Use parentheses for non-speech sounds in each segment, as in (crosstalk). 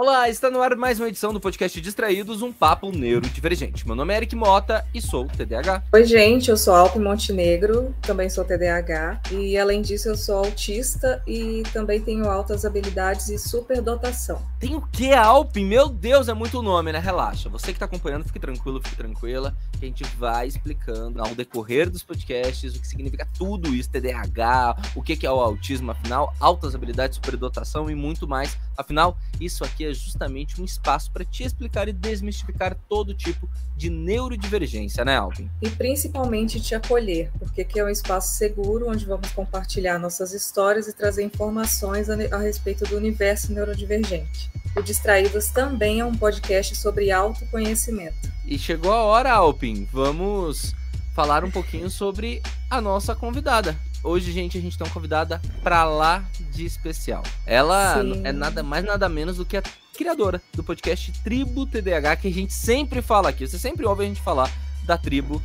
Olá, está no ar mais uma edição do podcast Distraídos, um papo neurodivergente. Meu nome é Eric Mota e sou TDAH. Oi, gente, eu sou Alpe Montenegro, também sou TDAH e além disso eu sou autista e também tenho altas habilidades e superdotação. Tem o que, Alpe? Meu Deus, é muito nome, né? Relaxa. Você que está acompanhando, fique tranquilo, fique tranquila, que a gente vai explicando ao decorrer dos podcasts o que significa tudo isso, TDAH, o que é o autismo, afinal, altas habilidades, superdotação e muito mais. Afinal, isso aqui é é justamente um espaço para te explicar e desmistificar todo tipo de neurodivergência, né, Alvin? E principalmente te acolher, porque aqui é um espaço seguro onde vamos compartilhar nossas histórias e trazer informações a, a respeito do universo neurodivergente. O Distraídos também é um podcast sobre autoconhecimento. E chegou a hora, Alpin. Vamos falar um pouquinho sobre a nossa convidada. Hoje, gente, a gente tem uma convidada pra lá de especial. Ela Sim. é nada mais, nada menos do que a criadora do podcast Tribo TDAH, que a gente sempre fala aqui. Você sempre ouve a gente falar da tribo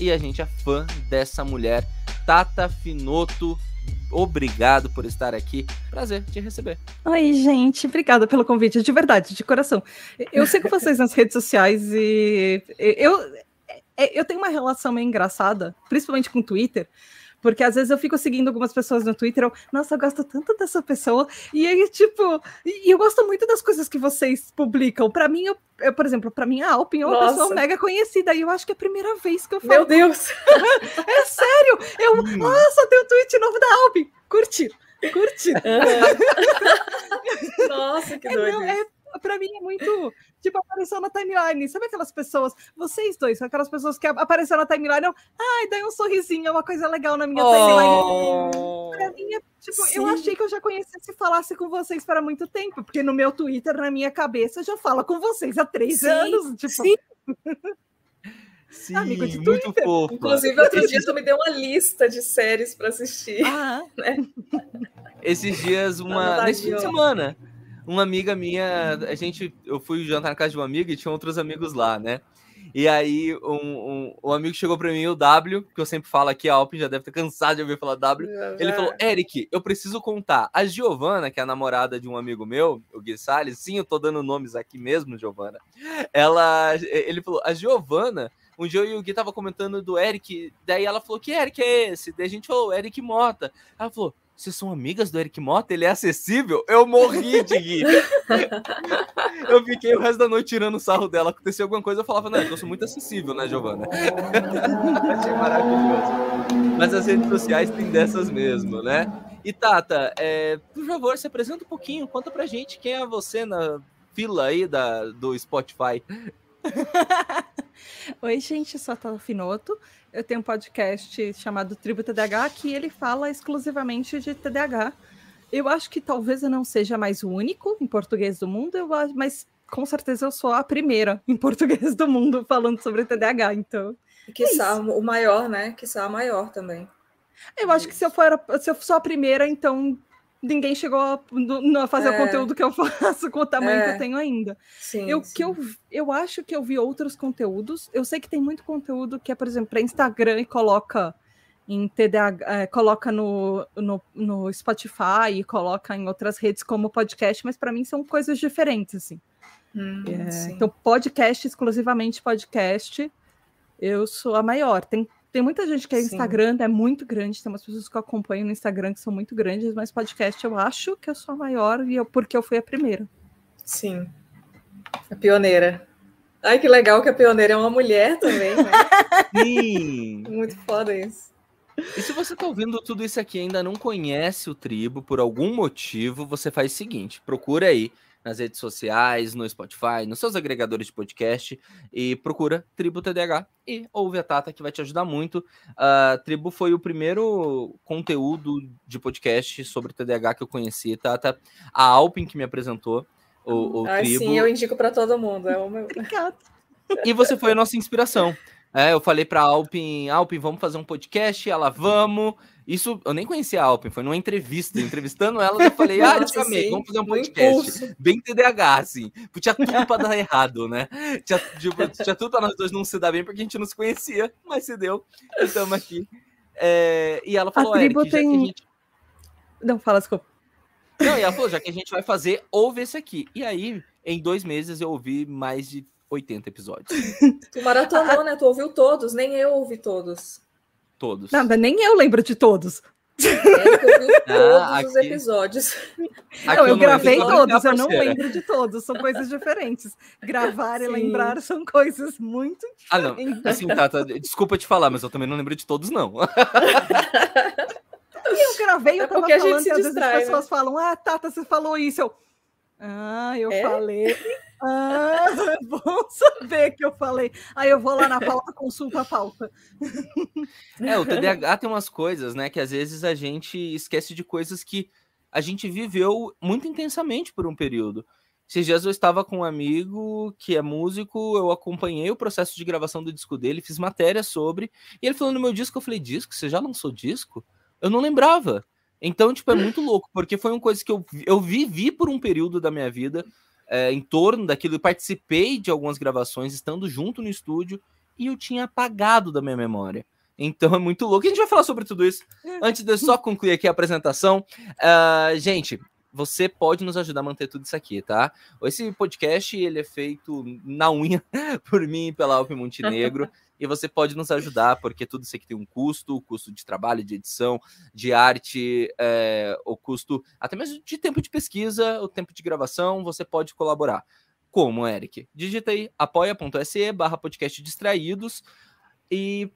e a gente é fã dessa mulher, Tata Finoto. Obrigado por estar aqui. Prazer te receber. Oi, gente. Obrigada pelo convite, de verdade, de coração. Eu sigo vocês nas redes sociais e eu, eu tenho uma relação meio engraçada, principalmente com o Twitter, porque às vezes eu fico seguindo algumas pessoas no Twitter, eu, nossa, eu gosto tanto dessa pessoa. E aí, tipo, e eu gosto muito das coisas que vocês publicam. Para mim, eu, eu, por exemplo, para mim, a Alpin é uma nossa. pessoa mega conhecida. E eu acho que é a primeira vez que eu falo. Meu Deus! (laughs) é sério! Eu, hum. nossa, tem um tweet novo da Alpin. Curtir. Curtir. (laughs) nossa, que doido. É, não, é, pra mim é muito tipo, apareceu na timeline. Sabe aquelas pessoas, vocês dois, aquelas pessoas que apareceram na timeline, eu, ai, dai um sorrisinho, é uma coisa legal na minha oh. timeline. Pra mim, é, tipo, Sim. eu achei que eu já conhecesse falasse com vocês para muito tempo, porque no meu Twitter, na minha cabeça, já fala com vocês há três Sim. anos. Tipo. Sim. Sim, (laughs) Amigo de muito Twitter. fofo. Inclusive, outro dia tu me deu uma lista de séries para assistir. Ah. Né? Esses dias, uma. Nesse fim de semana uma amiga minha, a gente, eu fui jantar na casa de uma amiga e tinha outros amigos lá, né? E aí, um, um, um amigo chegou para mim, o W, que eu sempre falo aqui, a Alpin já deve ter cansado de ouvir falar W. Ele falou: Eric, eu preciso contar. A Giovana, que é a namorada de um amigo meu, o Gui Salles, sim, eu tô dando nomes aqui mesmo, Giovana. Ela, ele falou: a Giovana um dia eu e o Gui tava comentando do Eric, daí ela falou: Que Eric é esse? Daí a gente falou: Eric Mota. Ela falou: vocês são amigas do Eric Mota? Ele é acessível? Eu morri de rir. (laughs) eu fiquei o resto da noite tirando o sarro dela. Aconteceu alguma coisa, eu falava, não, eu sou muito acessível, né, Giovana? (laughs) Achei maravilhoso. Mas as redes sociais têm dessas mesmo, né? E Tata, é, por favor, se apresenta um pouquinho, conta pra gente quem é você na fila aí da, do Spotify. (laughs) Oi, gente, eu sou a Tata Finoto eu tenho um podcast chamado Tribo TDAH que ele fala exclusivamente de TDAH. Eu acho que talvez eu não seja mais o único em português do mundo, eu, mas com certeza eu sou a primeira em (laughs) português do mundo falando sobre TDAH, então. Que é o maior, né? Que a maior também. Eu acho que se eu for se eu sou a primeira, então ninguém chegou a, a fazer é. o conteúdo que eu (laughs) faço com o tamanho é. que eu é. tenho ainda. Sim, eu, sim. Que eu, eu acho que eu vi outros conteúdos. Eu sei que tem muito conteúdo que é, por exemplo, para Instagram e coloca em TDAH, é, coloca no, no, no Spotify e coloca em outras redes como podcast, mas para mim são coisas diferentes, assim. Hum, é, então, podcast, exclusivamente podcast, eu sou a maior. Tem tem muita gente que é Instagram, é muito grande, tem umas pessoas que eu acompanho no Instagram que são muito grandes, mas podcast eu acho que eu sou a maior e eu, porque eu fui a primeira. Sim. A pioneira. Ai, que legal que a pioneira é uma mulher também, né? (laughs) Sim. muito foda isso. E se você está ouvindo tudo isso aqui e ainda não conhece o Tribo, por algum motivo, você faz o seguinte: procura aí nas redes sociais, no Spotify, nos seus agregadores de podcast e procura Tribo TDH e ouve a Tata que vai te ajudar muito. A uh, Tribo foi o primeiro conteúdo de podcast sobre TDAH que eu conheci, Tata. A Alpin que me apresentou o, o ah, Tribo. Sim, eu indico para todo mundo. É o meu... E você foi a nossa inspiração. É, eu falei para Alpin, Alpin, vamos fazer um podcast, ela vamos. Isso eu nem conhecia a Alpin, foi numa entrevista, entrevistando ela, eu falei, (laughs) ah, eu te amei, vamos fazer um podcast. Bem TDAH, assim. Tinha tudo para dar errado, né? Tinha, tipo, tinha tudo para nós dois não se dar bem, porque a gente não se conhecia, mas se deu. Estamos aqui. É, e ela falou, a tribo tem... Gente... Não, fala, desculpa. Não, e ela falou, já que a gente vai fazer, ouve esse aqui. E aí, em dois meses eu ouvi mais de 80 episódios. (laughs) Tu maratonou, né? Tu ouviu todos, nem eu ouvi todos. Todos. Nada, nem eu lembro de todos. É, (laughs) todos ah, aqui... os episódios. Não, eu, eu gravei todos, eu não lembro de todos, são coisas diferentes. Gravar Sim. e lembrar são coisas muito Ah, não. Assim, Tata, desculpa te falar, mas eu também não lembro de todos, não. (laughs) eu gravei, eu é tava falando que às vezes as pessoas né? falam, ah, Tata, você falou isso. Eu, ah, eu é? falei. (laughs) Ah, (laughs) bom saber que eu falei. Aí eu vou lá na pauta, consulta a pauta. É, o TDAH (laughs) tem umas coisas, né, que às vezes a gente esquece de coisas que a gente viveu muito intensamente por um período. Esses dias eu estava com um amigo que é músico, eu acompanhei o processo de gravação do disco dele, fiz matéria sobre, e ele falou no meu disco, eu falei, disco? Você já lançou disco? Eu não lembrava. Então, tipo, é muito louco, porque foi uma coisa que eu, eu vivi por um período da minha vida é, em torno daquilo, eu participei de algumas gravações, estando junto no estúdio, e eu tinha apagado da minha memória. Então é muito louco. A gente vai falar sobre tudo isso. É. Antes de eu só concluir aqui a apresentação, uh, gente, você pode nos ajudar a manter tudo isso aqui, tá? Esse podcast ele é feito na unha (laughs) por mim e pela Alpe Montenegro. (laughs) e você pode nos ajudar, porque tudo isso aqui tem um custo, o custo de trabalho, de edição, de arte, é, o custo até mesmo de tempo de pesquisa, o tempo de gravação, você pode colaborar. Como, Eric? Digita aí apoia.se barra podcast distraídos e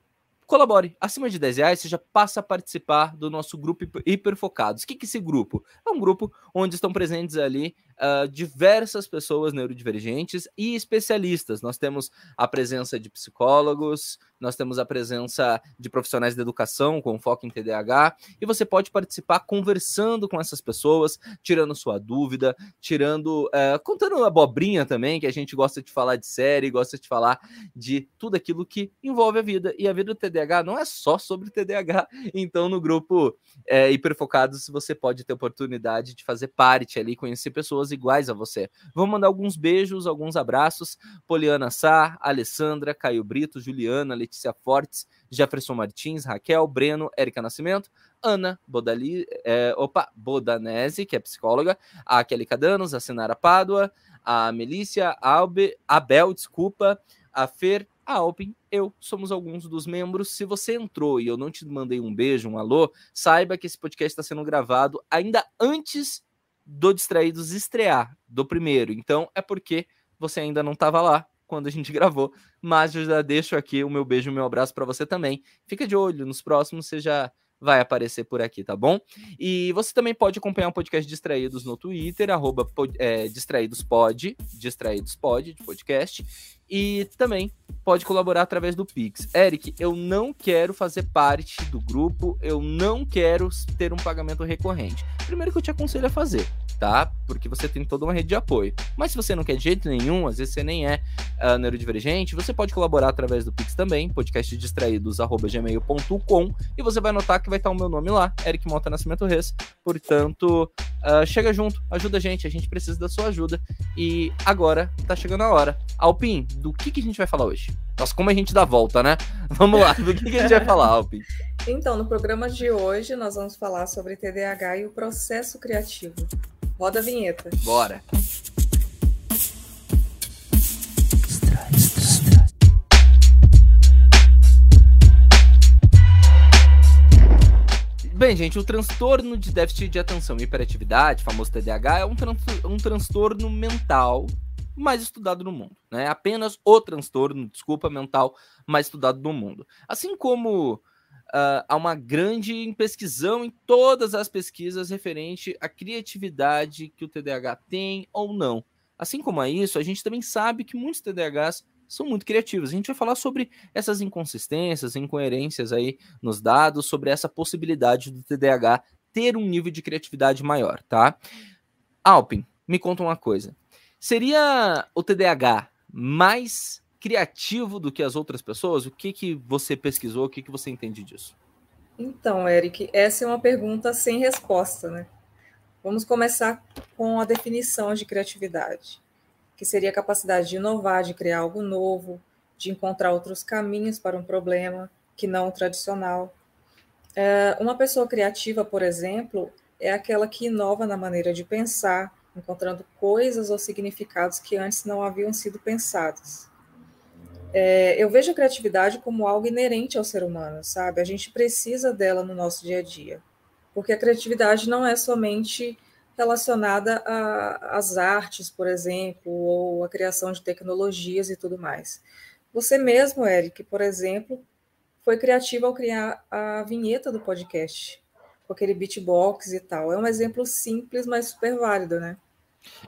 colabore. Acima de 10 reais, você já passa a participar do nosso grupo Hiperfocados. O que é esse grupo? É um grupo onde estão presentes ali uh, diversas pessoas neurodivergentes e especialistas. Nós temos a presença de psicólogos, nós temos a presença de profissionais de educação com foco em TDAH, e você pode participar conversando com essas pessoas, tirando sua dúvida, tirando, uh, contando abobrinha também, que a gente gosta de falar de série, gosta de falar de tudo aquilo que envolve a vida. E a vida do TDAH não é só sobre TDAH, então no grupo é, Hiperfocados você pode ter oportunidade de fazer parte ali, conhecer pessoas pessoas iguais a você. Vou mandar alguns beijos, alguns abraços. Poliana Sá, Alessandra, Caio Brito, Juliana, Letícia Fortes, Jefferson Martins, Raquel, Breno, Érica Nascimento, Ana Bodali, é, opa, Bodanese, que é psicóloga, a Kelly Cadanos, a Senara Pádua, a Melícia, Albe, Abel, desculpa, a Fer, a Alpin, eu somos alguns dos membros. Se você entrou e eu não te mandei um beijo, um alô, saiba que esse podcast está sendo gravado ainda antes do Distraídos estrear, do primeiro. Então é porque você ainda não estava lá quando a gente (laughs) gravou, mas eu já deixo aqui o meu beijo o meu abraço para você também. Fica de olho, nos próximos você já vai aparecer por aqui, tá bom? E você também pode acompanhar o podcast Distraídos no Twitter, arroba é, distraídospod, distraídospod, de podcast, e também pode colaborar através do Pix. Eric, eu não quero fazer parte do grupo, eu não quero ter um pagamento recorrente. Primeiro que eu te aconselho a fazer, tá? Porque você tem toda uma rede de apoio. Mas se você não quer de jeito nenhum, às vezes você nem é uh, neurodivergente, você pode colaborar através do Pix também, podcastdistraídos.gmail.com e você vai notar que vai estar o meu nome lá, Eric Mota Nascimento Reis. Portanto, uh, chega junto, ajuda a gente, a gente precisa da sua ajuda. E agora tá chegando a hora. Alpin, do que, que a gente vai falar hoje? Nossa, como a gente dá volta, né? (laughs) Vamos lá, do que, que a gente vai falar, Alpin? Então, no programa de hoje, nós vamos falar sobre TDAH e o processo criativo. Roda a vinheta. Bora. Bem, gente, o transtorno de déficit de atenção e hiperatividade, famoso TDAH, é um, tran um transtorno mental mais estudado no mundo. Né? Apenas o transtorno, desculpa, mental mais estudado no mundo. Assim como uh, há uma grande pesquisão em todas as pesquisas referente à criatividade que o TDAH tem ou não. Assim como isso, a gente também sabe que muitos TDAHs são muito criativos. A gente vai falar sobre essas inconsistências, incoerências aí nos dados, sobre essa possibilidade do TDAH ter um nível de criatividade maior, tá? Alpin, me conta uma coisa. Seria o TDAH mais criativo do que as outras pessoas? O que, que você pesquisou? O que, que você entende disso? Então, Eric, essa é uma pergunta sem resposta, né? Vamos começar com a definição de criatividade, que seria a capacidade de inovar, de criar algo novo, de encontrar outros caminhos para um problema que não o tradicional. É, uma pessoa criativa, por exemplo, é aquela que inova na maneira de pensar, encontrando coisas ou significados que antes não haviam sido pensados. É, eu vejo a criatividade como algo inerente ao ser humano, sabe? A gente precisa dela no nosso dia a dia, porque a criatividade não é somente relacionada às artes, por exemplo, ou a criação de tecnologias e tudo mais. Você mesmo, Eric, por exemplo, foi criativo ao criar a vinheta do podcast, com aquele beatbox e tal. É um exemplo simples, mas super válido, né?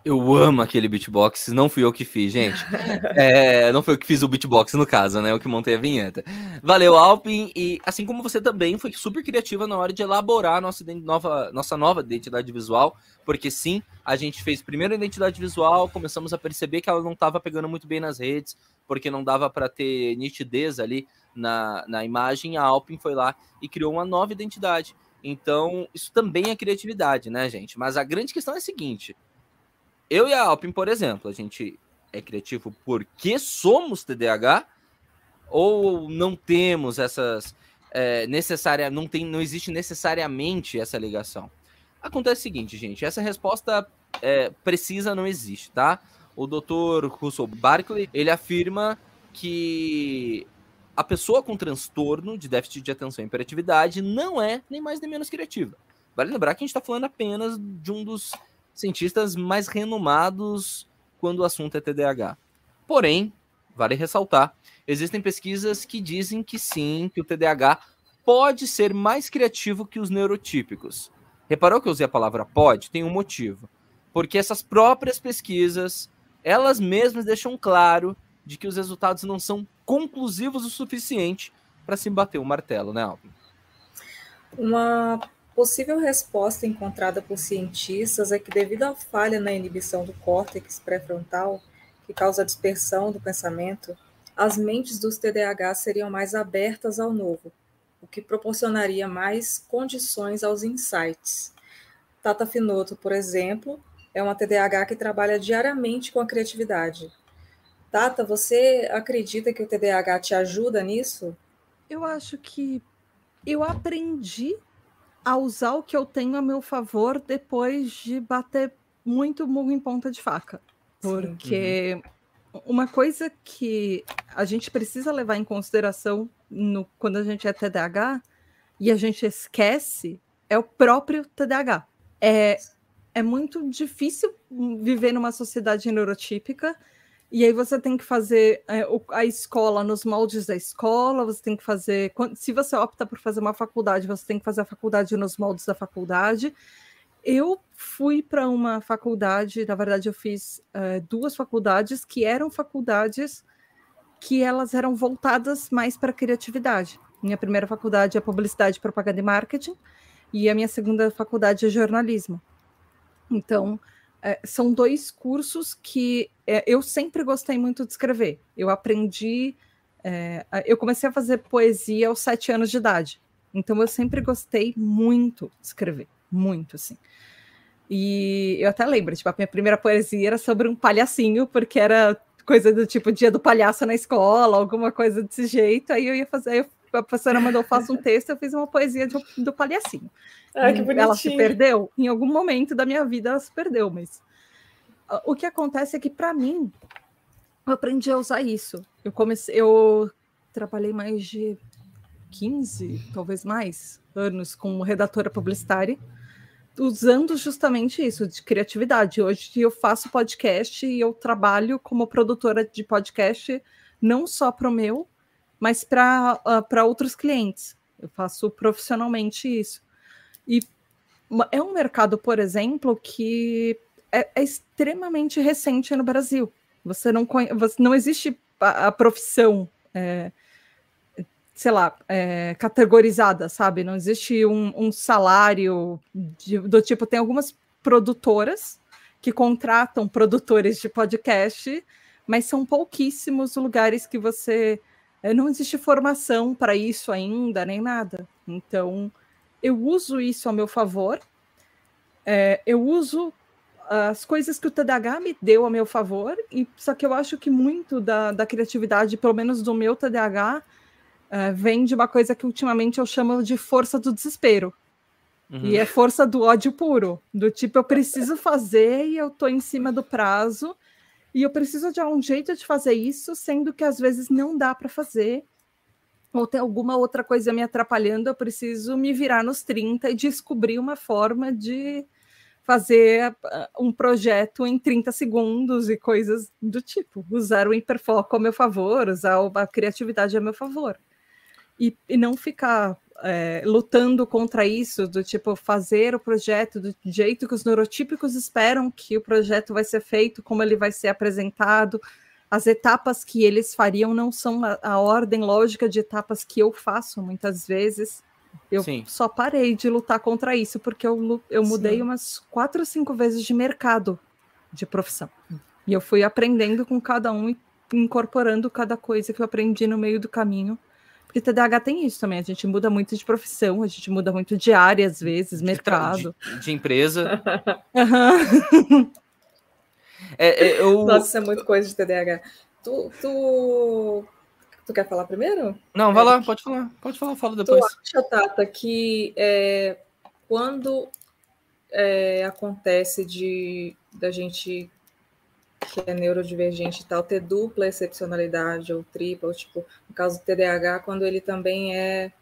Eu amo aquele beatbox, não fui eu que fiz, gente. (laughs) É, não foi eu que fiz o beatbox, no caso, né? Eu que montei a vinheta. Valeu, Alpin. E assim como você também foi super criativa na hora de elaborar nossa nova, nossa nova identidade visual. Porque sim, a gente fez primeiro a identidade visual, começamos a perceber que ela não estava pegando muito bem nas redes, porque não dava para ter nitidez ali na, na imagem. A Alpin foi lá e criou uma nova identidade. Então, isso também é criatividade, né, gente? Mas a grande questão é a seguinte eu e a Alpin, por exemplo, a gente é criativo porque somos TDAH ou não temos essas é, necessária, não tem, não existe necessariamente essa ligação. Acontece o seguinte, gente, essa resposta é, precisa não existe, tá? O Dr. Russell Barkley ele afirma que a pessoa com transtorno de déficit de atenção e hiperatividade não é nem mais nem menos criativa. Vale lembrar que a gente está falando apenas de um dos cientistas mais renomados quando o assunto é TDAH. Porém, vale ressaltar, existem pesquisas que dizem que sim, que o TDAH pode ser mais criativo que os neurotípicos. Reparou que eu usei a palavra pode? Tem um motivo. Porque essas próprias pesquisas, elas mesmas deixam claro de que os resultados não são conclusivos o suficiente para se bater o martelo, né, Alvin? Uma Possível resposta encontrada por cientistas é que, devido à falha na inibição do córtex pré-frontal, que causa a dispersão do pensamento, as mentes dos TDAH seriam mais abertas ao novo, o que proporcionaria mais condições aos insights. Tata Finoto, por exemplo, é uma TDAH que trabalha diariamente com a criatividade. Tata, você acredita que o TDAH te ajuda nisso? Eu acho que eu aprendi a usar o que eu tenho a meu favor depois de bater muito murro em ponta de faca. Porque uhum. uma coisa que a gente precisa levar em consideração no, quando a gente é TDAH e a gente esquece é o próprio TDAH. É, é muito difícil viver numa sociedade neurotípica e aí você tem que fazer é, a escola nos moldes da escola, você tem que fazer. Se você opta por fazer uma faculdade, você tem que fazer a faculdade nos moldes da faculdade. Eu fui para uma faculdade, na verdade, eu fiz é, duas faculdades que eram faculdades que elas eram voltadas mais para criatividade. Minha primeira faculdade é publicidade, propaganda e marketing, e a minha segunda faculdade é jornalismo. Então, é, são dois cursos que é, eu sempre gostei muito de escrever. Eu aprendi, é, eu comecei a fazer poesia aos sete anos de idade. Então eu sempre gostei muito de escrever, muito assim. E eu até lembro, tipo, a minha primeira poesia era sobre um palhacinho, porque era coisa do tipo dia do palhaço na escola, alguma coisa desse jeito. Aí eu ia fazer, a professora mandou faça um (laughs) texto, eu fiz uma poesia de, do palhacinho. Ah, que bonitinho. Ela se perdeu? Em algum momento da minha vida ela se perdeu, mas o que acontece é que, para mim, eu aprendi a usar isso. Eu comecei, eu trabalhei mais de 15, talvez mais, anos como redatora publicitária, usando justamente isso, de criatividade. Hoje eu faço podcast e eu trabalho como produtora de podcast, não só para o meu, mas para uh, outros clientes. Eu faço profissionalmente isso. E é um mercado, por exemplo, que é, é extremamente recente no Brasil. Você não, conhe... você, não existe a, a profissão, é, sei lá, é, categorizada, sabe? Não existe um, um salário de, do tipo. Tem algumas produtoras que contratam produtores de podcast, mas são pouquíssimos lugares que você. É, não existe formação para isso ainda, nem nada. Então, eu uso isso a meu favor. É, eu uso as coisas que o TDAH me deu a meu favor, e só que eu acho que muito da, da criatividade, pelo menos do meu TDAH, uh, vem de uma coisa que ultimamente eu chamo de força do desespero. Uhum. E é força do ódio puro. Do tipo, eu preciso fazer e eu tô em cima do prazo. E eu preciso de um jeito de fazer isso, sendo que às vezes não dá para fazer. Ou tem alguma outra coisa me atrapalhando, eu preciso me virar nos 30 e descobrir uma forma de fazer ah, um projeto em 30 segundos e coisas do tipo. Usar o hiperfoco ao meu favor, usar a criatividade a meu favor. E, e não ficar é, lutando contra isso, do tipo fazer o projeto do jeito que os neurotípicos esperam que o projeto vai ser feito, como ele vai ser apresentado. As etapas que eles fariam não são a, a ordem lógica de etapas que eu faço muitas vezes. Eu Sim. só parei de lutar contra isso porque eu, eu mudei Sim. umas quatro ou cinco vezes de mercado de profissão. E eu fui aprendendo com cada um e incorporando cada coisa que eu aprendi no meio do caminho porque TDAH tem isso também, a gente muda muito de profissão, a gente muda muito de área, às vezes, mercado. De, de empresa. (laughs) uhum. é, é, eu... Nossa, isso é muito coisa de TDAH. Tu, tu, tu quer falar primeiro? Não, vai é, lá, pode falar. Pode falar, fala depois. Tu acha, Tata, que é, quando é, acontece de da gente que é neurodivergente e tal, ter dupla excepcionalidade ou tripla, ou tipo, no caso do TDAH, quando ele também é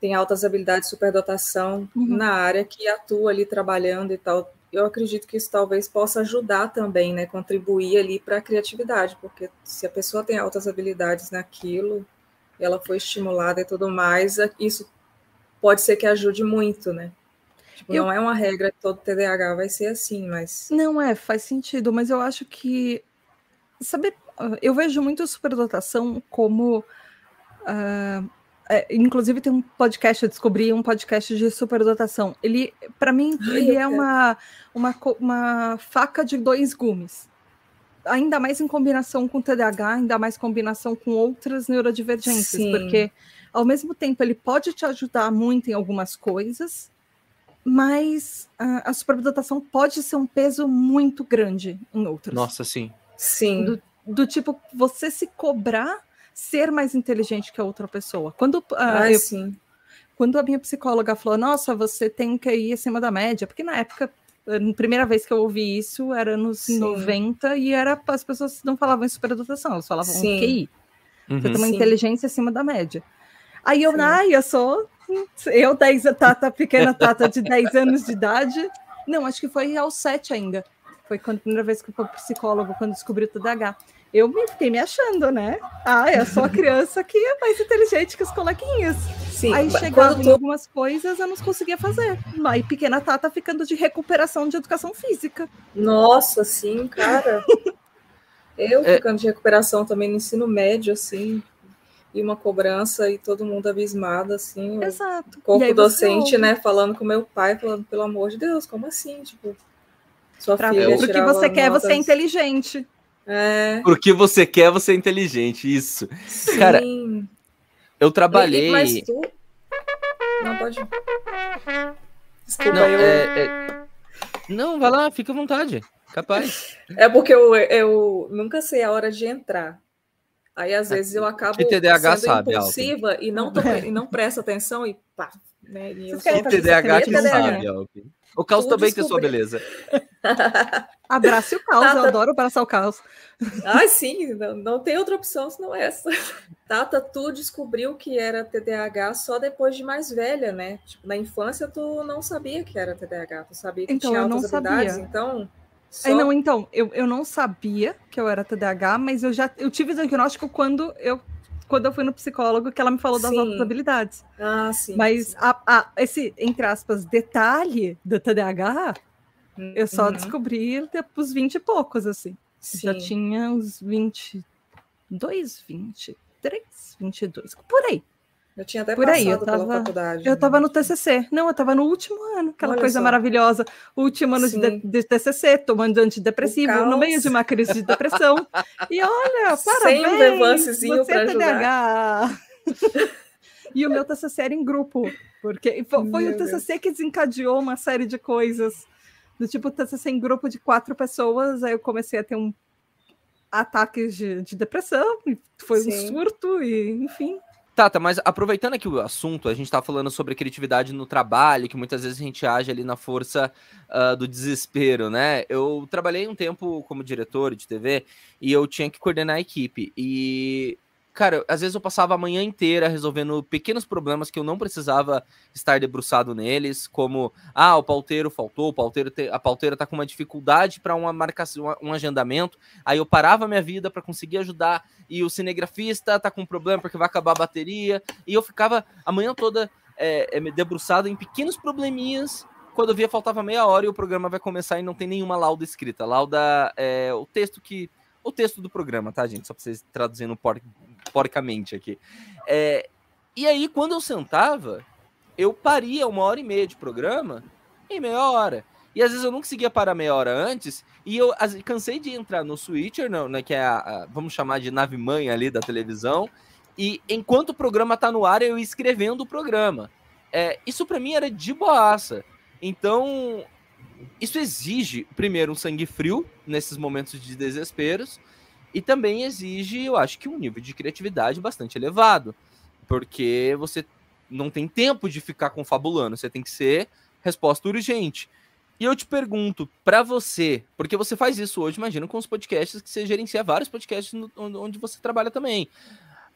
tem altas habilidades de superdotação uhum. na área que atua ali trabalhando e tal. Eu acredito que isso talvez possa ajudar também, né, contribuir ali para a criatividade, porque se a pessoa tem altas habilidades naquilo, ela foi estimulada e tudo mais, isso pode ser que ajude muito, né? Tipo, eu... Não é uma regra que todo TDAH vai ser assim, mas. Não é, faz sentido, mas eu acho que. Sabe, eu vejo muito superdotação como. Uh, é, inclusive tem um podcast, eu descobri um podcast de superdotação. Ele, para mim, ele é uma, uma, uma faca de dois gumes. Ainda mais em combinação com TDAH, ainda mais combinação com outras neurodivergências, Sim. porque ao mesmo tempo ele pode te ajudar muito em algumas coisas, mas a, a superdotação pode ser um peso muito grande em outros. Nossa, sim. Sim. Do, do tipo, você se cobrar ser mais inteligente que a outra pessoa. Quando, uh, ah, eu, sim. quando a minha psicóloga falou, nossa, você tem que ir acima da média, porque na época, a primeira vez que eu ouvi isso era nos sim. 90 e era as pessoas não falavam em superdotação, elas falavam sim. QI. Uhum. Você tem uma sim. inteligência acima da média. Aí eu, ai, eu sou eu, 10, tata, pequena Tata de 10 anos de idade. Não, acho que foi aos 7 ainda. Foi a primeira vez que eu fui psicólogo, quando descobri o TDAH. Eu me fiquei me achando, né? Ah, eu sou a criança que é mais inteligente que os coleguinhas. Sim, Aí chegava tu... em algumas coisas, eu não conseguia fazer. Aí pequena Tata ficando de recuperação de educação física. Nossa, sim, cara. (laughs) eu é... ficando de recuperação também no ensino médio, assim e uma cobrança e todo mundo abismado, assim. Exato. O corpo docente, né, falando com meu pai, falando, pelo amor de Deus, como assim? Tipo, sua pra filha Porque você quer, notas... você é inteligente. É. Porque você quer, você é inteligente, isso. Sim. Cara, eu trabalhei... E, mas tu... Não, pode... Desculpa, não, eu... É, é... Não, vai lá, fica à vontade. Capaz. (laughs) É porque eu, eu nunca sei a hora de entrar. Aí, às vezes, eu acabo TDAH sendo sabe, impulsiva e não, tô, (laughs) e não presto atenção e pá. Né? E eu só TDAH que não sabe, Alpin. O caos tu também descobri. tem sua beleza. (laughs) Abrace o caos, Tata... eu adoro abraçar o caos. Ah, sim, não, não tem outra opção senão essa. (laughs) Tata, tu descobriu que era TDAH só depois de mais velha, né? Tipo, na infância tu não sabia que era TDAH, tu sabia que então, tinha altas habilidades, sabia. então só... não, então, eu, eu não sabia que eu era TDAH, mas eu já eu tive diagnóstico quando eu quando eu fui no psicólogo que ela me falou das sim. outras habilidades. Ah, sim. Mas A, a, esse, entre aspas, detalhe do TDAH, uhum. eu só uhum. descobri depois 20 e poucos, assim. Sim. Já tinha uns 22, 23, 22, por aí. Eu tinha até Por aí, eu tava, faculdade. Eu estava no TCC. Não, eu estava no último ano, aquela Olha coisa só. maravilhosa. Último ano de, de, TCC, tomando antidepressivo, no meio de uma crise de depressão. e olha, parabéns! (laughs) Sem um revancezinho para ajudar. (laughs) e o meu TCC era em grupo, porque foi, foi o TCC que desencadeou uma série de coisas. Do tipo, TCC em grupo de quatro pessoas, aí eu comecei a ter um ataques de, de depressão, foi Sim. um surto, e enfim Tata, mas aproveitando aqui o assunto, a gente tá falando sobre criatividade no trabalho, que muitas vezes a gente age ali na força uh, do desespero, né? Eu trabalhei um tempo como diretor de TV e eu tinha que coordenar a equipe. E cara, às vezes eu passava a manhã inteira resolvendo pequenos problemas que eu não precisava estar debruçado neles, como ah, o pauteiro faltou, o pauteiro te, a pauteira tá com uma dificuldade para uma marcação, um agendamento. Aí eu parava minha vida para conseguir ajudar e o cinegrafista tá com um problema porque vai acabar a bateria, e eu ficava a manhã toda é, é, debruçado em pequenos probleminhas quando eu via faltava meia hora e o programa vai começar e não tem nenhuma lauda escrita. Lauda é o texto que o texto do programa, tá, gente? Só pra vocês traduzindo por, porcamente aqui. É, e aí, quando eu sentava, eu paria uma hora e meia de programa em meia hora. E às vezes eu não conseguia parar meia hora antes, e eu cansei de entrar no Switcher, não, né, que é a, a, vamos chamar de nave mãe ali da televisão, e enquanto o programa tá no ar, eu ia escrevendo o programa. É, isso para mim era de boaça. Então, isso exige, primeiro, um sangue frio nesses momentos de desesperos, e também exige, eu acho que um nível de criatividade bastante elevado, porque você não tem tempo de ficar confabulando, você tem que ser resposta urgente. E eu te pergunto, para você, porque você faz isso hoje, imagina com os podcasts que você gerencia vários podcasts no, onde você trabalha também.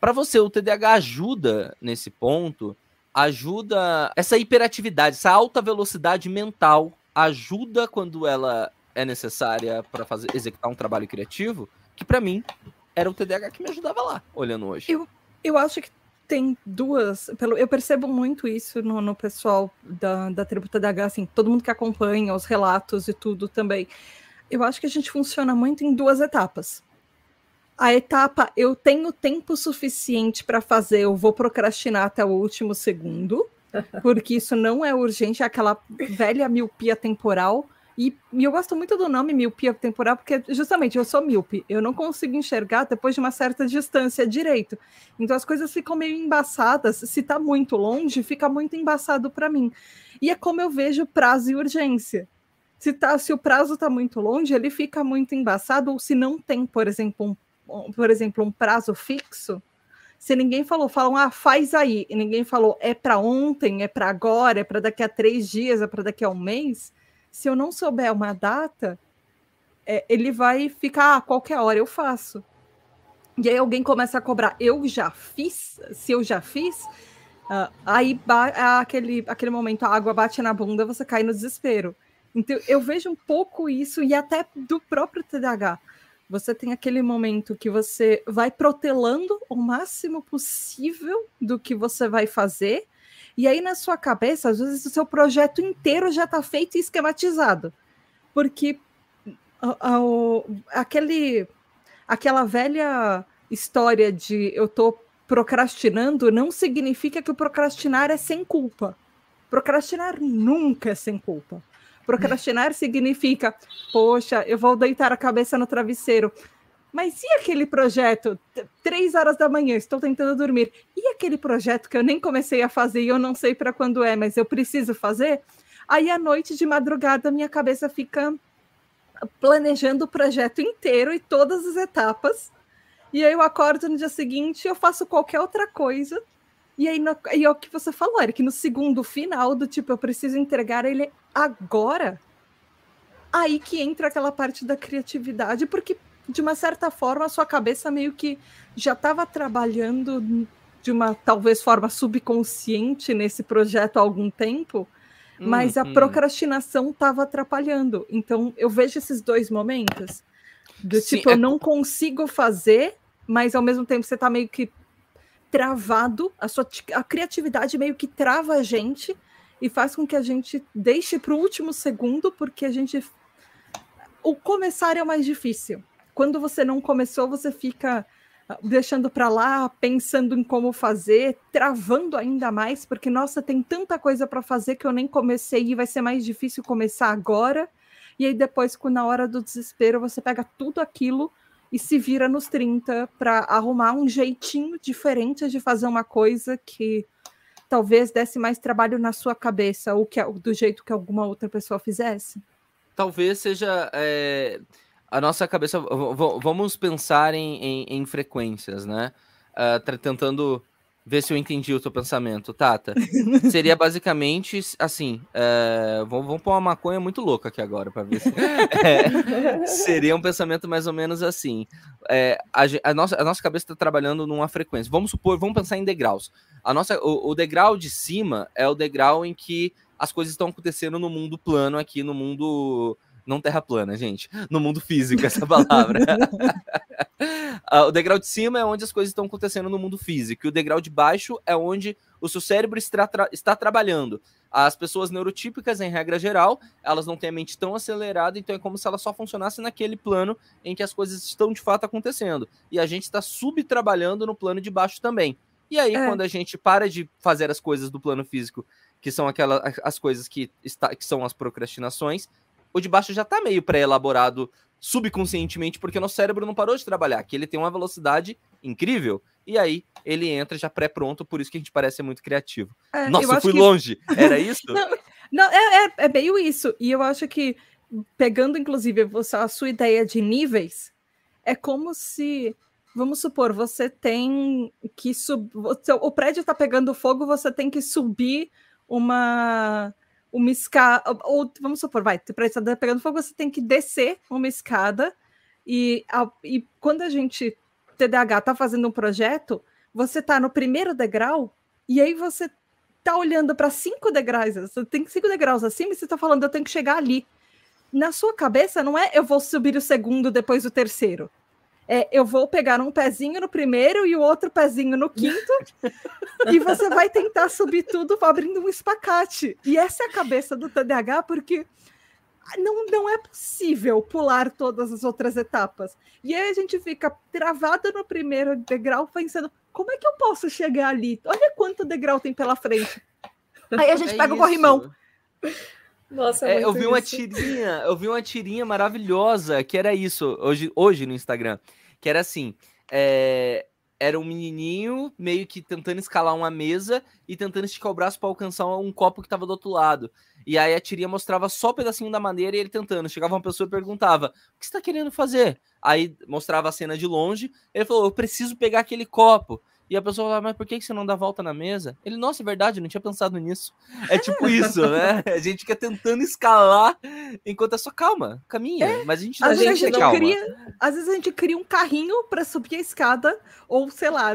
Para você, o TDAH ajuda nesse ponto, ajuda essa hiperatividade, essa alta velocidade mental ajuda quando ela é necessária para fazer executar um trabalho criativo, que para mim era o TDAH que me ajudava lá, olhando hoje. Eu, eu acho que tem duas, pelo, eu percebo muito isso no, no pessoal da, da tribo TDAH, assim, todo mundo que acompanha os relatos e tudo também. Eu acho que a gente funciona muito em duas etapas. A etapa, eu tenho tempo suficiente para fazer, eu vou procrastinar até o último segundo (laughs) porque isso não é urgente, é aquela velha miopia temporal. E, e, eu gosto muito do nome miopia temporal, porque justamente eu sou míope, eu não consigo enxergar depois de uma certa distância direito. Então as coisas ficam meio embaçadas. Se está muito longe, fica muito embaçado para mim. E é como eu vejo prazo e urgência. Se, tá, se o prazo está muito longe, ele fica muito embaçado, ou se não tem, por exemplo, um, por exemplo, um prazo fixo, se ninguém falou, falam, ah, faz aí, e ninguém falou, é para ontem, é para agora, é para daqui a três dias, é para daqui a um mês, se eu não souber uma data, é, ele vai ficar, ah, qualquer hora eu faço. E aí alguém começa a cobrar, eu já fiz, se eu já fiz, uh, aí aquele, aquele momento a água bate na bunda, você cai no desespero. Então eu vejo um pouco isso, e até do próprio TDAH você tem aquele momento que você vai protelando o máximo possível do que você vai fazer, e aí na sua cabeça, às vezes o seu projeto inteiro já está feito e esquematizado. Porque aquele, aquela velha história de eu estou procrastinando não significa que o procrastinar é sem culpa. Procrastinar nunca é sem culpa. Procrastinar significa, poxa, eu vou deitar a cabeça no travesseiro. Mas e aquele projeto? Três horas da manhã, estou tentando dormir. E aquele projeto que eu nem comecei a fazer e eu não sei para quando é, mas eu preciso fazer? Aí à noite de madrugada minha cabeça fica planejando o projeto inteiro e todas as etapas. E aí eu acordo no dia seguinte, eu faço qualquer outra coisa e aí, no, e é o que você falou, Eric, no segundo final do tipo, eu preciso entregar ele agora. Aí que entra aquela parte da criatividade, porque de uma certa forma a sua cabeça meio que já estava trabalhando de uma talvez forma subconsciente nesse projeto há algum tempo, mas a uhum. procrastinação estava atrapalhando. Então eu vejo esses dois momentos do Sim, tipo, é... eu não consigo fazer, mas ao mesmo tempo você está meio que travado, a sua a criatividade meio que trava a gente e faz com que a gente deixe para o último segundo, porque a gente. O começar é o mais difícil. Quando você não começou, você fica ah, deixando para lá, pensando em como fazer, travando ainda mais, porque nossa, tem tanta coisa para fazer que eu nem comecei e vai ser mais difícil começar agora. E aí depois, na hora do desespero, você pega tudo aquilo e se vira nos 30 para arrumar um jeitinho diferente de fazer uma coisa que talvez desse mais trabalho na sua cabeça ou que do jeito que alguma outra pessoa fizesse? Talvez seja é, a nossa cabeça. Vamos pensar em, em, em frequências, né? Uh, tentando ver se eu entendi o teu pensamento, Tata. (laughs) Seria basicamente assim: é, vamos, vamos pôr uma maconha muito louca aqui agora para ver se. É, (laughs) (laughs) seria um pensamento mais ou menos assim. É, a, a, nossa, a nossa cabeça está trabalhando numa frequência. Vamos supor, vamos pensar em degraus. A nossa, o, o degrau de cima é o degrau em que as coisas estão acontecendo no mundo plano, aqui no mundo não terra plana, gente. No mundo físico, essa (laughs) palavra. Ah, o degrau de cima é onde as coisas estão acontecendo no mundo físico. E o degrau de baixo é onde o seu cérebro está, tra está trabalhando. As pessoas neurotípicas, em regra geral, elas não têm a mente tão acelerada, então é como se ela só funcionasse naquele plano em que as coisas estão de fato acontecendo. E a gente está subtrabalhando no plano de baixo também. E aí, é. quando a gente para de fazer as coisas do plano físico, que são aquelas as coisas que, está, que são as procrastinações, o de baixo já está meio pré-elaborado subconscientemente, porque nosso cérebro não parou de trabalhar, que ele tem uma velocidade incrível, e aí ele entra já pré-pronto, por isso que a gente parece ser muito criativo. É, Nossa, eu, fui que... longe, (laughs) era isso? não, não é, é, é, meio isso, e eu acho que, pegando inclusive a sua ideia de níveis, é como se, vamos supor, você tem que subir, o prédio está pegando fogo, você tem que subir uma uma escada, ou vamos supor, vai, para estar pegando fogo, você tem que descer uma escada, e, a, e quando a gente, TDAH, tá fazendo um projeto, você tá no primeiro degrau, e aí você tá olhando para cinco degraus, você tem cinco degraus acima, e você tá falando, eu tenho que chegar ali. Na sua cabeça, não é eu vou subir o segundo, depois o terceiro é, eu vou pegar um pezinho no primeiro e o outro pezinho no quinto, e você vai tentar subir tudo abrindo um espacate. E essa é a cabeça do TDAH, porque não, não é possível pular todas as outras etapas. E aí a gente fica travada no primeiro degrau, pensando: como é que eu posso chegar ali? Olha quanto degrau tem pela frente. Aí a gente é pega isso. o corrimão. Nossa, é, eu vi uma tirinha, eu vi uma tirinha maravilhosa que era isso hoje, hoje no Instagram, que era assim, é, era um menininho meio que tentando escalar uma mesa e tentando esticar o braço para alcançar um copo que estava do outro lado. E aí a tirinha mostrava só um pedacinho da madeira e ele tentando. Chegava uma pessoa e perguntava: "O que você está querendo fazer?" Aí mostrava a cena de longe. Ele falou: "Eu preciso pegar aquele copo." E a pessoa fala, mas por que você não dá volta na mesa? Ele, nossa, é verdade, não tinha pensado nisso. É tipo isso, (laughs) né? A gente fica tentando escalar enquanto é só calma, caminha. É. Mas a gente, às vezes a gente calma. Cria, às vezes a gente cria um carrinho para subir a escada, ou sei lá,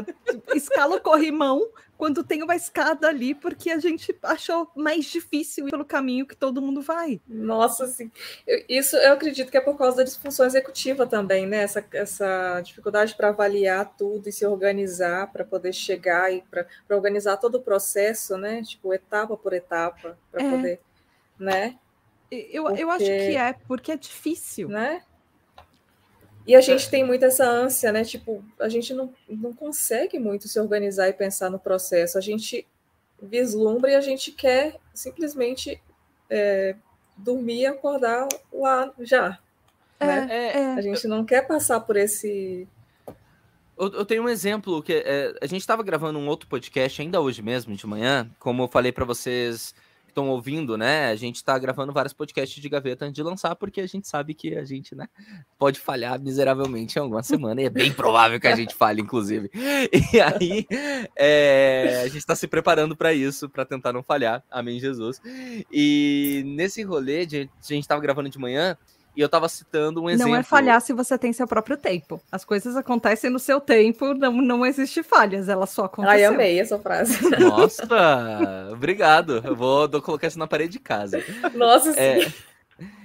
escala o corrimão quando tem uma escada ali, porque a gente achou mais difícil ir pelo caminho que todo mundo vai. Nossa, sim. isso eu acredito que é por causa da disfunção executiva também, né? Essa, essa dificuldade para avaliar tudo e se organizar para poder chegar e para organizar todo o processo, né? Tipo, etapa por etapa, para é. poder, né? Eu, porque... eu acho que é, porque é difícil. Né? E a gente tem muito essa ânsia, né? Tipo, a gente não, não consegue muito se organizar e pensar no processo. A gente vislumbra e a gente quer simplesmente é, dormir e acordar lá já. É, né? É, a gente não quer passar por esse. Eu, eu tenho um exemplo que é, a gente estava gravando um outro podcast ainda hoje mesmo de manhã, como eu falei para vocês estão ouvindo, né? A gente está gravando vários podcasts de gaveta antes de lançar, porque a gente sabe que a gente, né, pode falhar miseravelmente em alguma semana, e é bem provável que a gente falhe, inclusive. E aí, é, a gente está se preparando para isso, para tentar não falhar. Amém, Jesus. E nesse rolê, a gente estava gravando de manhã. E eu estava citando um exemplo. Não é falhar se você tem seu próprio tempo. As coisas acontecem no seu tempo, não, não existe falhas, ela só aconteceu. Ai, amei essa frase. Nossa, obrigado. Eu vou, vou colocar isso na parede de casa. Nossa, é, sim.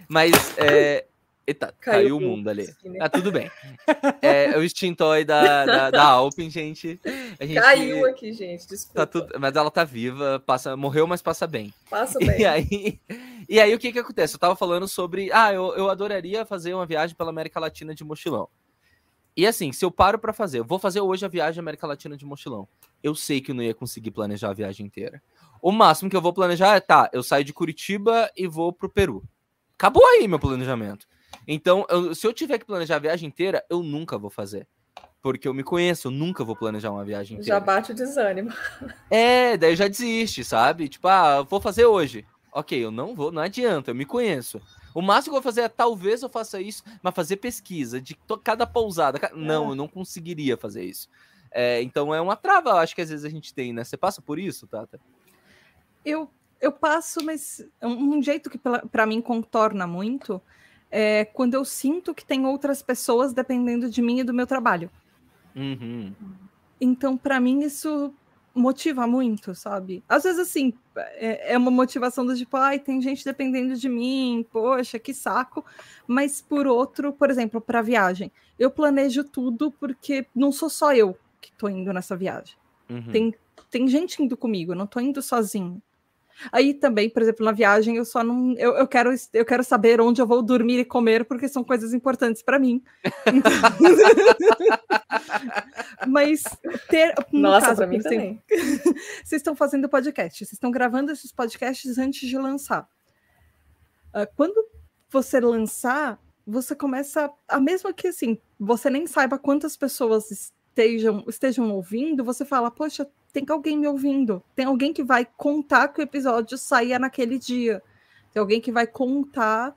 Mas, é, Eita, caiu, caiu o mundo ali. Né? Ah, tudo bem. (laughs) É, o extintor da, da, da (laughs) Alpin, gente. gente. Caiu aqui, gente. Desculpa. Tá tudo, mas ela tá viva, passa, morreu, mas passa bem. Passa bem. E (laughs) aí, e aí o que que acontece? Eu tava falando sobre. Ah, eu, eu adoraria fazer uma viagem pela América Latina de mochilão. E assim, se eu paro para fazer, eu vou fazer hoje a viagem América Latina de mochilão. Eu sei que eu não ia conseguir planejar a viagem inteira. O máximo que eu vou planejar é, tá, eu saio de Curitiba e vou pro Peru. Acabou aí meu planejamento. Então, eu, se eu tiver que planejar a viagem inteira, eu nunca vou fazer. Porque eu me conheço, eu nunca vou planejar uma viagem inteira. Já bate o desânimo. É, daí já desiste, sabe? Tipo, ah, vou fazer hoje. Ok, eu não vou, não adianta, eu me conheço. O máximo que eu vou fazer é talvez eu faça isso, mas fazer pesquisa de cada pousada. Não, é. eu não conseguiria fazer isso. É, então é uma trava, eu acho que às vezes a gente tem, né? Você passa por isso, Tata? Eu, eu passo, mas um jeito que para mim contorna muito é quando eu sinto que tem outras pessoas dependendo de mim e do meu trabalho. Uhum. Então, para mim, isso motiva muito, sabe? Às vezes, assim, é, é, uma motivação do tipo, ai, tem gente dependendo de mim, poxa, que saco. Mas, por outro, por exemplo, para viagem, eu planejo tudo porque não sou só eu que tô indo nessa viagem. Uhum. Tem, tem gente indo comigo, eu não tô indo sozinho. Aí também, por exemplo, na viagem, eu só não. Eu, eu, quero, eu quero saber onde eu vou dormir e comer, porque são coisas importantes para mim. (laughs) Mas ter. Nossa, para mim também. (laughs) vocês estão fazendo podcast, vocês estão gravando esses podcasts antes de lançar. Uh, quando você lançar, você começa. A mesma que assim, você nem saiba quantas pessoas estejam, estejam ouvindo, você fala, poxa, tem alguém me ouvindo, tem alguém que vai contar que o episódio saia naquele dia, tem alguém que vai contar,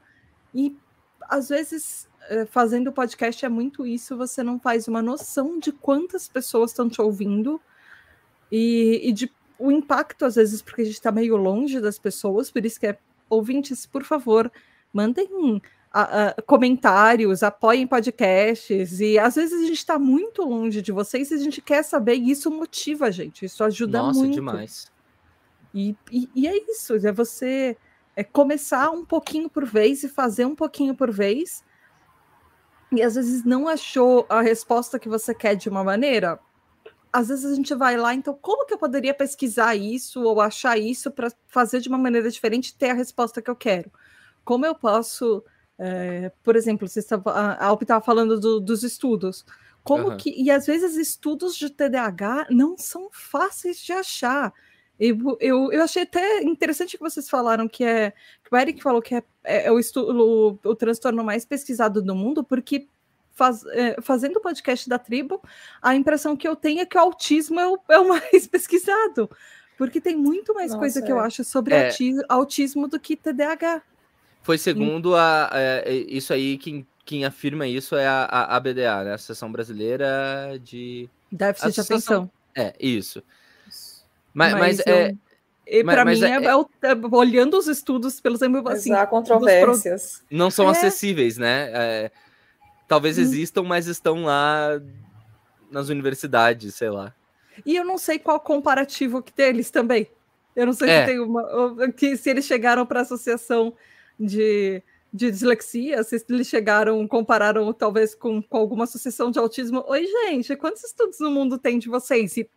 e às vezes eh, fazendo podcast é muito isso, você não faz uma noção de quantas pessoas estão te ouvindo e, e de o impacto, às vezes, porque a gente está meio longe das pessoas, por isso que é ouvintes, por favor, mandem a, a, comentários, apoiem podcasts, e às vezes a gente está muito longe de vocês e a gente quer saber, e isso motiva a gente, isso ajuda Nossa, muito. demais. E, e, e, é isso, é você é começar um pouquinho por vez e fazer um pouquinho por vez, e às vezes não achou a resposta que você quer de uma maneira, às vezes a gente vai lá, então como que eu poderia pesquisar isso ou achar isso para fazer de uma maneira diferente e ter a resposta que eu quero? Como eu posso é, por exemplo, você estava, a Alp estava falando do, dos estudos. Como uhum. que. E às vezes estudos de TDAH não são fáceis de achar. Eu, eu, eu achei até interessante que vocês falaram que é. Que o Eric falou que é, é, é o, estudo, o, o transtorno mais pesquisado do mundo, porque Faz, é, fazendo o podcast da tribo, a impressão que eu tenho é que o autismo é o, é o (laughs) mais pesquisado. Porque tem muito mais Nossa, coisa que eu é. acho sobre é. autismo do que TDAH. Foi segundo a, a, é, isso aí, quem, quem afirma isso é a, a ABDA, né? Associação Brasileira de. Déficit de atenção. É, isso. Mas, mas, mas é. E para mim, é, é, é, é, olhando os estudos, pelos assim, há controvérsias. Não são é. acessíveis, né? talvez hum. existam, mas estão lá nas universidades, sei lá. E eu não sei qual comparativo que deles também. Eu não sei se tem uma. Que, se eles chegaram para a associação de, de dislexia, se eles chegaram, compararam talvez com, com alguma associação de autismo. Oi, gente, quantos estudos no mundo tem de vocês? E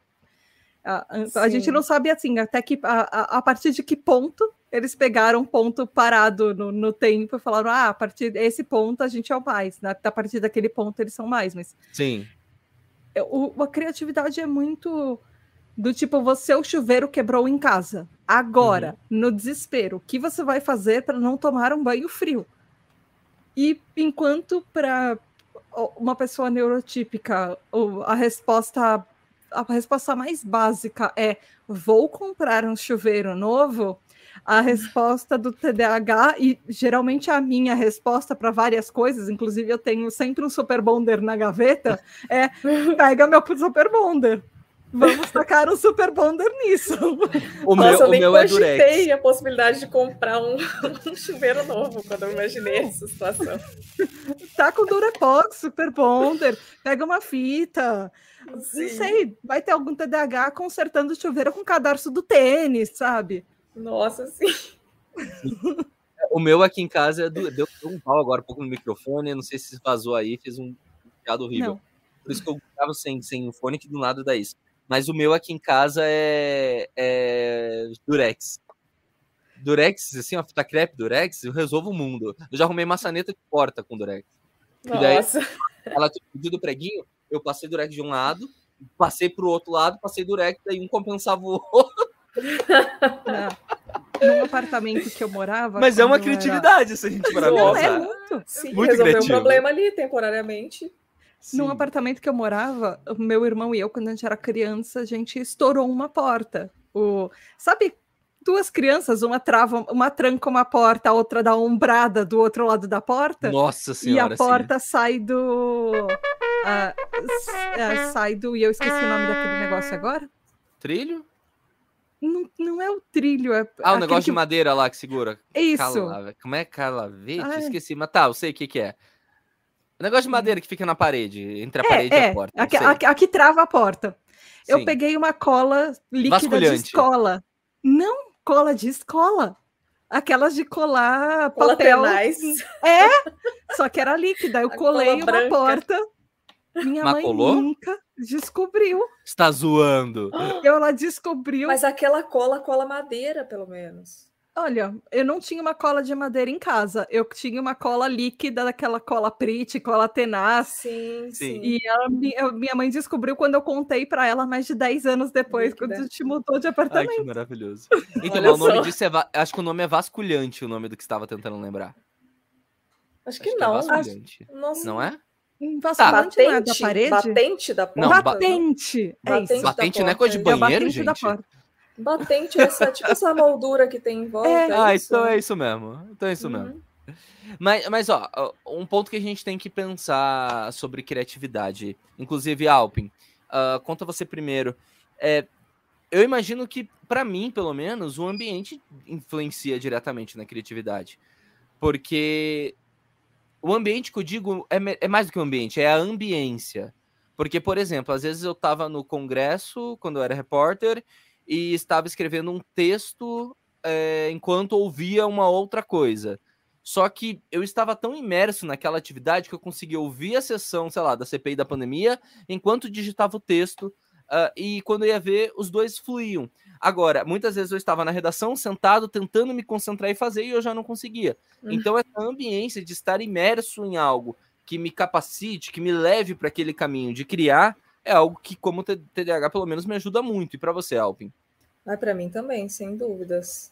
a, a gente não sabe assim, até que a, a, partir de que ponto eles pegaram um ponto parado no, no tempo e falaram: ah, a partir desse ponto a gente é o mais, né? a partir daquele ponto eles são mais, mas. Sim. O, a criatividade é muito do tipo, você o chuveiro quebrou em casa. Agora, uhum. no desespero, o que você vai fazer para não tomar um banho frio? E enquanto para uma pessoa neurotípica, a resposta a resposta mais básica é vou comprar um chuveiro novo, a resposta do TDAH, e geralmente a minha resposta para várias coisas, inclusive eu tenho sempre um super bonder na gaveta, é pega meu super bonder. Vamos tacar um super bonder nisso. O Nossa, meu, eu nem o meu é Durex. a possibilidade de comprar um, um, chuveiro novo quando eu imaginei essa situação. Tá com Durepox, super bonder, pega uma fita. Sim. Não sei, vai ter algum TDAH consertando o chuveiro com o cadarço do tênis, sabe? Nossa, sim. (laughs) O meu aqui em casa é deu um pau agora um pouco no microfone, não sei se vazou aí, fez um piado horrível. Não. Por isso que eu gravo sem, sem fone, que do nada dá isso. Mas o meu aqui em casa é, é Durex. Durex, assim, ó, fita crepe Durex, eu resolvo o mundo. Eu já arrumei maçaneta de porta com Durex. Nossa. E daí, ela pediu do preguinho, eu passei Durex de um lado, passei pro outro lado, passei Durex, daí um compensava o outro. Num apartamento que eu morava. Mas é uma criatividade era... se a gente parar Não, é muito. Sim, muito resolveu criativo. um problema ali temporariamente. Sim. Num apartamento que eu morava, meu irmão e eu, quando a gente era criança, a gente estourou uma porta. O... Sabe, duas crianças, uma trava, uma tranca uma porta, a outra dá uma umbrada do outro lado da porta. Nossa senhora. E a porta sim. sai do uh, sai do. E eu esqueci o nome daquele negócio agora. Trilho? Não, não é o trilho. É ah, o negócio que... de madeira lá que segura. Isso. Cala... Como é calavete? Ah, Esqueci, mas tá, eu sei o que, que é. O negócio de madeira que fica na parede, entre a é, parede é, e a porta. Aqui, aqui, aqui trava a porta. Sim. Eu peguei uma cola líquida de escola. Não cola de escola. Aquelas de colar cola papel. Tenaz. É, só que era líquida. Eu a colei uma branca. porta. Minha Mas mãe colou? nunca descobriu. Está zoando. Ela descobriu. Mas aquela cola cola madeira, pelo menos. Olha, eu não tinha uma cola de madeira em casa. Eu tinha uma cola líquida, daquela cola Prit, cola tenaz. Sim, sim. E ela, minha mãe descobriu quando eu contei para ela mais de 10 anos depois, líquida. quando a gente mudou de apartamento. Ai, que maravilhoso. (laughs) Então, o nome disso é. Acho que o nome é vasculhante, o nome do que estava tentando lembrar. Acho que acho não. Que é vasculhante. Acho... Não é? Vasculhante tá. não é da parede? Batente da porta? Não, batente. É batente, isso. batente não é coisa de é banheiro, é gente? Da porta. Batente, essa, tipo essa moldura que tem em volta. É, é ah, isso. então é isso mesmo. Então é isso uhum. mesmo. Mas, mas, ó, um ponto que a gente tem que pensar sobre criatividade, inclusive Alpin, uh, conta você primeiro. É, eu imagino que, para mim, pelo menos, o ambiente influencia diretamente na criatividade. Porque o ambiente que eu digo é, é mais do que o ambiente, é a ambiência. Porque, por exemplo, às vezes eu estava no congresso, quando eu era repórter, e estava escrevendo um texto é, enquanto ouvia uma outra coisa. Só que eu estava tão imerso naquela atividade que eu conseguia ouvir a sessão, sei lá, da CPI da pandemia, enquanto digitava o texto, uh, e quando eu ia ver, os dois fluíam. Agora, muitas vezes eu estava na redação, sentado, tentando me concentrar e fazer, e eu já não conseguia. Uhum. Então, essa ambiência de estar imerso em algo que me capacite, que me leve para aquele caminho de criar, é algo que, como TDAH, pelo menos me ajuda muito. E para você, Alpin? Ah, para mim também, sem dúvidas.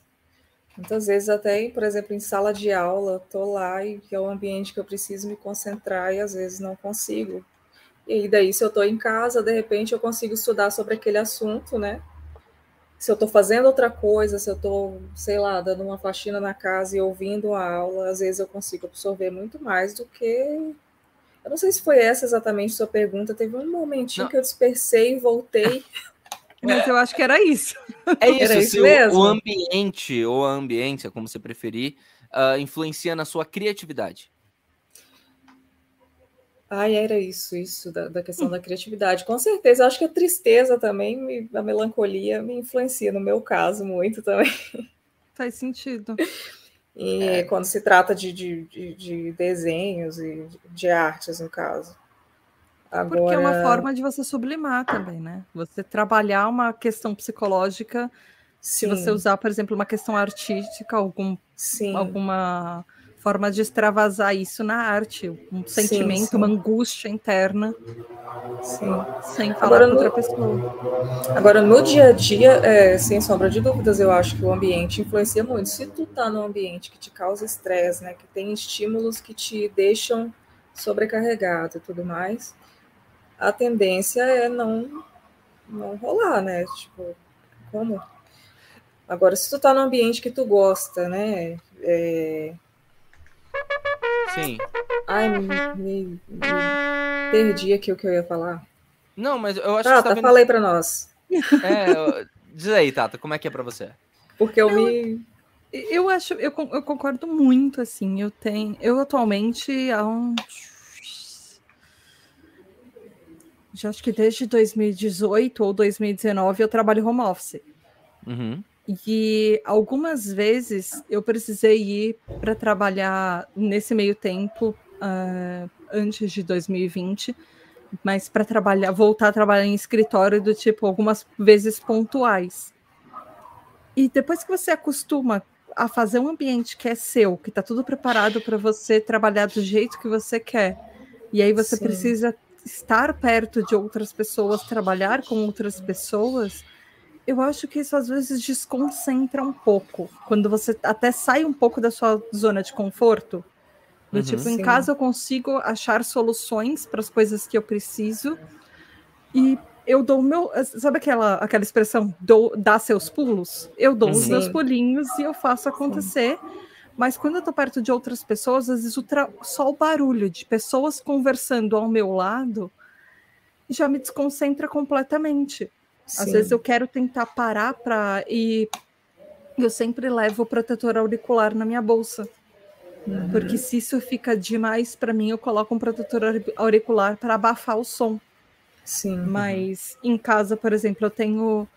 Muitas vezes até, por exemplo, em sala de aula, tô lá e é o ambiente que eu preciso me concentrar e às vezes não consigo. E daí, se eu estou em casa, de repente eu consigo estudar sobre aquele assunto, né? Se eu estou fazendo outra coisa, se eu estou, sei lá, dando uma faxina na casa e ouvindo a aula, às vezes eu consigo absorver muito mais do que eu não sei se foi essa exatamente sua pergunta. Teve um momentinho não. que eu dispersei e voltei. (laughs) Mas eu acho que era isso. É isso, era isso mesmo. O, ambiente, ou a ambiência, como você preferir, uh, influencia na sua criatividade. Ai, era isso, isso, da, da questão da criatividade. Com certeza, eu acho que a tristeza também, a melancolia me influencia, no meu caso, muito também. Faz sentido. (laughs) E é. quando se trata de, de, de, de, desenhos e de artes, no caso. Agora... Porque é uma forma de você sublimar também, né? Você trabalhar uma questão psicológica, Sim. se você usar, por exemplo, uma questão artística, algum, Sim. alguma forma de extravasar isso na arte, um sentimento, sim, sim. uma angústia interna, sim. sem falar Agora, com outra pessoa. Agora, no dia a dia, é, sem sombra de dúvidas, eu acho que o ambiente influencia muito. Se tu tá num ambiente que te causa estresse, né, que tem estímulos que te deixam sobrecarregado e tudo mais, a tendência é não, não rolar, né? Tipo, como? Agora, se tu tá num ambiente que tu gosta, né? É, Sim. Ai, me, me, me, perdi aqui o que eu ia falar. Não, mas eu acho Tata, que. Tata, vendo... falei para nós. É, diz aí, Tata, como é que é para você? Porque eu, eu me. Eu acho, eu, eu concordo muito, assim. Eu tenho. Eu atualmente há uns. Já acho que desde 2018 ou 2019 eu trabalho home office. Uhum. E algumas vezes eu precisei ir para trabalhar nesse meio tempo, uh, antes de 2020, mas para trabalhar, voltar a trabalhar em escritório do tipo algumas vezes pontuais. E depois que você acostuma a fazer um ambiente que é seu, que está tudo preparado para você trabalhar do jeito que você quer, e aí você Sim. precisa estar perto de outras pessoas, trabalhar com outras pessoas eu acho que isso às vezes desconcentra um pouco. Quando você até sai um pouco da sua zona de conforto. Do uhum, tipo, sim. em casa eu consigo achar soluções para as coisas que eu preciso. E eu dou o meu. Sabe aquela, aquela expressão, dou, dá seus pulos? Eu dou sim. os meus pulinhos e eu faço acontecer. Sim. Mas quando eu tô perto de outras pessoas, às vezes o só o barulho de pessoas conversando ao meu lado já me desconcentra completamente. Sim. Às vezes eu quero tentar parar para e eu sempre levo o protetor auricular na minha bolsa. Uhum. Porque se isso fica demais para mim, eu coloco um protetor auricular para abafar o som. Sim. Mas em casa, por exemplo, eu tenho.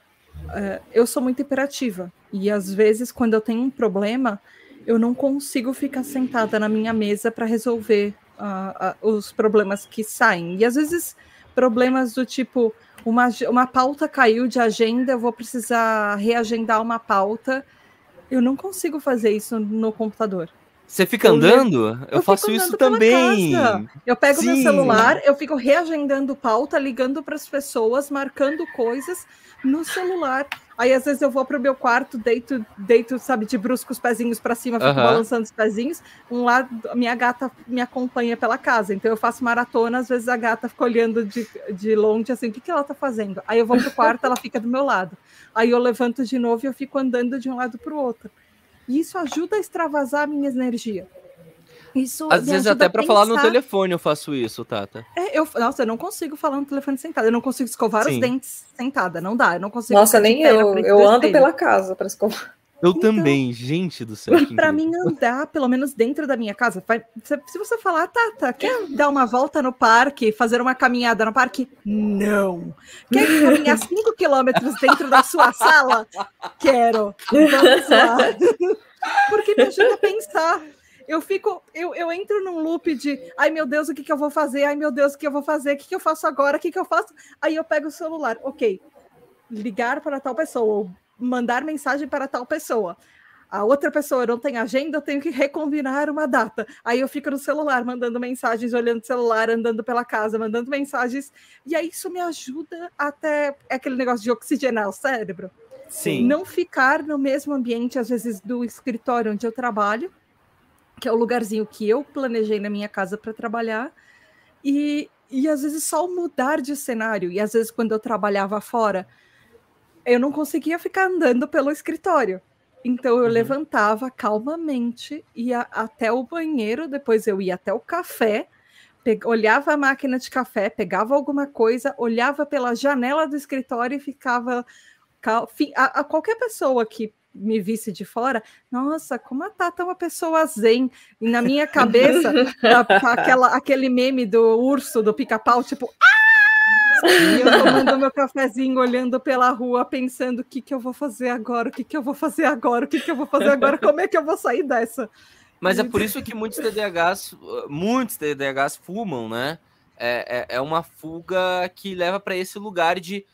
Uh, eu sou muito imperativa. E às vezes, quando eu tenho um problema, eu não consigo ficar sentada na minha mesa para resolver uh, uh, os problemas que saem. E às vezes, problemas do tipo: uma, uma pauta caiu de agenda, eu vou precisar reagendar uma pauta. Eu não consigo fazer isso no computador. Você fica eu andando? Eu, eu faço isso também. Eu pego Sim. meu celular, eu fico reagendando pauta, ligando para as pessoas, marcando coisas no celular. Aí às vezes eu vou pro meu quarto, deito, deito, sabe, de brusco os pezinhos para cima, fico balançando os pezinhos. Um lado, minha gata me acompanha pela casa, então eu faço maratona, às vezes a gata fica olhando de, de longe assim, o que, que ela tá fazendo? Aí eu vou pro quarto, ela fica do meu lado. Aí eu levanto de novo e eu fico andando de um lado pro outro. E isso ajuda a extravasar a minha energia. Isso Às vezes até para falar no telefone eu faço isso, Tata. É, eu, nossa, eu não consigo falar no telefone sentada. Eu não consigo escovar Sim. os dentes sentada. Não dá. Eu não consigo. Nossa, nem eu. Eu ando pela casa para escovar. Eu então, também, gente do céu. E para mim andar, pelo menos dentro da minha casa, se você falar, Tata, quer dar uma volta no parque, fazer uma caminhada no parque? Não. Quer caminhar (laughs) 5 quilômetros dentro da sua sala? Quero. (laughs) Porque me ajuda a pensar eu fico, eu, eu entro num loop de ai meu Deus, o que, que eu vou fazer? Ai meu Deus, o que eu vou fazer? O que, que eu faço agora? O que, que eu faço? Aí eu pego o celular, ok, ligar para tal pessoa, ou mandar mensagem para tal pessoa. A outra pessoa não tem agenda, eu tenho que recombinar uma data. Aí eu fico no celular, mandando mensagens, olhando o celular, andando pela casa, mandando mensagens. E aí isso me ajuda até é aquele negócio de oxigenar o cérebro. Sim. Não ficar no mesmo ambiente, às vezes, do escritório onde eu trabalho, que é o lugarzinho que eu planejei na minha casa para trabalhar, e, e às vezes só mudar de cenário, e às vezes quando eu trabalhava fora, eu não conseguia ficar andando pelo escritório. Então eu uhum. levantava calmamente, ia até o banheiro, depois eu ia até o café, olhava a máquina de café, pegava alguma coisa, olhava pela janela do escritório e ficava. A, a qualquer pessoa que me visse de fora, nossa, como a Tata é uma pessoa zen. E na minha cabeça, (laughs) aquela, aquele meme do urso, do pica-pau, tipo, ah! E eu tomando (laughs) meu cafezinho, olhando pela rua, pensando o que, que eu vou fazer agora, o que, que eu vou fazer agora, o que, que eu vou fazer agora, como é que eu vou sair dessa? Mas é por isso que muitos TDAHs, muitos TDAHs fumam, né? É, é, é uma fuga que leva para esse lugar de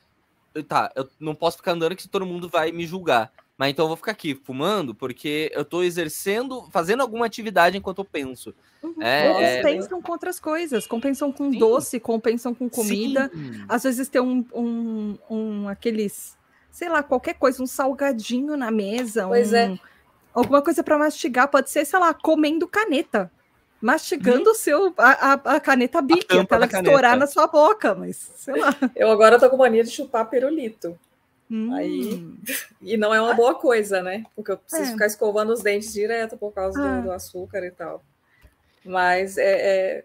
tá, eu não posso ficar andando que todo mundo vai me julgar. Mas então eu vou ficar aqui fumando porque eu estou exercendo, fazendo alguma atividade enquanto eu penso. Uhum. É, Eles pensam com outras coisas, compensam com Sim. doce, compensam com comida. Sim. Às vezes tem um, um, um, aqueles, sei lá, qualquer coisa, um salgadinho na mesa. Pois um, é. Alguma coisa para mastigar, pode ser, sei lá, comendo caneta mastigando o seu, a, a, caneta bique, até ela estourar na sua boca, mas sei lá. Eu agora tô com mania de chupar pirulito. Hum. Aí, e não é uma boa coisa, né? Porque eu preciso é. ficar escovando os dentes direto por causa ah. do, do, açúcar e tal. Mas é, é,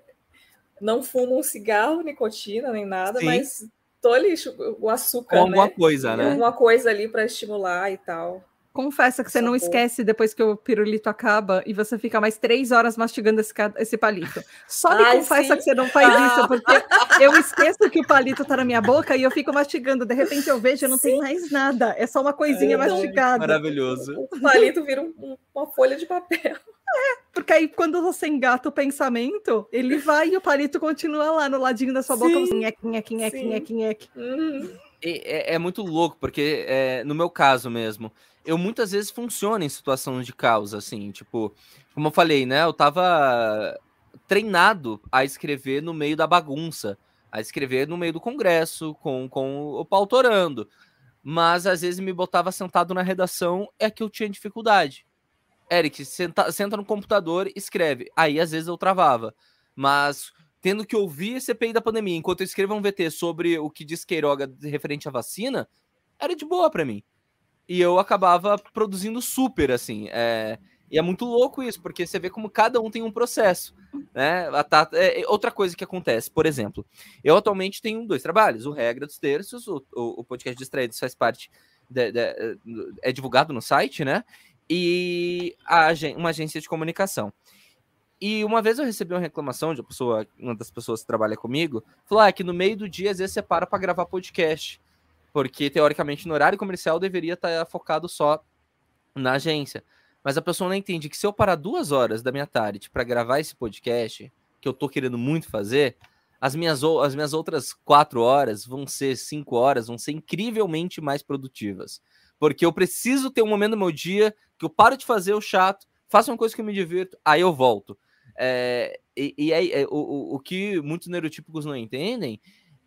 não fumo um cigarro, nicotina, nem nada, Sim. mas tô ali, o açúcar. Com alguma né? coisa, né? Alguma coisa ali para estimular e tal. Confessa que você não esquece depois que o pirulito acaba e você fica mais três horas mastigando esse, esse palito. Só me Ai, confessa sim. que você não faz ah. isso, porque eu esqueço que o palito tá na minha boca e eu fico mastigando. De repente eu vejo e não sim. tem mais nada. É só uma coisinha é, mastigada. Maravilhoso. O palito vira um, uma folha de papel. É, porque aí quando você engata o pensamento, ele vai e o palito continua lá no ladinho da sua sim. boca. Nheque, nheque, nheque, nheque, nheque. Uhum. É, é, muito louco, porque é, no meu caso mesmo eu muitas vezes funciono em situações de causa, assim, tipo, como eu falei, né? Eu tava treinado a escrever no meio da bagunça, a escrever no meio do congresso, com, com o pau torando. Mas às vezes me botava sentado na redação, é que eu tinha dificuldade. Eric, senta, senta no computador escreve. Aí às vezes eu travava. Mas tendo que ouvir esse CPI da pandemia, enquanto eu escrevo um VT sobre o que diz Queiroga referente à vacina, era de boa para mim e eu acabava produzindo super, assim. É... E é muito louco isso, porque você vê como cada um tem um processo. Né? Tata, é, é, outra coisa que acontece, por exemplo, eu atualmente tenho dois trabalhos: o Regra dos Terços, o, o, o podcast Distraídos faz parte, de, de, é divulgado no site, né? E a, uma agência de comunicação. E uma vez eu recebi uma reclamação de uma pessoa, uma das pessoas que trabalha comigo, falou ah, que no meio do dia às vezes você para para gravar podcast, porque teoricamente no horário comercial deveria estar tá focado só na agência. Mas a pessoa não entende que se eu parar duas horas da minha tarde para gravar esse podcast, que eu tô querendo muito fazer, as minhas, as minhas outras quatro horas vão ser cinco horas, vão ser incrivelmente mais produtivas. Porque eu preciso ter um momento no meu dia que eu paro de fazer o chato, faço uma coisa que eu me divirto, aí eu volto. É, e, e é, é, o, o que muitos neurotípicos não entendem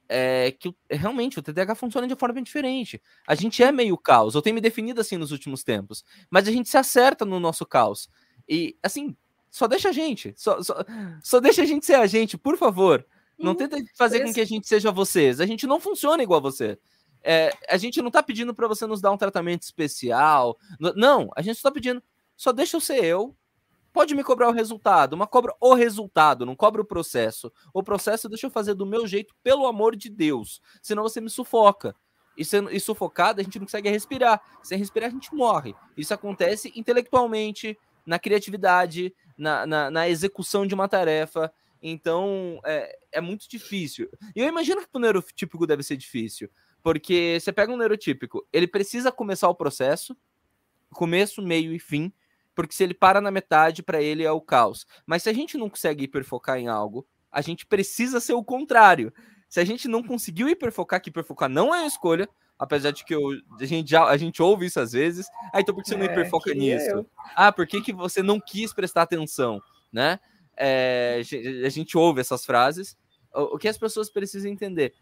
é que realmente o TDAH funciona de forma diferente. A gente é meio caos. Eu tenho me definido assim nos últimos tempos, mas a gente se acerta no nosso caos. E assim, só deixa a gente, só, só, só deixa a gente ser a gente, por favor. Não hum, tenta fazer com que a gente seja vocês. A gente não funciona igual a você. É, a gente não tá pedindo para você nos dar um tratamento especial. Não, a gente só tá pedindo, só deixa eu ser eu, Pode me cobrar o resultado, mas cobra o resultado, não cobra o processo. O processo deixa eu fazer do meu jeito, pelo amor de Deus. Senão você me sufoca. E, sendo, e sufocado, a gente não consegue respirar. Sem respirar, a gente morre. Isso acontece intelectualmente, na criatividade, na, na, na execução de uma tarefa. Então, é, é muito difícil. E eu imagino que para o neurotípico deve ser difícil. Porque você pega um neurotípico, ele precisa começar o processo, começo, meio e fim porque se ele para na metade, para ele é o caos. Mas se a gente não consegue hiperfocar em algo, a gente precisa ser o contrário. Se a gente não conseguiu hiperfocar, que hiperfocar não é a escolha, apesar de que eu, a, gente já, a gente ouve isso às vezes. Ah, então por que você não é, hiperfoca nisso? Eu. Ah, por que, que você não quis prestar atenção? Né? É, a gente ouve essas frases. O, o que as pessoas precisam entender?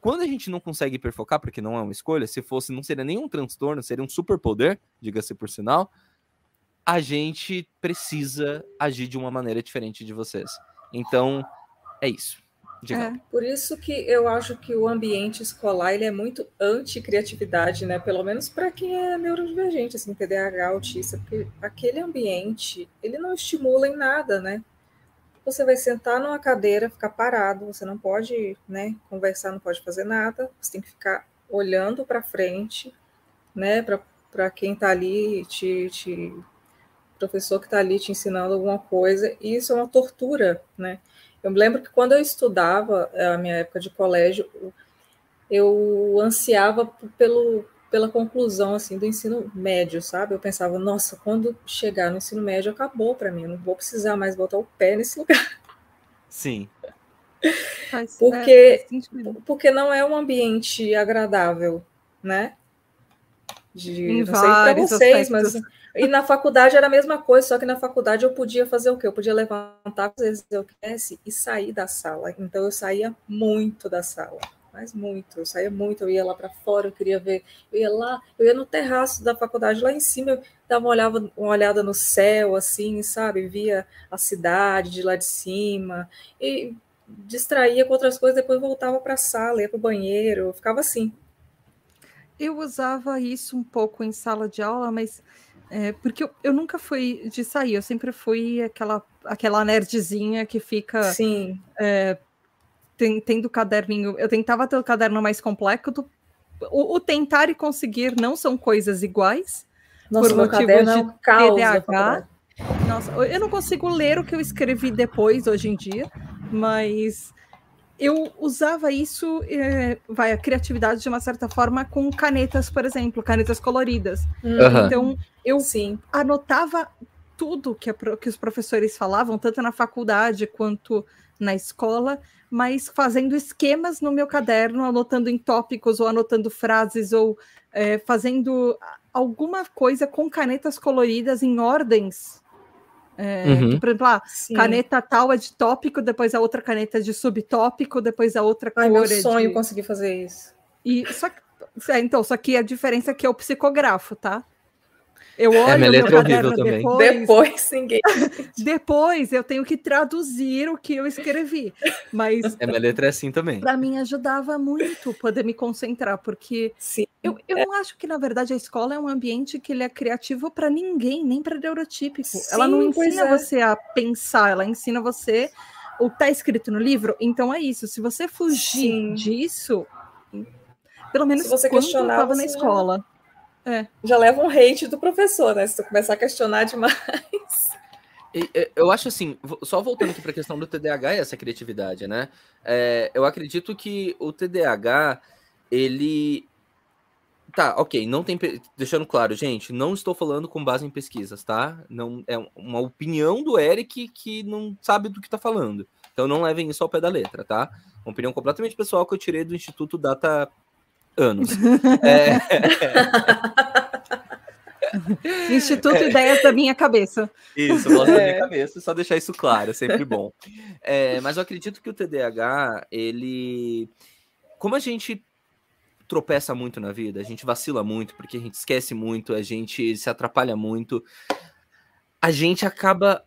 Quando a gente não consegue hiperfocar, porque não é uma escolha, se fosse, não seria nenhum transtorno, seria um superpoder, diga-se por sinal a gente precisa agir de uma maneira diferente de vocês. Então, é isso. É, por isso que eu acho que o ambiente escolar ele é muito anti-criatividade, né? Pelo menos para quem é neurodivergente, assim, TDAH, autista, porque aquele ambiente, ele não estimula em nada, né? Você vai sentar numa cadeira, ficar parado, você não pode, né, conversar, não pode fazer nada, você tem que ficar olhando para frente, né, para quem está ali te, te professor que está ali te ensinando alguma coisa, e isso é uma tortura, né? Eu me lembro que quando eu estudava, eh, a minha época de colégio, eu ansiava pelo, pela conclusão assim do ensino médio, sabe? Eu pensava, nossa, quando chegar no ensino médio acabou para mim, eu não vou precisar mais botar o pé nesse (laughs) lugar. Sim. Porque, porque não é um ambiente agradável, né? De, não sei para vocês, aspectos. mas e na faculdade era a mesma coisa, só que na faculdade eu podia fazer o quê? Eu podia levantar às vezes eu quisesse e sair da sala. Então eu saía muito da sala, mas muito. Eu saía muito, eu ia lá para fora, eu queria ver, eu ia lá, eu ia no terraço da faculdade lá em cima, eu dava uma olhada, uma olhada no céu, assim, sabe? Via a cidade de lá de cima e distraía com outras coisas, depois voltava para a sala, ia para o banheiro, ficava assim. Eu usava isso um pouco em sala de aula, mas é, porque eu, eu, nunca fui de sair, eu sempre fui aquela, aquela nerdzinha que fica Sim. É, tem, tendo caderninho. Eu tentava ter o caderno mais complexo. O, o, tentar e conseguir não são coisas iguais. Nossa, por motivo de é um TDAH. Nossa, eu não consigo ler o que eu escrevi depois, hoje em dia, mas eu usava isso, é, vai, a criatividade de uma certa forma com canetas, por exemplo, canetas coloridas. Uhum. Então, eu Sim. anotava tudo que, a, que os professores falavam, tanto na faculdade quanto na escola, mas fazendo esquemas no meu caderno, anotando em tópicos, ou anotando frases, ou é, fazendo alguma coisa com canetas coloridas em ordens é, uhum. Por exemplo, ah, caneta tal é de tópico, depois a outra caneta é de subtópico, depois a outra Ai, cor meu é sonho de... conseguir fazer isso. E só que, é, então, só que a diferença é que é o psicografo, tá? Eu olho é, minha letra é horrível também. Depois, depois ninguém. (laughs) depois eu tenho que traduzir o que eu escrevi. Mas. É, minha letra é assim também. Para mim ajudava muito poder me concentrar, porque Sim, eu, eu é. não acho que, na verdade, a escola é um ambiente que ele é criativo para ninguém, nem para neurotípico. Sim, ela não ensina é. você a pensar, ela ensina você o que está escrito no livro. Então é isso. Se você fugir Sim. disso, pelo menos Se você quando eu estava na escola. Já é. Já leva um hate do professor, né? Se tu começar a questionar demais. Eu acho assim, só voltando aqui para a questão do TDAH e essa criatividade, né? É, eu acredito que o TDAH, ele. Tá, ok, não tem. Deixando claro, gente, não estou falando com base em pesquisas, tá? Não, é uma opinião do Eric que não sabe do que está falando. Então não levem isso ao pé da letra, tá? Uma opinião completamente pessoal que eu tirei do Instituto Data anos. (laughs) é... (laughs) Instituto é... Ideias da Minha Cabeça. Isso, voz é. da minha cabeça, só deixar isso claro, é sempre bom. É, mas eu acredito que o TDAH, ele. Como a gente tropeça muito na vida, a gente vacila muito, porque a gente esquece muito, a gente se atrapalha muito, a gente acaba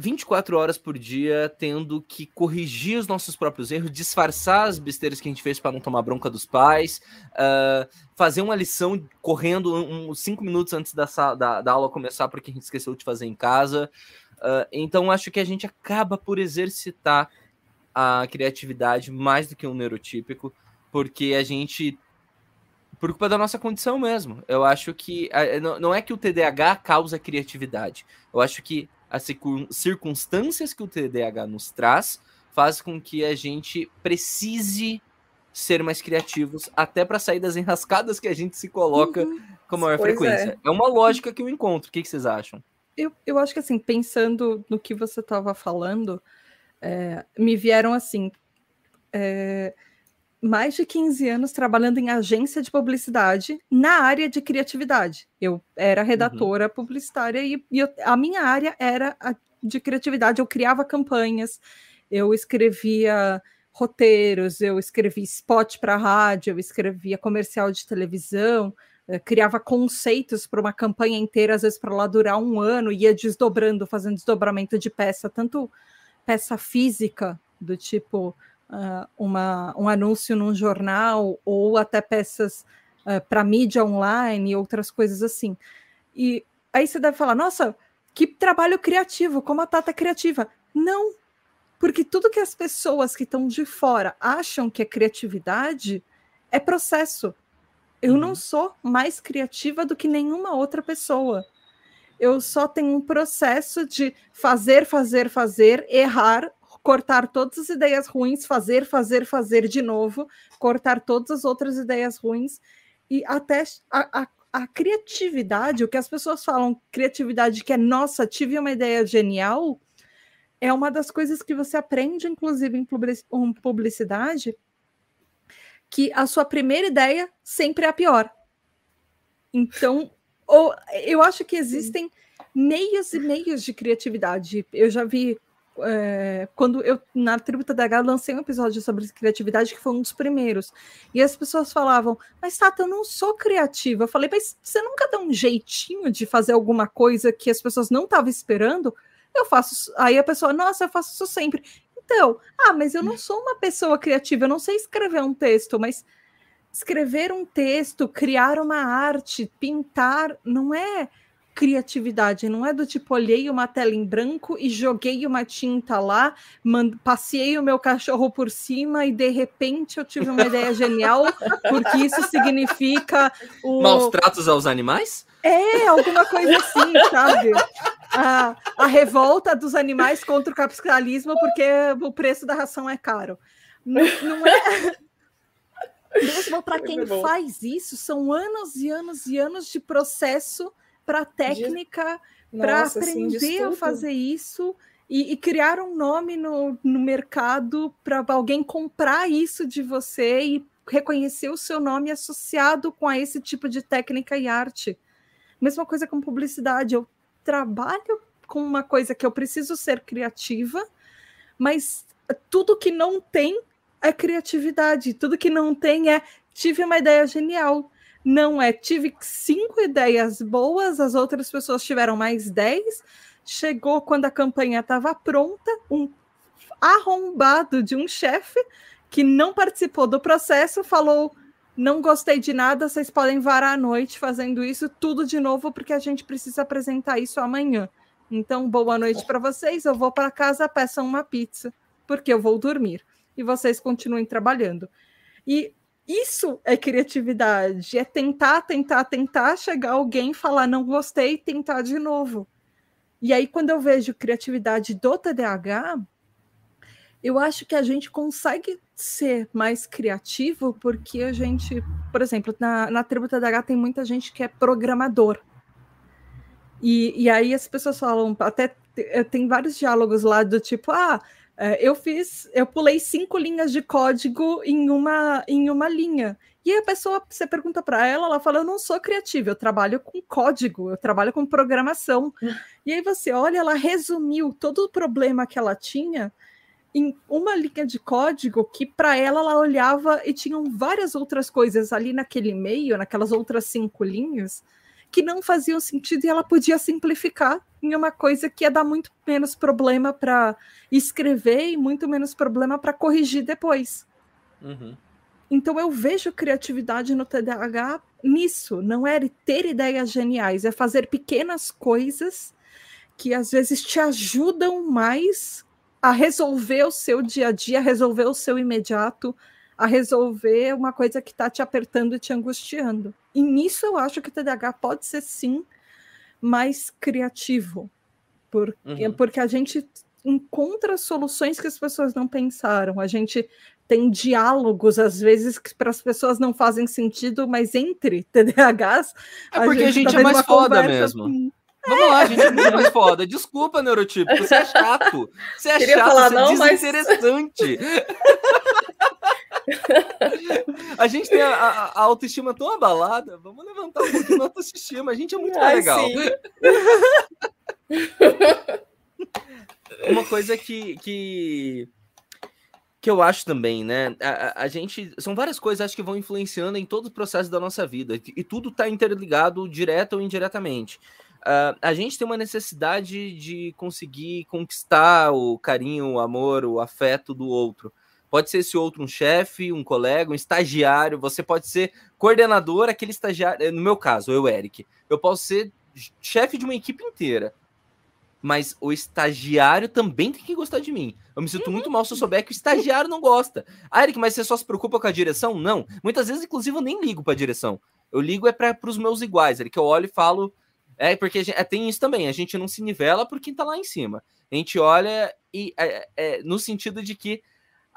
24 horas por dia tendo que corrigir os nossos próprios erros, disfarçar as besteiras que a gente fez para não tomar bronca dos pais, uh, fazer uma lição correndo uns 5 minutos antes da, da, da, aula começar porque a gente esqueceu de fazer em casa. Uh, então, acho que a gente acaba por exercitar a criatividade mais do que um neurotípico, porque a gente. Por culpa da nossa condição mesmo. Eu acho que. Não é que o TDAH causa criatividade. Eu acho que as circunstâncias que o TDAH nos traz faz com que a gente precise ser mais criativos, até para sair das enrascadas que a gente se coloca uhum. com maior pois frequência. É. é. uma lógica que eu encontro. O que, que vocês acham? Eu, eu acho que assim, pensando no que você estava falando, é, me vieram assim. É, mais de 15 anos trabalhando em agência de publicidade na área de criatividade. Eu era redatora uhum. publicitária e, e eu, a minha área era a de criatividade. Eu criava campanhas, eu escrevia roteiros, eu escrevia spot para rádio, eu escrevia comercial de televisão, eh, criava conceitos para uma campanha inteira, às vezes para lá durar um ano, ia desdobrando, fazendo desdobramento de peça, tanto peça física, do tipo uh, uma, um anúncio num jornal ou até peças uh, para mídia online e outras coisas assim. E aí você deve falar, nossa, que trabalho criativo, como a Tata é criativa. Não, porque tudo que as pessoas que estão de fora acham que é criatividade é processo. Eu uhum. não sou mais criativa do que nenhuma outra pessoa. Eu só tenho um processo de fazer, fazer, fazer, errar, cortar todas as ideias ruins, fazer, fazer, fazer de novo, cortar todas as outras ideias ruins e até a, a, a criatividade, o que as pessoas falam, criatividade que é nossa, tive uma ideia genial, é uma das coisas que você aprende, inclusive em publicidade, que a sua primeira ideia sempre é a pior. Então, ou, eu acho que existem meios e meios de criatividade. Eu já vi é, quando eu, na Tributa DH, lancei um episódio sobre criatividade, que foi um dos primeiros. E as pessoas falavam, mas Tata, eu não sou criativa. Eu falei, mas você nunca dá um jeitinho de fazer alguma coisa que as pessoas não estavam esperando? Eu faço. Aí a pessoa, nossa, eu faço isso sempre. Então, ah, mas eu não sou uma pessoa criativa, eu não sei escrever um texto, mas escrever um texto, criar uma arte, pintar, não é criatividade, não é do tipo, olhei uma tela em branco e joguei uma tinta lá, passei o meu cachorro por cima e de repente eu tive uma ideia genial, porque isso significa o... Maus tratos aos animais? É, alguma coisa assim, sabe? A, a revolta dos animais contra o capitalismo porque o preço da ração é caro. Não, não é... (laughs) Mesmo para quem faz isso, são anos e anos e anos de processo para técnica, para aprender a fazer isso e, e, criar um nome no, no mercado para alguém comprar isso de você e reconhecer o seu nome associado com esse tipo de técnica e arte. Mesma coisa com publicidade. Eu trabalho com uma coisa que eu preciso ser criativa, mas tudo que não tem é criatividade, tudo que não tem é tive uma ideia genial. Não é, tive cinco ideias boas, as outras pessoas tiveram mais dez. Chegou quando a campanha estava pronta, um arrombado de um chefe que não participou do processo falou: não gostei de nada, vocês podem varar a noite fazendo isso tudo de novo, porque a gente precisa apresentar isso amanhã. Então, boa noite para vocês. Eu vou para casa, peçam uma pizza, porque eu vou dormir. E vocês continuem trabalhando. E isso é criatividade, é tentar, tentar, tentar chegar alguém, falar não gostei, tentar de novo. E aí, quando eu vejo criatividade do TDAH, eu acho que a gente consegue ser mais criativo porque a gente, por exemplo, na, na tribo TDAH tem muita gente que é programador. E, e aí as pessoas falam, até tem vários diálogos lá do tipo, ah, eu fiz, eu pulei cinco linhas de código em uma, em uma linha. E a pessoa, você pergunta para ela, ela fala: Eu não sou criativa, eu trabalho com código, eu trabalho com programação. (laughs) e aí você olha, ela resumiu todo o problema que ela tinha em uma linha de código que para ela ela olhava e tinham várias outras coisas ali naquele meio, naquelas outras cinco linhas, que não faziam sentido e ela podia simplificar em uma coisa que ia dar muito menos problema para escrever e muito menos problema para corrigir depois. Uhum. Então eu vejo criatividade no TDAH nisso, não é ter ideias geniais, é fazer pequenas coisas que às vezes te ajudam mais a resolver o seu dia a dia, a resolver o seu imediato, a resolver uma coisa que está te apertando e te angustiando. E nisso eu acho que o TDAH pode ser sim mais criativo, porque, uhum. porque a gente encontra soluções que as pessoas não pensaram. A gente tem diálogos, às vezes, que para as pessoas não fazem sentido, mas entre (laughs) TDAHs. É porque a gente, a gente tá é mais foda mesmo. Com... Vamos lá, a gente é muito mais foda. Desculpa, neurotipo, você é chato. Você é Queria chato, falar, você é não, é desinteressante. Mas... (laughs) a gente tem a, a, a, autoestima tão abalada. Vamos levantar um pouquinho a autoestima. A gente é muito Ai, legal. (laughs) Uma coisa que, que, que eu acho também, né? A, a, gente. São várias coisas acho que vão influenciando em todo o processo da nossa vida. E tudo está interligado, direto ou indiretamente. Uh, a gente tem uma necessidade de conseguir conquistar o carinho, o amor, o afeto do outro. Pode ser esse outro um chefe, um colega, um estagiário, você pode ser coordenador, aquele estagiário. Eh, no meu caso, eu, Eric, eu posso ser chefe de uma equipe inteira. Mas o estagiário também tem que gostar de mim. Eu me sinto uhum. muito mal se eu souber que o estagiário não gosta. Ah, Eric, mas você só se preocupa com a direção? Não. Muitas vezes, inclusive, eu nem ligo para a direção. Eu ligo é para os meus iguais, Eric. Eu olho e falo, é, porque gente, é, tem isso também, a gente não se nivela por quem tá lá em cima. A gente olha e é, é, no sentido de que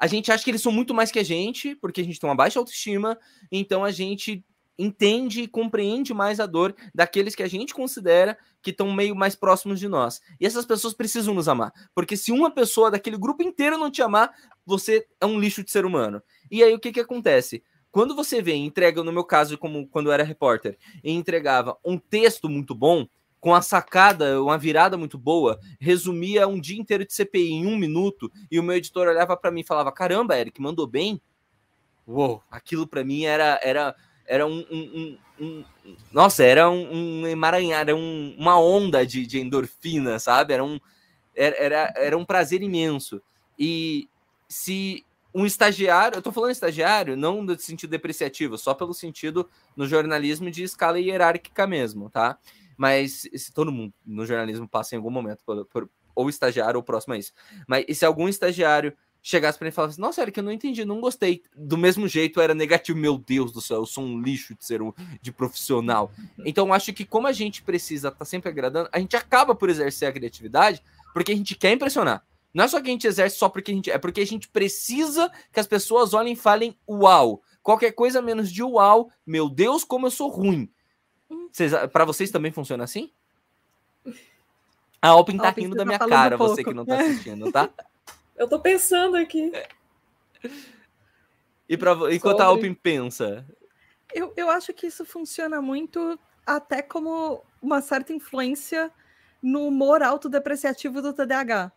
a gente acha que eles são muito mais que a gente, porque a gente tem uma baixa autoestima, então a gente entende e compreende mais a dor daqueles que a gente considera que estão meio mais próximos de nós. E essas pessoas precisam nos amar, porque se uma pessoa daquele grupo inteiro não te amar, você é um lixo de ser humano. E aí o que que acontece? Quando você vem entrega, no meu caso, como quando eu era repórter, e entregava um texto muito bom, com a sacada, uma virada muito boa, resumia um dia inteiro de CPI em um minuto, e o meu editor olhava para mim e falava: Caramba, Eric, mandou bem? Uou, aquilo para mim era, era, era um, um, um, um Nossa, era um, emaranhar, era uma onda de, de endorfina, sabe? Era um, era, era, era um prazer imenso. E se um estagiário, eu tô falando estagiário, não no sentido depreciativo, só pelo sentido no jornalismo de escala hierárquica mesmo, tá? Mas se todo mundo no jornalismo passa em algum momento por, por ou estagiário ou próximo a isso. Mas e se algum estagiário chegasse para mim e falasse, nossa, Eric, eu não entendi, não gostei. Do mesmo jeito era negativo, meu Deus do céu, eu sou um lixo de ser um de profissional. (laughs) Então acho que como a gente precisa estar tá sempre agradando, a gente acaba por exercer a criatividade porque a gente quer impressionar. Não é só que a gente exerce só porque a gente. É porque a gente precisa que as pessoas olhem e falem uau. Qualquer coisa menos de uau, meu Deus, como eu sou ruim. Para vocês também funciona assim? A Alpin tá rindo da minha tá cara, você que não tá assistindo, tá? (laughs) Eu tô pensando aqui. E pra, enquanto Sobre... a Alpin pensa? Eu, eu acho que isso funciona muito até como uma certa influência no humor autodepreciativo do TDAH.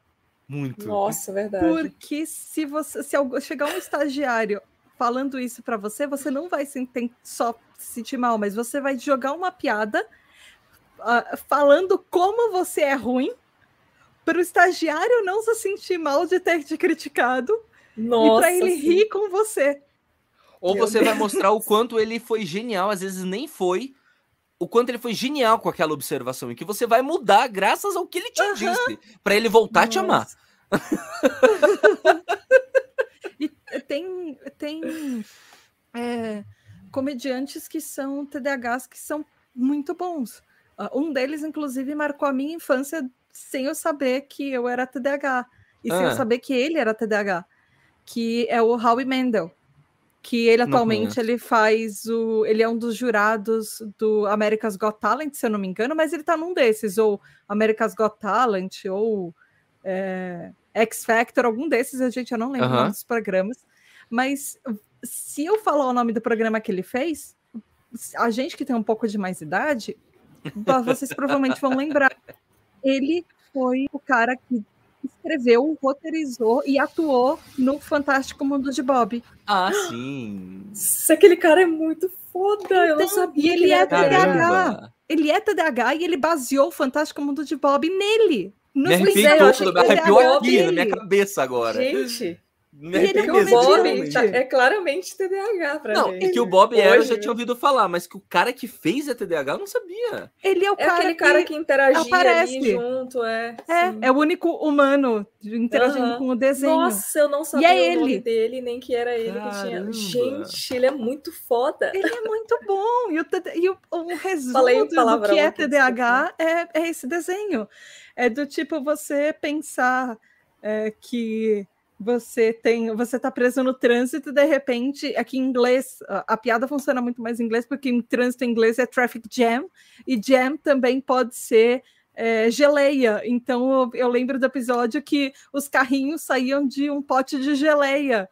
Muito. Nossa, verdade. Porque se você se chegar um estagiário falando isso para você, você não vai se, só se sentir mal, mas você vai jogar uma piada uh, falando como você é ruim para o estagiário não se sentir mal de ter te criticado Nossa, e para ele sim. rir com você. Ou Meu você Deus. vai mostrar o quanto ele foi genial, às vezes nem foi, o quanto ele foi genial com aquela observação e que você vai mudar graças ao que ele te disse, para ele voltar Nossa. a te amar. (laughs) tem tem é, comediantes que são TDAHs que são muito bons. Uh, um deles, inclusive, marcou a minha infância sem eu saber que eu era TDAH e ah. sem eu ah. saber que ele era TDAH, que é o Howie Mandel que ele atualmente ele faz o. Ele é um dos jurados do America's Got Talent, se eu não me engano, mas ele tá num desses, ou America's Got Talent, ou é, X Factor, algum desses, a gente eu não lembro uh -huh. dos programas. Mas se eu falar o nome do programa que ele fez, a gente que tem um pouco de mais idade, vocês provavelmente vão lembrar. Ele foi o cara que escreveu, roteirizou e atuou no Fantástico Mundo de Bob. Ah, sim. Aquele cara é muito foda, então, eu não então, sabia. E ele, é TDAH. Ele é TDAH e ele baseou o Fantástico Mundo de Bob nele. Nos me arrepiou, me arrepiou aqui na minha cabeça agora. Gente, ele é, o Bob tá, é claramente TDAH pra não, E que o Bob era, eu já tinha ouvido falar, mas que o cara que fez é TDAH, eu não sabia. Ele é o é cara aquele que cara que interagia aparece. ali junto, é. É, é o único humano interagindo uhum. com o desenho. Nossa, eu não sabia e é o ele. dele, nem que era ele Caramba. que tinha. Gente, ele é muito foda. Ele é muito bom. E o, e o, o resumo do, do que é TDAH é, é esse desenho. É do tipo você pensar é, que você tem, você está preso no trânsito e de repente, aqui em inglês, a, a, piada funciona muito mais em inglês, porque em trânsito em inglês é traffic jam, e jam também pode ser é, geleia. Então eu, eu, lembro do episódio que os carrinhos saíam de um pote de geleia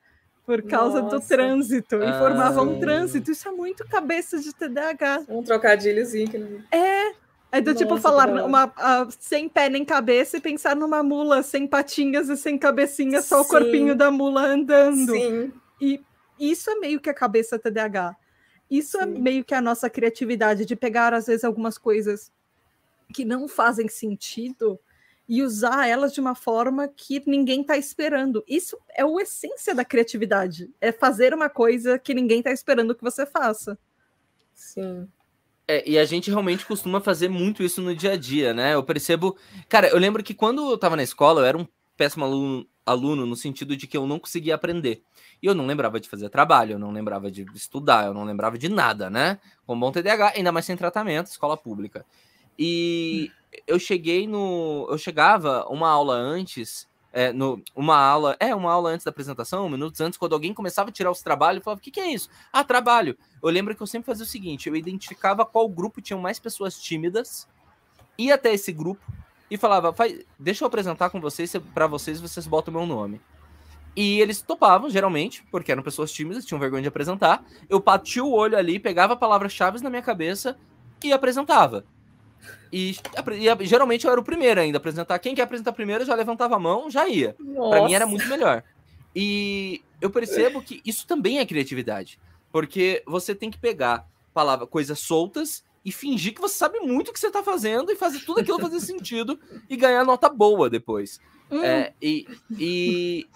por causa Nossa. do trânsito e formavam um trânsito. Isso é muito cabeça de TDAH. Um trocadilhozinho. É, é do tipo Nossa, tipo falar uma, uh, sem pé nem cabeça e pensar numa mula sem patinhas e sem cabecinha, só Sim. o corpinho da mula andando. Sim. E isso é meio que a cabeça TDAH. Isso é Sim. é meio que a nossa criatividade de pegar, às vezes, algumas coisas que não fazem sentido e usar elas de uma forma que ninguém está esperando. Isso é a essência da criatividade. É fazer uma coisa que ninguém está esperando que você faça. Sim. É, e a gente realmente costuma fazer muito isso no dia a dia, né? Eu percebo. Cara, eu lembro que quando eu tava na escola, eu era um péssimo aluno, aluno no sentido de que eu não conseguia aprender. E eu não lembrava de fazer trabalho, eu não lembrava de estudar, eu não lembrava de nada, né? Com bom TDAH, ainda mais sem tratamento, escola pública. E eu cheguei no. Eu chegava uma aula antes é, no, uma aula, é, uma aula antes da apresentação, minutos antes, quando alguém começava a tirar os trabalhos, eu falava, o que, que é isso? Ah, trabalho. Eu lembro que eu sempre fazia o seguinte, eu identificava qual grupo tinha mais pessoas tímidas, ia até esse grupo e falava, deixa eu apresentar com vocês, para vocês, vocês botam meu nome. E eles topavam, geralmente, porque eram pessoas tímidas, tinham vergonha de apresentar. Eu batia o olho ali, pegava palavras-chave na minha cabeça e apresentava. E, e, geralmente eu era o primeiro ainda a apresentar. Quem quer apresentar primeiro já levantava a mão, já ia. Para mim era muito melhor. E eu percebo que isso também é criatividade. Porque você tem que pegar palavra, coisas soltas e fingir que você sabe muito o que você está fazendo e fazer tudo aquilo fazer sentido e ganhar nota boa depois. Hum. É, e, e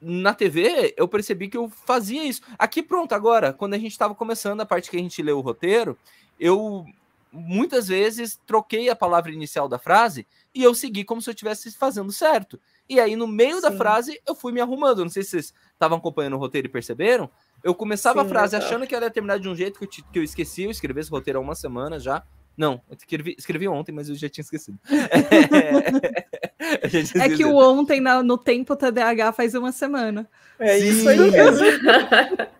na TV eu percebi que eu fazia isso. Aqui pronto, agora, quando a gente estava começando a parte que a gente leu o roteiro, eu muitas vezes troquei a palavra inicial da frase e eu segui como se eu estivesse fazendo certo. E aí, no meio Sim. da frase, eu fui me arrumando. Não sei se vocês estavam acompanhando o roteiro e perceberam. Eu começava Sim, a frase achando que ela ia terminar de um jeito que eu, que eu esqueci. Eu escrevi esse roteiro há uma semana já. Não, eu escrevi, escrevi ontem, mas eu já tinha esquecido. (laughs) É, é que o ontem na, no tempo TDAH faz uma semana. É Sim. isso aí mesmo. (laughs)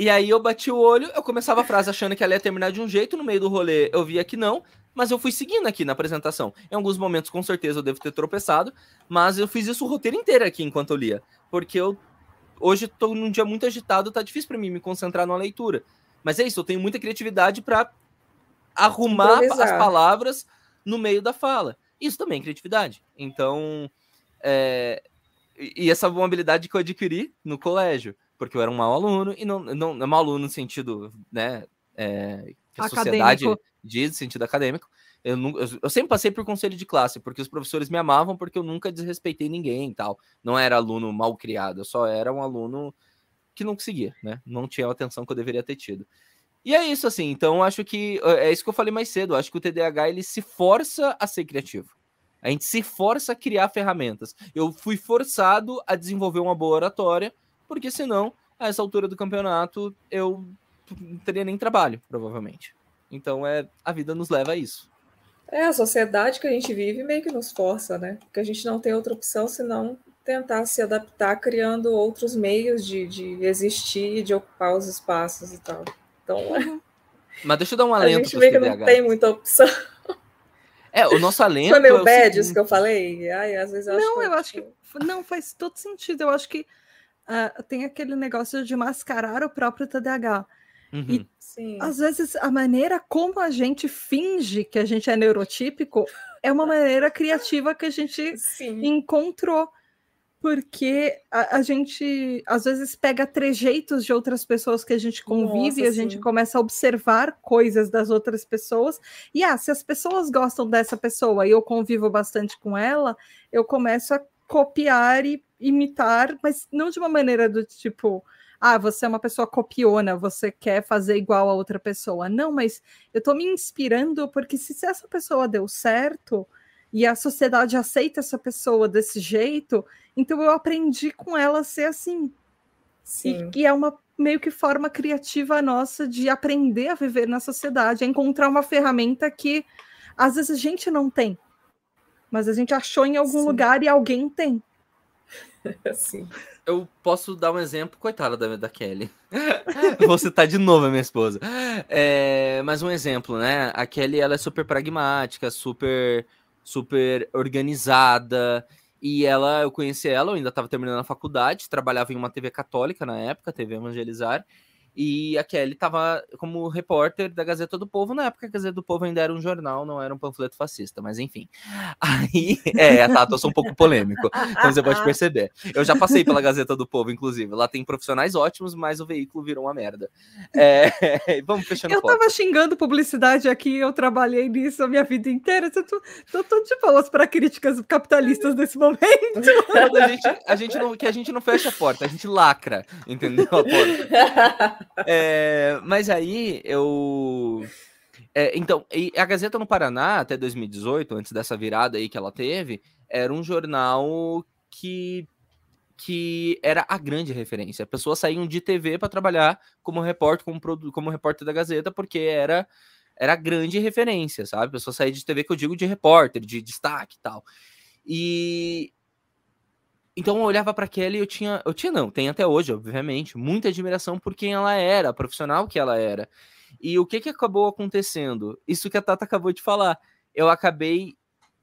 E aí eu bati o olho, eu começava a frase achando que ela ia terminar de um jeito, no meio do rolê eu via que não, mas eu fui seguindo aqui na apresentação. Em alguns momentos, com certeza, eu devo ter tropeçado, mas eu fiz isso o roteiro inteiro aqui enquanto eu lia, porque eu hoje estou num dia muito agitado, tá difícil para mim me concentrar na leitura. Mas é isso, eu tenho muita criatividade para arrumar Improvisar. as palavras no meio da fala. Isso também é criatividade. Então, é... e essa é uma habilidade que eu adquiri no colégio porque eu era um mau aluno, e não, não, não mau aluno no sentido, né, é, que a sociedade diz, no sentido acadêmico. Eu, eu, eu, sempre passei por conselho de classe, porque os professores me amavam, porque eu nunca desrespeitei ninguém e tal. Não era aluno mal criado, eu só era um aluno que não conseguia, né? Não tinha a atenção que eu deveria ter tido. E é isso, assim. Então, acho que é isso que eu falei mais cedo. Acho que o TDAH ele se força a ser criativo. A gente se força a criar ferramentas. Eu fui forçado a desenvolver uma boa oratória, porque senão, a essa altura do campeonato, eu não teria nem trabalho, provavelmente. Então, é a vida nos leva a isso. É, a sociedade que a gente vive meio que nos força, né? Porque a gente não tem outra opção senão tentar se adaptar criando outros meios de, de existir, de ocupar os espaços e tal. Então, uhum. (laughs) Mas deixa eu dar um alento. A gente vê que não tem muita opção. (laughs) É, o nosso alento. Foi meio é bad isso que eu falei? Ai, às vezes eu não, acho eu acho que. Não, faz todo sentido. Eu acho que uh, tem aquele negócio de mascarar o próprio TDAH. Uhum. E Sim. às vezes a maneira como a gente finge que a gente é neurotípico é uma maneira criativa que a gente Sim. encontrou porque a, a, gente às vezes pega trejeitos de outras pessoas que a gente convive Nossa, e a sim. gente começa a observar coisas das outras pessoas. E ah, se as pessoas gostam dessa pessoa e eu convivo bastante com ela, eu começo a copiar e imitar, mas não de uma maneira do tipo, ah, você é uma pessoa copiona, você quer fazer igual a outra pessoa. Não, mas eu estou me inspirando porque se essa pessoa deu certo, e a sociedade aceita essa pessoa desse jeito, então eu aprendi com ela a ser assim. Sim. E, e é uma meio que forma criativa nossa de aprender a viver na sociedade, a encontrar uma ferramenta que às vezes a gente não tem, mas a gente achou em algum Sim. lugar e alguém tem. (laughs) Sim. Eu posso dar um exemplo, coitada da, da Kelly. (laughs) Vou citar de novo a minha esposa. É, mas um exemplo, né? A Kelly ela é super pragmática, super super organizada. E ela, eu conheci ela, eu ainda estava terminando a faculdade, trabalhava em uma TV católica na época, TV Evangelizar. E a Kelly estava como repórter da Gazeta do Povo. Na época, a Gazeta do Povo ainda era um jornal, não era um panfleto fascista, mas enfim. (laughs) Aí, é, tá, eu sou um pouco polêmico, como você pode perceber. Eu já passei pela Gazeta do Povo, inclusive. Lá tem profissionais ótimos, mas o veículo virou uma merda. É, (laughs) vamos fechando Eu tava xingando publicidade aqui, eu trabalhei nisso a minha vida inteira. Eu tô, tô, tô de boas para críticas capitalistas nesse momento. (laughs) a gente, a gente não, que a gente não fecha a porta, a gente lacra, entendeu? A porta. É, mas aí eu. É, então, a Gazeta no Paraná, até 2018, antes dessa virada aí que ela teve, era um jornal que, que era a grande referência. Pessoas saíam de TV para trabalhar como repórter, como, como repórter da Gazeta, porque era era grande referência, sabe? Pessoas saíam de TV que eu digo de repórter, de destaque e tal. E, então eu olhava para Kelly e eu tinha, eu tinha não, tem até hoje, obviamente, muita admiração por quem ela era, a profissional que ela era. E o que que acabou acontecendo? Isso que a Tata acabou de falar. Eu acabei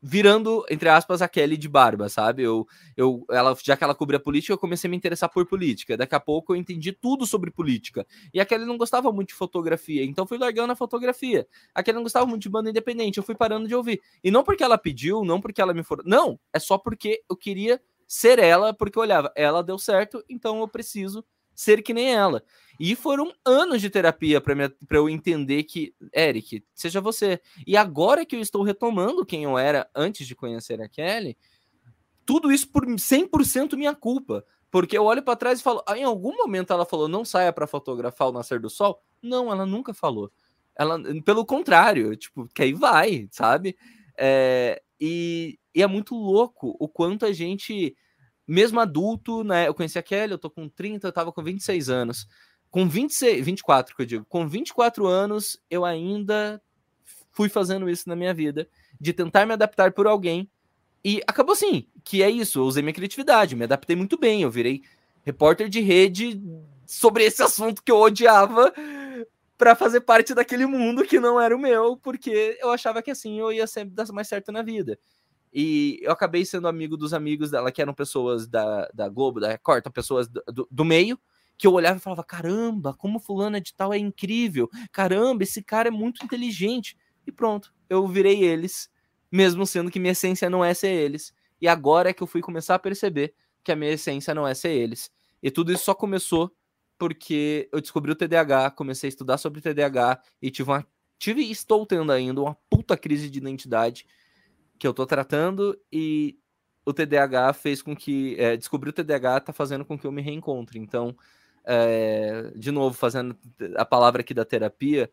virando, entre aspas, a Kelly de barba, sabe? Eu, eu, ela, já que ela cobria política, eu comecei a me interessar por política. Daqui a pouco eu entendi tudo sobre política. E a Kelly não gostava muito de fotografia, então fui largando a fotografia. A Kelly não gostava muito de banda independente, eu fui parando de ouvir. E não porque ela pediu, não porque ela me for... Não, é só porque eu queria ser ela, porque eu olhava, ela deu certo, então eu preciso ser que nem ela. E foram anos de terapia para eu entender que, Eric, seja você. E agora que eu estou retomando quem eu era antes de conhecer a Kelly, tudo isso por 100% minha culpa. Porque eu olho para trás e falo, ah, em algum momento ela falou, não saia para fotografar o nascer do sol? Não, ela nunca falou. Ela, pelo contrário, tipo, que aí vai, sabe? É, e, e é muito louco o quanto a gente, mesmo adulto, né? Eu conheci a Kelly, eu tô com 30, eu tava com 26 anos. Com 26, 24, que eu digo, com 24 anos, eu ainda fui fazendo isso na minha vida, de tentar me adaptar por alguém. E acabou assim, que é isso, eu usei minha criatividade, me adaptei muito bem, eu virei repórter de rede sobre esse assunto que eu odiava para fazer parte daquele mundo que não era o meu, porque eu achava que assim eu ia sempre dar mais certo na vida. E eu acabei sendo amigo dos amigos dela, que eram pessoas da, da Globo, da Record, então pessoas do, do, meio, que eu olhava e falava: caramba, como fulano de tal é incrível, caramba, esse cara é muito inteligente. E pronto, eu virei eles, mesmo sendo que minha essência não é ser eles. E agora é que eu fui começar a perceber que a minha essência não é ser eles. E tudo isso só começou porque eu descobri o TDAH, comecei a estudar sobre TDAH e tive uma tive e estou tendo ainda uma puta crise de identidade que eu tô tratando e o TDAH fez com que é, descobrir o TDAH tá fazendo com que eu me reencontre. Então, é, de novo, fazendo a palavra aqui da terapia,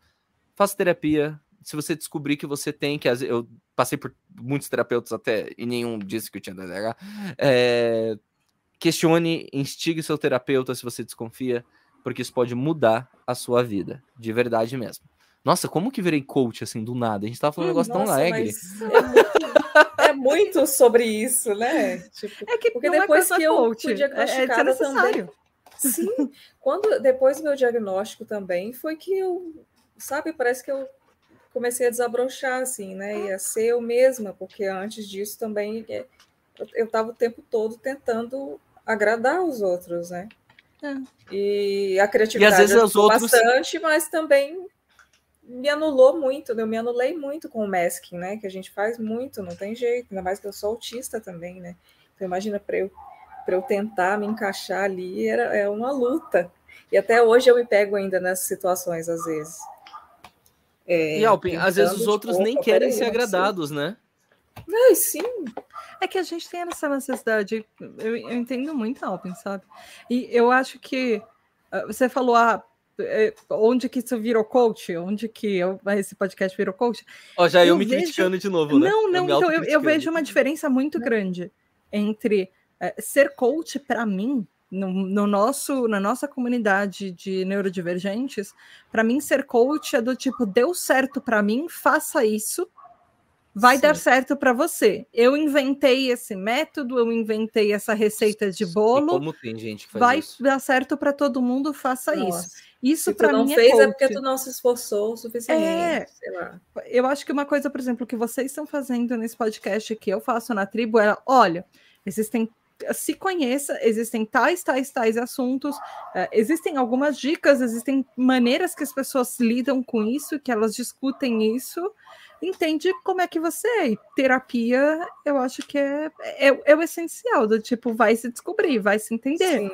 faça terapia. Se você descobrir que você tem, que eu passei por muitos terapeutas até e nenhum disse que eu tinha TDAH, é, questione, instigue seu terapeuta se você desconfia, porque isso pode mudar a sua vida, de verdade mesmo. Nossa, como que virei coach assim do nada? A gente tava falando um negócio Nossa, tão alegre. É muito, é muito, sobre isso, né? Tipo, é que porque é depois é que eu coach, fui diagnosticada é, é também. Sim, quando depois do meu diagnóstico também foi que eu, sabe, parece que eu comecei a desabrochar assim, né? E a ser eu mesma, porque antes disso também é, eu estava o tempo todo tentando agradar os outros, né? É. E a criatividade e às vezes os outros... bastante, mas também me anulou muito, né? eu me anulei muito com o masking, né? Que a gente faz muito, não tem jeito, ainda mais que eu sou autista também, né? Então imagina para eu para eu tentar me encaixar ali era é uma luta. E até hoje eu me pego ainda nessas situações às vezes. É, e Alpin, às vezes os outros nem querem ser agradados, né? Não, sim. É que a gente tem essa necessidade. Eu, eu entendo muito, Alpin, sabe? E eu acho que uh, você falou, ah, é, onde que isso virou coach? Onde que eu, esse podcast virou coach? Ó, já eu, eu me vejo... criticando de novo, né? Não, não, eu então eu, eu, vejo uma diferença muito grande entre é, ser coach para mim. No, no, nosso, na nossa comunidade de neurodivergentes, para mim ser coach é do tipo deu certo para mim, faça isso, vai Sim. dar certo para você. Eu inventei esse método, eu inventei essa receita de bolo. E como tem gente que faz vai isso. dar certo para todo mundo, faça Nossa. isso. Isso para mim é fez é, é porque tu não se esforçou o suficiente, é, Eu acho que uma coisa, por exemplo, que vocês estão fazendo nesse podcast que eu faço na tribo é, olha, existem se conheça, existem tais, tais, tais assuntos, uh, existem algumas dicas, existem maneiras que as pessoas lidam com isso, que elas discutem isso, entende como é que você é. E terapia, eu acho que é, é, é, o essencial, do tipo, vai se descobrir, vai se entender.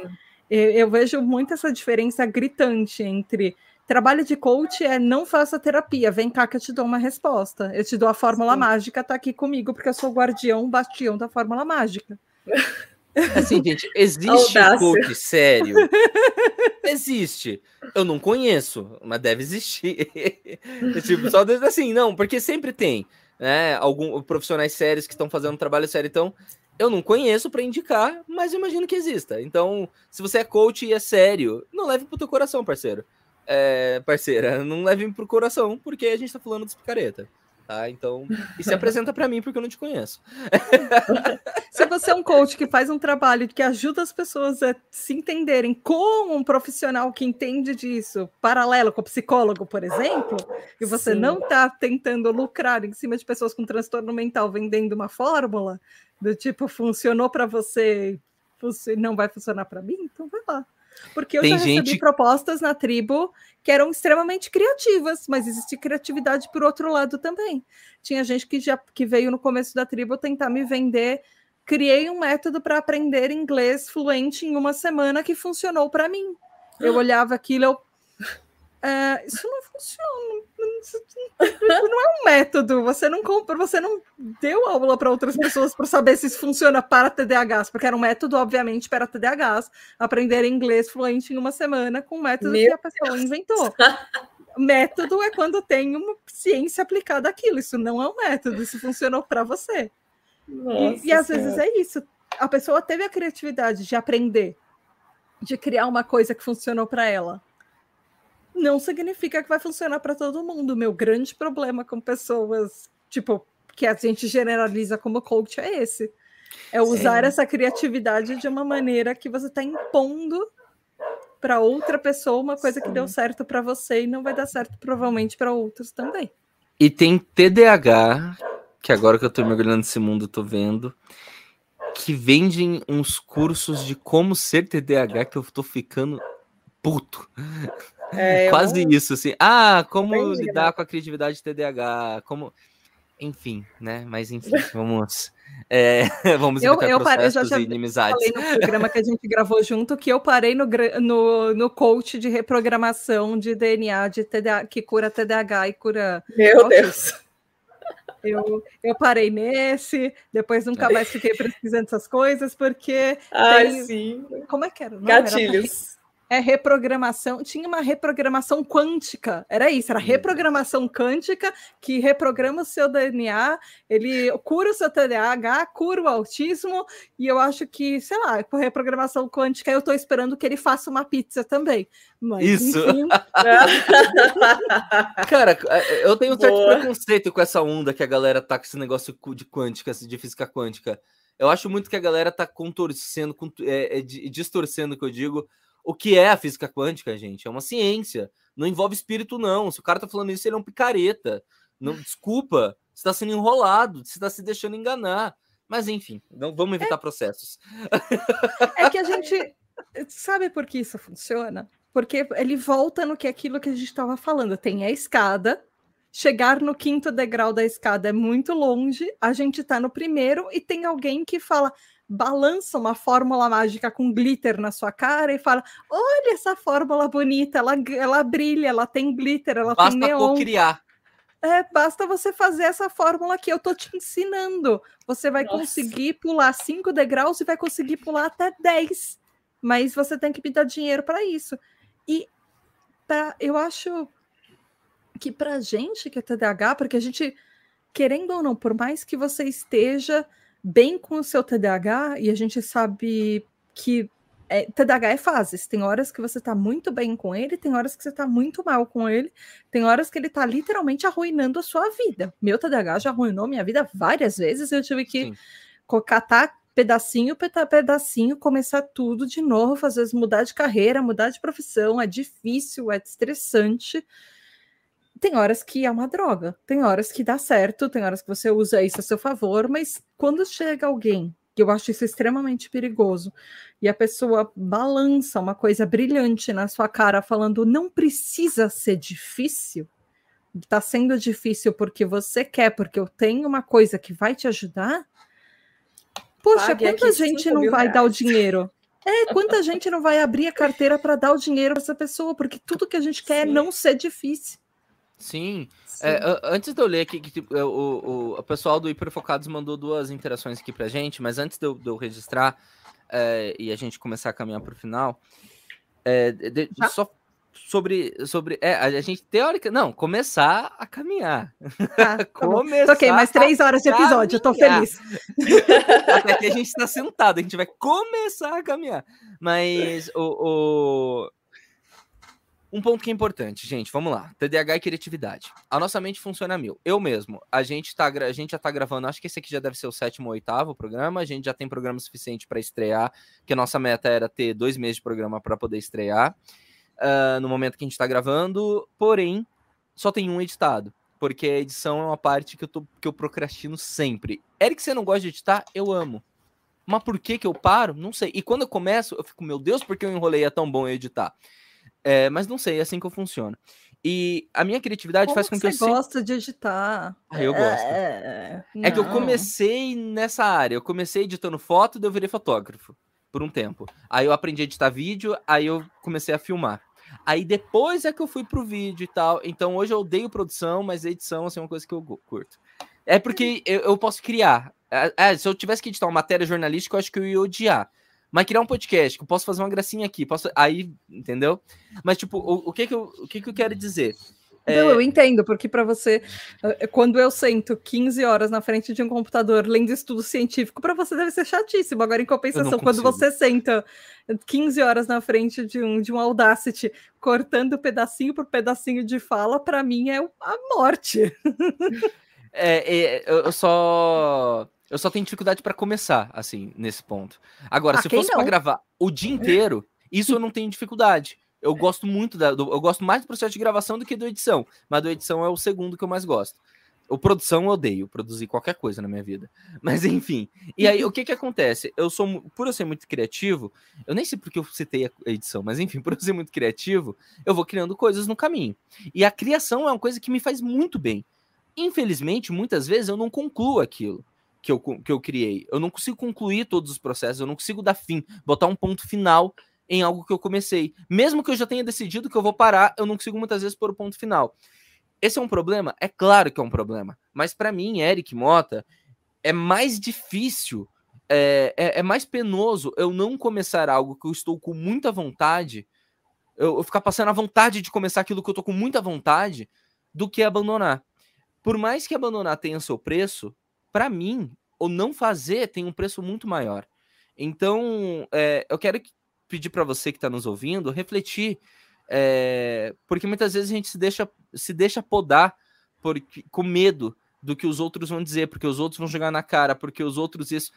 Eu, eu vejo muito essa diferença gritante entre trabalho de coach é não faça terapia, vem cá que eu te dou uma resposta. Eu te dou a fórmula Sim. mágica, tá aqui comigo, porque eu sou o guardião, bastião da fórmula mágica. (laughs) Assim, gente, existe coach sério? (laughs) Existe. Eu não conheço, mas deve existir. (laughs) tipo, só assim, não, porque sempre tem, né? Alguns profissionais sérios que estão fazendo um trabalho sério. Então, eu não conheço para indicar, mas imagino que exista. Então, se você é coach e é sério, não leve pro teu coração, parceiro. É, parceira, não leve pro coração, porque a gente tá falando de picareta tá? Então, e se apresenta para mim porque eu não te conheço. (laughs) se você é um coach que faz um trabalho que ajuda as pessoas a se entenderem como um profissional que entende disso, paralelo com o psicólogo, por exemplo, e você Sim. não está tentando lucrar em cima de pessoas com transtorno mental vendendo uma fórmula do tipo funcionou para você, não vai funcionar para mim, então vai lá. Porque eu Tem já recebi gente... propostas na tribo que eram extremamente criativas, mas existe criatividade por outro lado também. Tinha gente que já que veio no começo da tribo tentar me vender. Criei um método para aprender inglês fluente em uma semana que funcionou para mim. Eu olhava aquilo, eu é, isso não funciona. Isso não é um método. Você não compra, você não deu aula para outras pessoas para saber se isso funciona para TDAHs, porque era um método, obviamente, para TDAHs. Aprender inglês fluente em uma semana com um método Meu que a pessoa Deus. inventou. método é quando tem uma ciência aplicada àquilo. Isso não é um método, isso funcionou para você. Nossa, e, e às vezes é isso. A pessoa teve a criatividade de aprender, de criar uma coisa que funcionou para ela não significa que vai funcionar para todo mundo. Meu grande problema com pessoas, tipo, que a gente generaliza como coach é esse. É usar Sim. essa criatividade de uma maneira que você está impondo para outra pessoa uma coisa Sim. que deu certo para você e não vai dar certo provavelmente para outros também. E tem TDAH, que agora que eu estou mergulhando nesse mundo, estou vendo, que vendem uns cursos de como ser TDAH que eu estou ficando puto. É, Quase isso, assim. Ah, como lidar com a criatividade TDAH, como... enfim, né? Mas enfim, (laughs) vamos. É, (laughs) vamos eu, eu parei, eu já, já falei no programa que a gente gravou junto que eu parei no, no, no coach de reprogramação de DNA de TDA, que cura TDAH e cura. Meu Deus! Eu, eu parei nesse, depois nunca mais fiquei pesquisando essas coisas, porque. Ai, tem... sim. Como é que era? Não, Gatilhos. Era é reprogramação, tinha uma reprogramação quântica, era isso, era reprogramação quântica que reprograma o seu DNA, ele cura o seu TDAH, cura o autismo, e eu acho que, sei lá, com reprogramação quântica eu estou esperando que ele faça uma pizza também. Mas, isso! Enfim... (laughs) Cara, é, eu tenho um certo Boa. preconceito com essa onda que a galera tá com esse negócio de quântica, de física quântica. Eu acho muito que a galera tá contorcendo, é, é, distorcendo o que eu digo, o que é a física quântica, gente? É uma ciência. Não envolve espírito, não. Se o cara tá falando isso, ele é um picareta. Não, (laughs) desculpa, você está sendo enrolado, você está se deixando enganar. Mas enfim, não vamos evitar é... processos. É que a (laughs) gente sabe por que isso funciona? Porque ele volta no que é aquilo que a gente estava falando. Tem a escada, chegar no quinto degrau da escada é muito longe, a gente está no primeiro e tem alguém que fala: balança uma fórmula mágica com glitter na sua cara e fala: Olha essa fórmula bonita, ela, ela brilha, ela tem glitter, ela basta tem neon. criar. É, basta você fazer essa fórmula que eu tô te ensinando. Você vai Nossa. conseguir pular cinco degraus e vai conseguir pular até 10. Mas você tem que me dar dinheiro para isso. E pra, eu acho que pra gente que é TDAH, porque a gente, querendo ou não, por mais que você esteja bem com o seu TDAH, e a gente sabe que é, TDAH é fases. Tem horas que você está muito bem com ele, tem horas que você está muito mal com ele, tem horas que ele está literalmente arruinando a sua vida. Meu TDAH já arruinou minha vida várias vezes, eu tive que Sim. catar pedacinho pedacinho, começar tudo de novo, às vezes mudar de carreira, mudar de profissão, é difícil, é estressante tem horas que é uma droga, tem horas que dá certo, tem horas que você usa isso a seu favor, mas quando chega alguém, que eu acho isso extremamente perigoso, e a pessoa balança uma coisa brilhante na sua cara, falando não precisa ser difícil, está sendo difícil porque você quer, porque eu tenho uma coisa que vai te ajudar. Poxa, Pague quanta gente não vai reais. dar o dinheiro? É, (laughs) quanta gente não vai abrir a carteira para dar o dinheiro para essa pessoa, porque tudo que a gente quer Sim. é não ser difícil. Sim. É, antes de eu ler aqui, que, tipo, o, o, o, pessoal do Hiperfocados mandou duas interações aqui pra gente, mas antes de eu, de eu registrar é, e a gente começar a caminhar pro final, é, de, só sobre. sobre é, a gente, teórica. Não, começar a caminhar. Ah, tá (laughs) começar ok, mais três horas de episódio, eu tô feliz. (laughs) Até que a gente está sentado, a gente vai começar a caminhar. Mas o, o um ponto que é importante, gente, vamos lá. TDAH e criatividade. A nossa mente funciona mil. Eu mesmo, a gente, tá, a gente já tá gravando, acho que esse aqui já deve ser o sétimo ou oitavo programa. A gente já tem programa suficiente para estrear, que a nossa meta era ter dois meses de programa para poder estrear uh, no momento que a gente tá gravando. Porém, só tem um editado, porque a edição é uma parte que eu, tô, que eu procrastino sempre. Eric, você não gosta de editar? Eu amo. Mas por que que eu paro? Não sei. E quando eu começo, eu fico, meu Deus, por que eu enrolei é tão bom eu editar? É, mas não sei, é assim que eu funciono. E a minha criatividade Como faz com que, que eu. Você gosta de editar. Ah, eu gosto. É... é que eu comecei nessa área. Eu comecei editando foto, daí eu virei fotógrafo por um tempo. Aí eu aprendi a editar vídeo, aí eu comecei a filmar. Aí depois é que eu fui pro vídeo e tal. Então hoje eu odeio produção, mas edição assim, é uma coisa que eu curto. É porque eu, eu posso criar. É, é, se eu tivesse que editar uma matéria jornalística, eu acho que eu ia odiar. Mas criar um podcast, que eu posso fazer uma gracinha aqui, posso. Aí, entendeu? Mas, tipo, o, o que, que, eu, o que, que eu quero dizer? É... Não, eu entendo, porque para você, eh, quando eu sento 15 horas na frente de um computador lendo estudo científico, para você deve ser chatíssimo. Agora, em compensação, quando você senta 15 horas na frente de um, de um Audacity, cortando pedacinho por pedacinho de fala, para mim é a morte. É, é, eu só eu só tenho dificuldade para começar, assim, nesse ponto. Agora, ah, se fosse para gravar o dia inteiro, isso eu não tenho dificuldade. Eu (laughs) gosto muito da, do, eu gosto mais do processo de gravação do que do edição, mas do edição é o segundo que eu mais gosto. O produção eu odeio, produzir qualquer coisa na minha vida. (laughs) Mas enfim. E aí, o que que acontece? Eu sou, por eu ser muito criativo, eu nem sei porque eu citei a edição, mas enfim, (laughs) por eu ser muito criativo, eu vou criando coisas no caminho. E a criação é uma coisa que me faz muito bem. infelizmente, muitas vezes eu não concluo aquilo que eu, que eu criei. Eu não consigo concluir todos os processos, eu não consigo dar fim, botar um ponto final em algo que eu comecei. Mesmo que eu já tenha decidido que eu vou parar, eu não consigo muitas vezes pôr o ponto final. Esse é um problema? É claro que é um problema. Mas para mim, Eric Mota, é mais difícil, é, é, é, mais penoso eu não começar algo que eu estou com muita vontade, eu, eu ficar passando a vontade de começar aquilo que eu estou com muita vontade, do que abandonar. Por mais que abandonar tenha seu preço, para mim, o não fazer tem um preço muito maior. Então, é, eu quero pedir para você que está nos ouvindo refletir, é, porque muitas vezes a gente se deixa, se deixa podar por, com medo do que os outros vão dizer, porque os outros vão jogar na cara, porque os outros isso.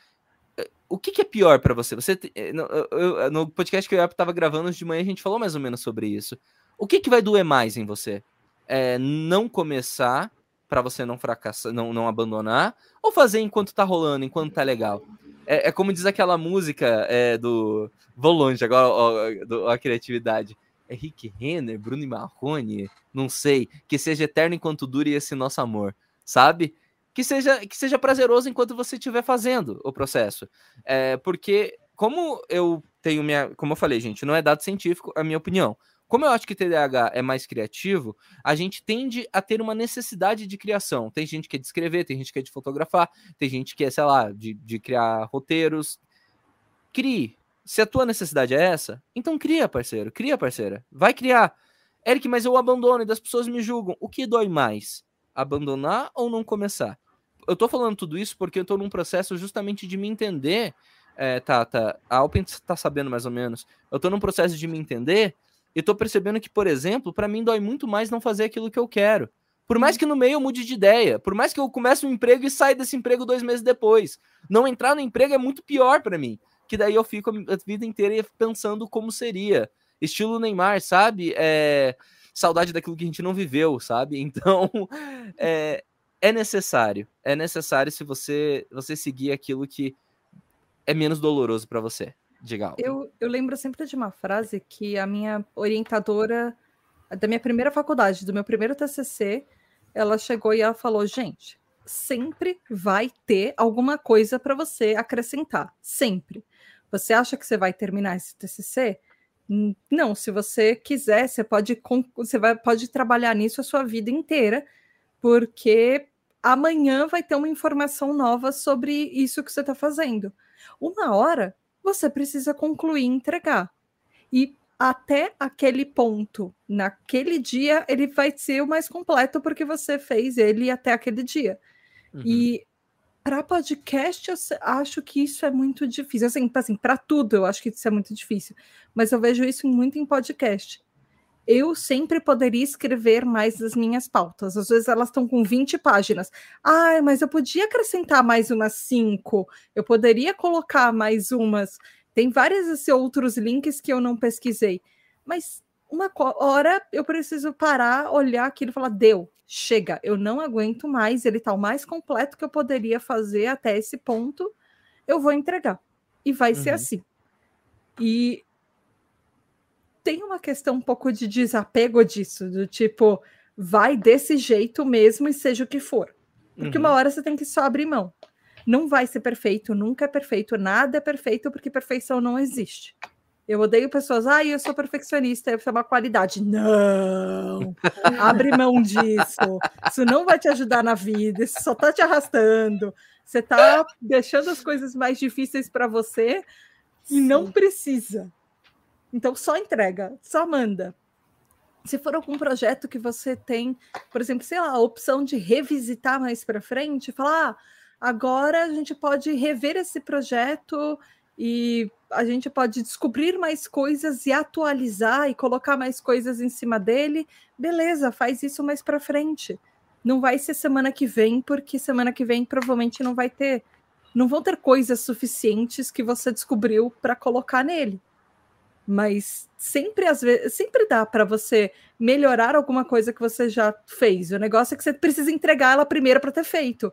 É, o que, que é pior para você? Você no, no, podcast que eu estava gravando de manhã a gente falou mais ou menos sobre isso. O que, que vai doer mais em você? É, não começar para você não fracassar, não, não abandonar, ou fazer enquanto tá rolando, enquanto tá legal. É, é como diz aquela música é, do. Vou longe agora, ó, do, a criatividade. É Rick Renner, Bruno Marrone, não sei. Que seja eterno enquanto dure esse nosso amor, sabe? Que seja, que seja prazeroso enquanto você estiver fazendo o processo. É, porque, como eu tenho minha. Como eu falei, gente, não é dado científico, a minha opinião. Como eu acho que TDAH é mais criativo, a gente tende a ter uma necessidade de criação. Tem gente que é de escrever, tem gente que é de fotografar, tem gente que é, sei lá, de, de criar roteiros. Crie. Se a tua necessidade é essa, então cria, parceiro. Cria, parceira. Vai criar. Eric, mas eu abandono e das pessoas me julgam. O que dói mais? Abandonar ou não começar? Eu tô falando tudo isso porque eu tô num processo justamente de me entender. É, tá, tá. A Alpen tá sabendo mais ou menos. Eu tô num processo de me entender e tô percebendo que, por exemplo, para mim dói muito mais não fazer aquilo que eu quero. Por mais que no meio eu mude de ideia, por mais que eu comece um emprego e saia desse emprego dois meses depois, não entrar no emprego é muito pior para mim. Que daí eu fico a vida inteira pensando como seria. Estilo Neymar, sabe? É... Saudade daquilo que a gente não viveu, sabe? (laughs) Então, é, é necessário. É necessário se você, você seguir aquilo que é menos doloroso para você. Diga Eu, eu lembro sempre de uma frase que a minha orientadora da minha primeira faculdade, do meu primeiro TCC, ela chegou e ela falou: gente, sempre vai ter alguma coisa para você acrescentar, sempre. Você acha que você vai terminar esse TCC? Não, se você quiser, você pode, você vai, pode trabalhar nisso a sua vida inteira, porque amanhã vai ter uma informação nova sobre isso que você está fazendo. Uma hora você precisa concluir e entregar. E até aquele ponto, naquele dia, ele vai ser o mais completo porque você fez ele até aquele dia. Uhum. E para podcast, eu acho que isso é muito difícil. Assim, assim para tudo, eu acho que isso é muito difícil. Mas eu vejo isso muito em podcast. Eu sempre poderia escrever mais as minhas pautas. Às vezes elas estão com 20 páginas. Ah, mas eu podia acrescentar mais umas 5. Eu poderia colocar mais umas. Tem vários outros links que eu não pesquisei. Mas uma hora eu preciso parar, olhar aquilo e falar: deu, chega, eu não aguento mais. Ele está o mais completo que eu poderia fazer até esse ponto. Eu vou entregar. E vai uhum. ser assim. E tem uma questão um pouco de desapego disso, do tipo, vai desse jeito mesmo e seja o que for. Porque uhum. uma hora você tem que só abrir mão. Não vai ser perfeito, nunca é perfeito, nada é perfeito, porque perfeição não existe. Eu odeio pessoas, ah, eu sou perfeccionista, isso é uma qualidade. Não! (laughs) Abre mão disso. Isso não vai te ajudar na vida, isso só tá te arrastando. Você tá deixando as coisas mais difíceis para você e Sim. não precisa. Então só entrega, só manda. Se for algum projeto que você tem, por exemplo, sei lá, a opção de revisitar mais para frente, falar, ah, agora a gente pode rever esse projeto e a gente pode descobrir mais coisas e atualizar e colocar mais coisas em cima dele. Beleza, faz isso mais para frente. Não vai ser semana que vem, porque semana que vem provavelmente não vai ter, não vão ter coisas suficientes que você descobriu para colocar nele mas sempre às vezes sempre dá para você melhorar alguma coisa que você já fez. O negócio é que você precisa entregar ela primeiro para ter feito.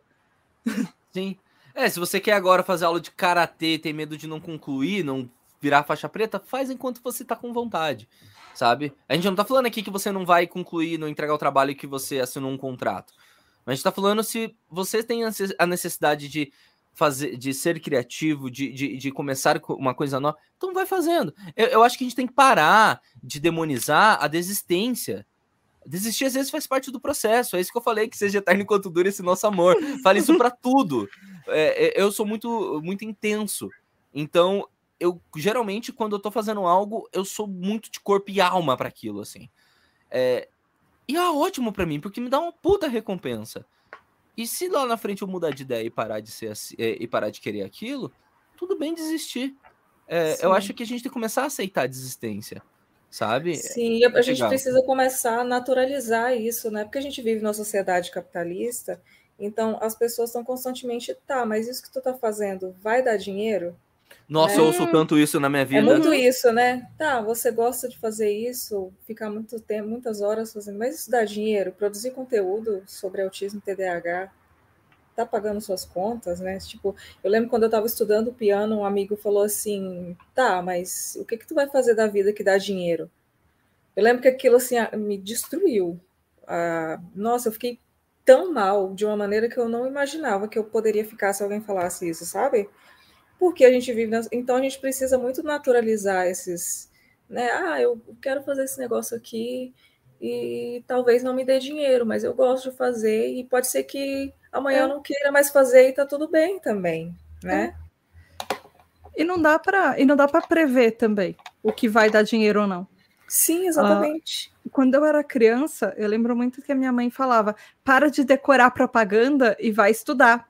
Sim. É, se você quer agora fazer aula de karatê, tem medo de não concluir, não virar faixa preta, faz enquanto você tá com vontade, sabe? A gente não tá falando aqui que você não vai concluir, não entregar o trabalho que você assinou um contrato. Mas a gente tá falando se você tem a necessidade de fazer, de ser criativo, de, de, de começar uma coisa nova, então vai fazendo. Eu, eu acho que a gente tem que parar de demonizar a desistência. Desistir às vezes faz parte do processo. É isso que eu falei, que seja eterno enquanto dura esse nosso amor. Fale isso para tudo. (laughs) É, é, eu sou muito, muito intenso. Então, eu geralmente, quando eu tô fazendo algo, eu sou muito de corpo e alma para aquilo, assim. É, e é ótimo para mim, porque me dá uma puta recompensa. E se lá na frente eu mudar de ideia e parar de ser assim, e parar de querer aquilo, tudo bem desistir. É, eu acho que a gente tem que começar a aceitar a desistência, sabe? Sim, a, a gente precisa começar a naturalizar isso, né? Porque a gente vive numa sociedade capitalista, então as pessoas estão constantemente, tá, mas isso que tu tá fazendo vai dar dinheiro? Nossa, é, eu ouço tanto isso na minha vida. É muito isso, né? Tá, você gosta de fazer isso, ficar muito tempo, muitas horas fazendo, mas isso dá dinheiro, produzir conteúdo sobre autismo e TDAH, tá pagando suas contas, né? Tipo, eu lembro quando eu estava estudando piano, um amigo falou assim: "Tá, mas o que que tu vai fazer da vida que dá dinheiro?" Eu lembro que aquilo assim me destruiu. Ah, nossa, eu fiquei tão mal de uma maneira que eu não imaginava que eu poderia ficar se alguém falasse isso, sabe? Porque a gente vive. Então a gente precisa muito naturalizar esses. Né? Ah, eu quero fazer esse negócio aqui e talvez não me dê dinheiro, mas eu gosto de fazer e pode ser que amanhã é. eu não queira mais fazer e tá tudo bem também, né? É. E não dá para e não dá para prever também o que vai dar dinheiro ou não. Sim, exatamente. Uh, quando eu era criança, eu lembro muito que a minha mãe falava: para de decorar propaganda e vai estudar.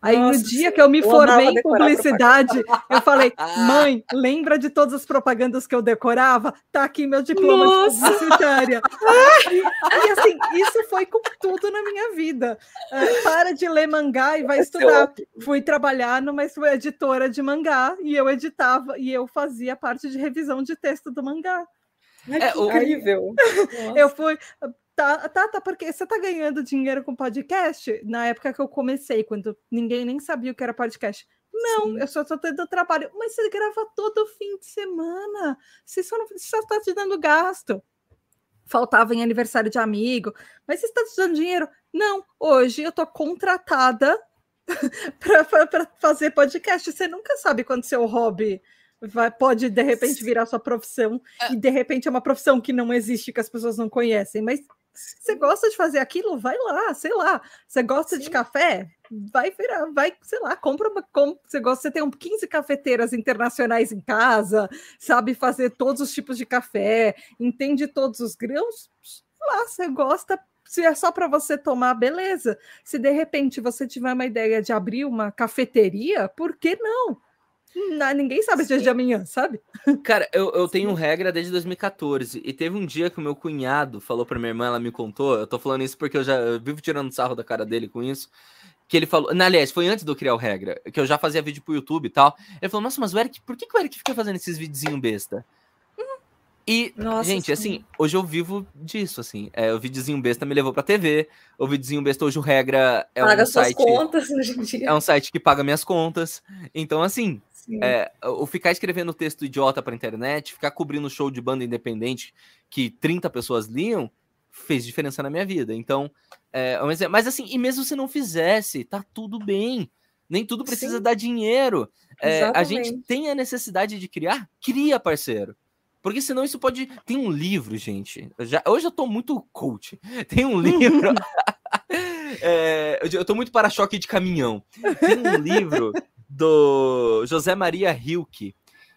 Aí Nossa, no dia que eu me formei em publicidade, eu falei, (laughs) mãe, lembra de todas as propagandas que eu decorava? Tá aqui meu diploma Nossa. de publicitária. (laughs) e, assim, isso foi com tudo na minha vida. Uh, para de ler mangá e vai estudar. Fui trabalhar numa editora de mangá e eu editava e eu fazia parte de revisão de texto do mangá. É, incrível. eu fui Tá, tá, tá, porque você tá ganhando dinheiro com podcast? Na época que eu comecei, quando ninguém nem sabia o que era podcast. Não, Sim. eu só tô tendo trabalho. Mas você grava todo fim de semana. Você só, não, você só tá te dando gasto. Faltava em aniversário de amigo. Mas você está te dando dinheiro? Não, hoje eu tô contratada (laughs) para fazer podcast. Você nunca sabe quando seu hobby vai, pode de repente virar sua profissão. É. E de repente é uma profissão que não existe, que as pessoas não conhecem. Mas você gosta de fazer aquilo? Vai lá, sei lá. Você gosta Sim. de café? Vai virar, vai, sei lá, compra uma. Com, você gosta, você tem um 15 cafeteiras internacionais em casa, sabe fazer todos os tipos de café, entende todos os grãos. Lá, você gosta, se é só para você tomar, beleza. Se de repente você tiver uma ideia de abrir uma cafeteria, por que não? Não, ninguém sabe o dia de amanhã, sabe? (laughs) Cara, eu, eu tenho regra desde 2014. E teve um dia que o meu cunhado falou pra minha irmã, ela me contou. Eu tô falando isso porque eu já eu vivo tirando sarro da cara dele com isso. Que ele falou. Na, aliás, foi antes de eu criar o regra, que eu já fazia vídeo pro YouTube e tal. Ele falou: Nossa, mas o Eric, por que, que o Eric fica fazendo esses videozinhos besta? E, Nossa, gente, sim. assim, hoje eu vivo disso, assim. É, o videozinho besta me levou pra TV. O videozinho besta hoje o regra é paga um site. contas (laughs) hoje em dia. É um site que paga minhas contas. Então, assim, é, o ficar escrevendo texto idiota pra internet, ficar cobrindo show de banda independente que 30 pessoas liam, fez diferença na minha vida. Então, é, mas assim, e mesmo se não fizesse, tá tudo bem. Nem tudo precisa Sim. dar dinheiro. É, a gente tem a necessidade de criar, cria, parceiro. Porque senão isso pode. Tem um livro, gente. Eu já... Hoje eu tô muito coach. (laughs) Tem um livro. (laughs) é... Eu tô muito para-choque de caminhão. Tem um livro do José Maria Hilke,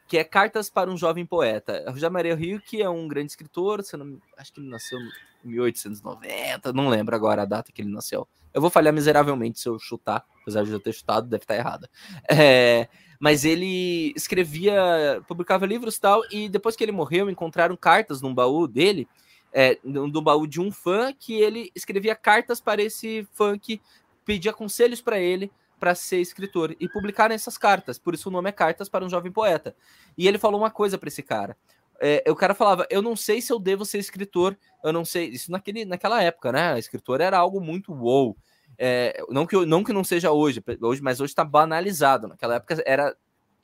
que é Cartas para um Jovem Poeta. José Maria Hilke é um grande escritor, não... acho que ele nasceu em 1890, não lembro agora a data que ele nasceu. Eu vou falhar miseravelmente se eu chutar, apesar de eu ter chutado, deve estar errada. É... Mas ele escrevia, publicava livros e tal, e depois que ele morreu, encontraram cartas num baú dele, é, baú de um fã, que ele escrevia cartas para esse fã que pedia conselhos para ele para ser escritor e publicaram essas cartas. Por isso o nome é Cartas para um Jovem Poeta. E ele falou uma coisa para esse cara. É, o cara falava: Eu não sei se eu devo ser escritor, eu não sei. Isso naquele, naquela época, né? Escritor era algo muito wow. É, não, que, não que não seja hoje, hoje mas hoje está banalizado. Naquela época era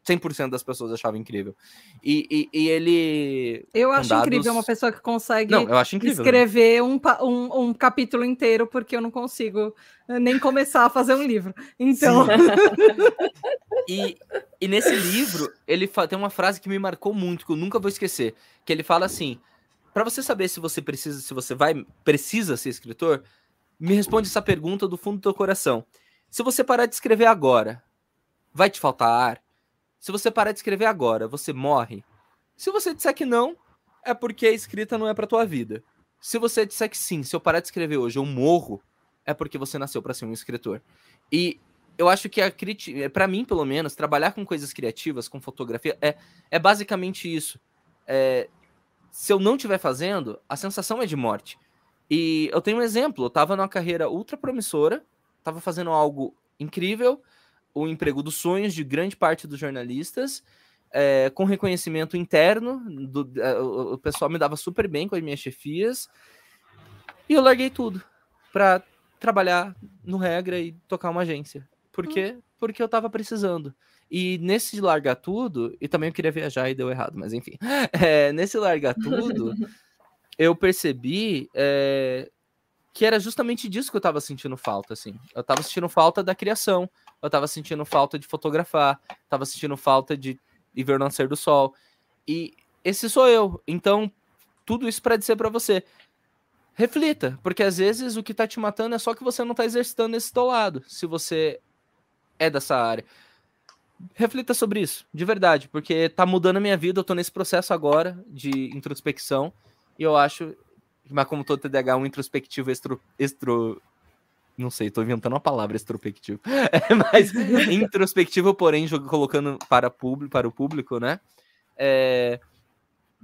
100% das pessoas achavam incrível. E, e, e ele. Eu acho dados... incrível uma pessoa que consegue não, eu acho incrível, escrever um, um, um, capítulo inteiro, porque eu não consigo eh, nem começar a fazer um livro. Então. (laughs) e, e nesse livro, ele tem uma frase que me marcou muito, que eu nunca vou esquecer. Que ele fala assim: para você saber se você precisa, se você vai, precisa ser escritor, me responde essa pergunta do fundo do teu coração. Se você parar de escrever agora, vai te faltar ar? Se você parar de escrever agora, você morre? Se você disser que não, é porque a escrita não é para tua vida. Se você disser que sim, se eu parar de escrever hoje eu morro, é porque você nasceu para ser um escritor. E eu acho que a crítica, é, para mim pelo menos, trabalhar com coisas criativas, com fotografia, é, é basicamente isso. É, se eu não estiver fazendo, a sensação é de morte. E eu tenho um exemplo, eu estava numa carreira ultra promissora, estava fazendo algo incrível, o emprego dos sonhos de grande parte dos jornalistas, é, com reconhecimento interno, do, é, o pessoal me dava super bem com as minhas chefias, e eu larguei tudo para trabalhar no regra e tocar uma agência. Por quê? Hum. Porque eu estava precisando. E nesse largar tudo, e também eu queria viajar e deu errado, mas enfim. É, (laughs) nesse largar tudo, (laughs) eu percebi é, que era justamente disso que eu tava sentindo falta, assim. Eu tava sentindo falta da criação, eu tava sentindo falta de fotografar, tava sentindo falta de, ver o nascer do sol. E esse sou eu. Então, tudo isso para dizer para você. Reflita, porque às vezes o que tá te matando é só que você não tá exercitando esse teu lado, se você é dessa área. Reflita sobre isso, de verdade, porque tá mudando a minha vida, eu tô nesse processo agora de introspecção, e eu acho mas como todo TDAH, um introspectivo estro, estro não sei, tô inventando uma palavra extrospectivo. (laughs) É, mas introspectivo, porém, colocando para, público, para o público, né? É,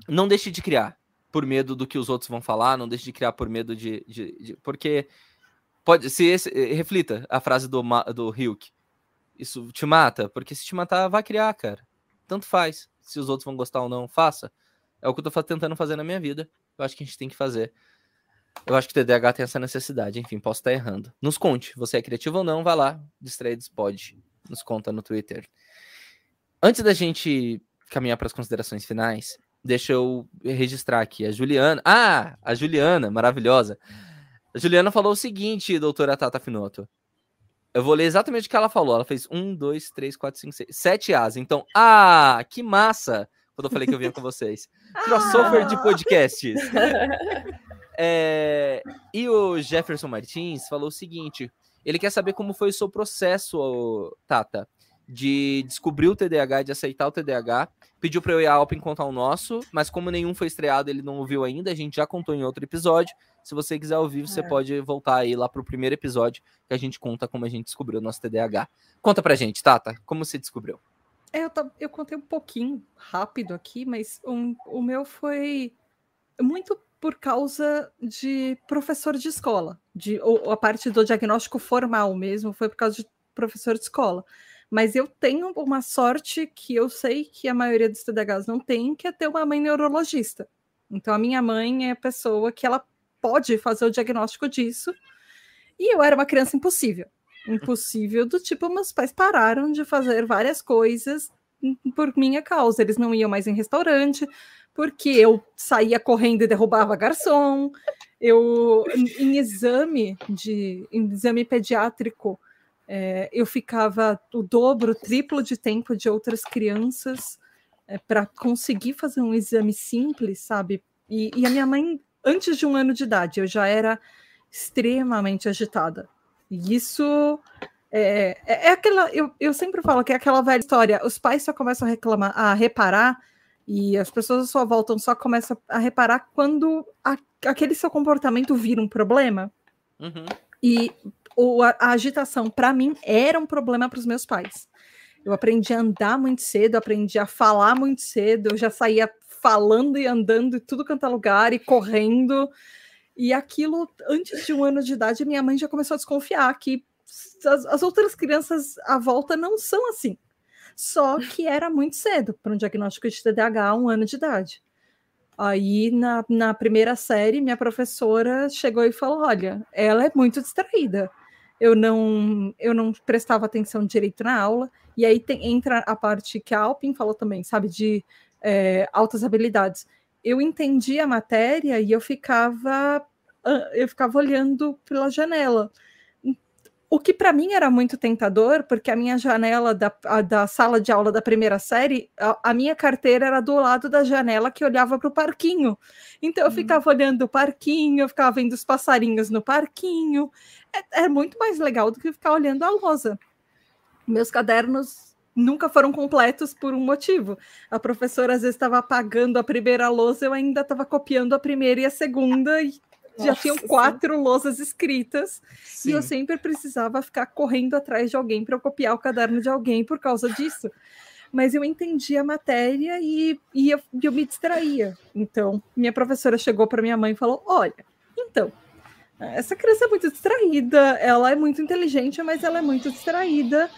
não deixe de criar por medo do que os outros vão falar, não deixe de criar por medo de. de, de porque pode. Se esse, reflita a frase do, do Hilke. Isso te mata? Porque se te matar, vai criar, cara. Tanto faz. Se os outros vão gostar ou não, faça. É o que eu tô tentando fazer na minha vida eu acho que a gente tem que fazer. Eu acho que o TDAH tem essa necessidade. Enfim, posso estar errando. Nos conte. Você é criativo ou não? Vai lá. Distraídos pode. Nos conta no Twitter. Antes da gente caminhar para as considerações finais, deixa eu registrar aqui a Juliana. Ah, a Juliana, maravilhosa. A Juliana falou o seguinte, doutora Tata Finoto. Eu vou ler exatamente o que ela falou. Ela fez um, dois, três, quatro, cinco, seis, sete As. Então, ah, que massa! Quando eu falei que eu vinha com vocês. (laughs) Crossover de podcasts. (laughs) É, e o Jefferson Martins falou o seguinte: ele quer saber como foi o seu processo, Tata, de descobrir o TDAH, de aceitar o TDAH. Pediu para eu e a Alpin contar o nosso, mas como nenhum foi estreado, ele não ouviu ainda, a gente já contou em outro episódio. Se você quiser ouvir, você é. pode voltar aí lá pro primeiro episódio que a gente conta como a gente descobriu o nosso TDAH. Conta pra gente, Tata, como você descobriu? É, eu, eu contei um pouquinho rápido aqui, mas um, o meu foi muito por causa de professor de escola, de ou, a parte do diagnóstico formal mesmo foi por causa de professor de escola. Mas eu tenho uma sorte que eu sei que a maioria dos TDAHs não tem, que é ter uma mãe neurologista. Então a minha mãe é a pessoa que ela pode fazer o diagnóstico disso. E eu era uma criança impossível impossível do tipo, meus pais pararam de fazer várias coisas por minha causa. Eles não iam mais em restaurante, porque eu saía correndo e derrubava garçom. Eu, em, exame de em exame pediátrico, é, eu ficava o dobro, o triplo de tempo de outras crianças é, para conseguir fazer um exame simples, sabe? E, e a minha mãe, antes de um ano de idade, eu já era extremamente agitada. E isso é, é, é, aquela. Eu, eu sempre falo que é aquela velha história: os pais só começam a reclamar, a reparar, e as pessoas à sua volta só começam a reparar quando a, aquele seu comportamento vira um problema. Uhum. E o, a, a agitação, para mim, era um problema para os meus pais. Eu aprendi a andar muito cedo, aprendi a falar muito cedo, eu já saía falando e andando em tudo quanto é lugar e correndo. E aquilo, antes de um ano de idade, minha mãe já começou a desconfiar que as, as outras crianças à volta não são assim. Só que era muito cedo para um diagnóstico de TDAH um ano de idade. Aí, na, na primeira série, minha professora chegou e falou: Olha, ela é muito distraída. eu não, eu não prestava atenção direito na aula. E aí tem, entra a parte que a Alpin falou também, sabe, de é, altas habilidades. Eu entendi a matéria e eu ficava eu ficava olhando pela janela. O que para mim era muito tentador, porque a minha janela da, a, da sala de aula da primeira série, a, a, minha carteira era do lado da janela que olhava para o parquinho. Então eu hum. ficava olhando o parquinho, eu ficava vendo os passarinhos no parquinho. É, é muito mais legal do que ficar olhando a lousa. Meus cadernos nunca foram completos por um motivo. A professora às vezes estava apagando a primeira lousa, eu ainda estava copiando a primeira e a segunda, e nossa, já tinham quatro sim. lousas escritas sim. e eu sempre precisava ficar correndo atrás de alguém para copiar o caderno de alguém por causa disso. Mas eu entendi a matéria e, e eu, eu me distraía. Então, minha professora chegou para minha mãe e falou: Olha, então, essa criança é muito distraída, ela é muito inteligente, mas ela é muito distraída.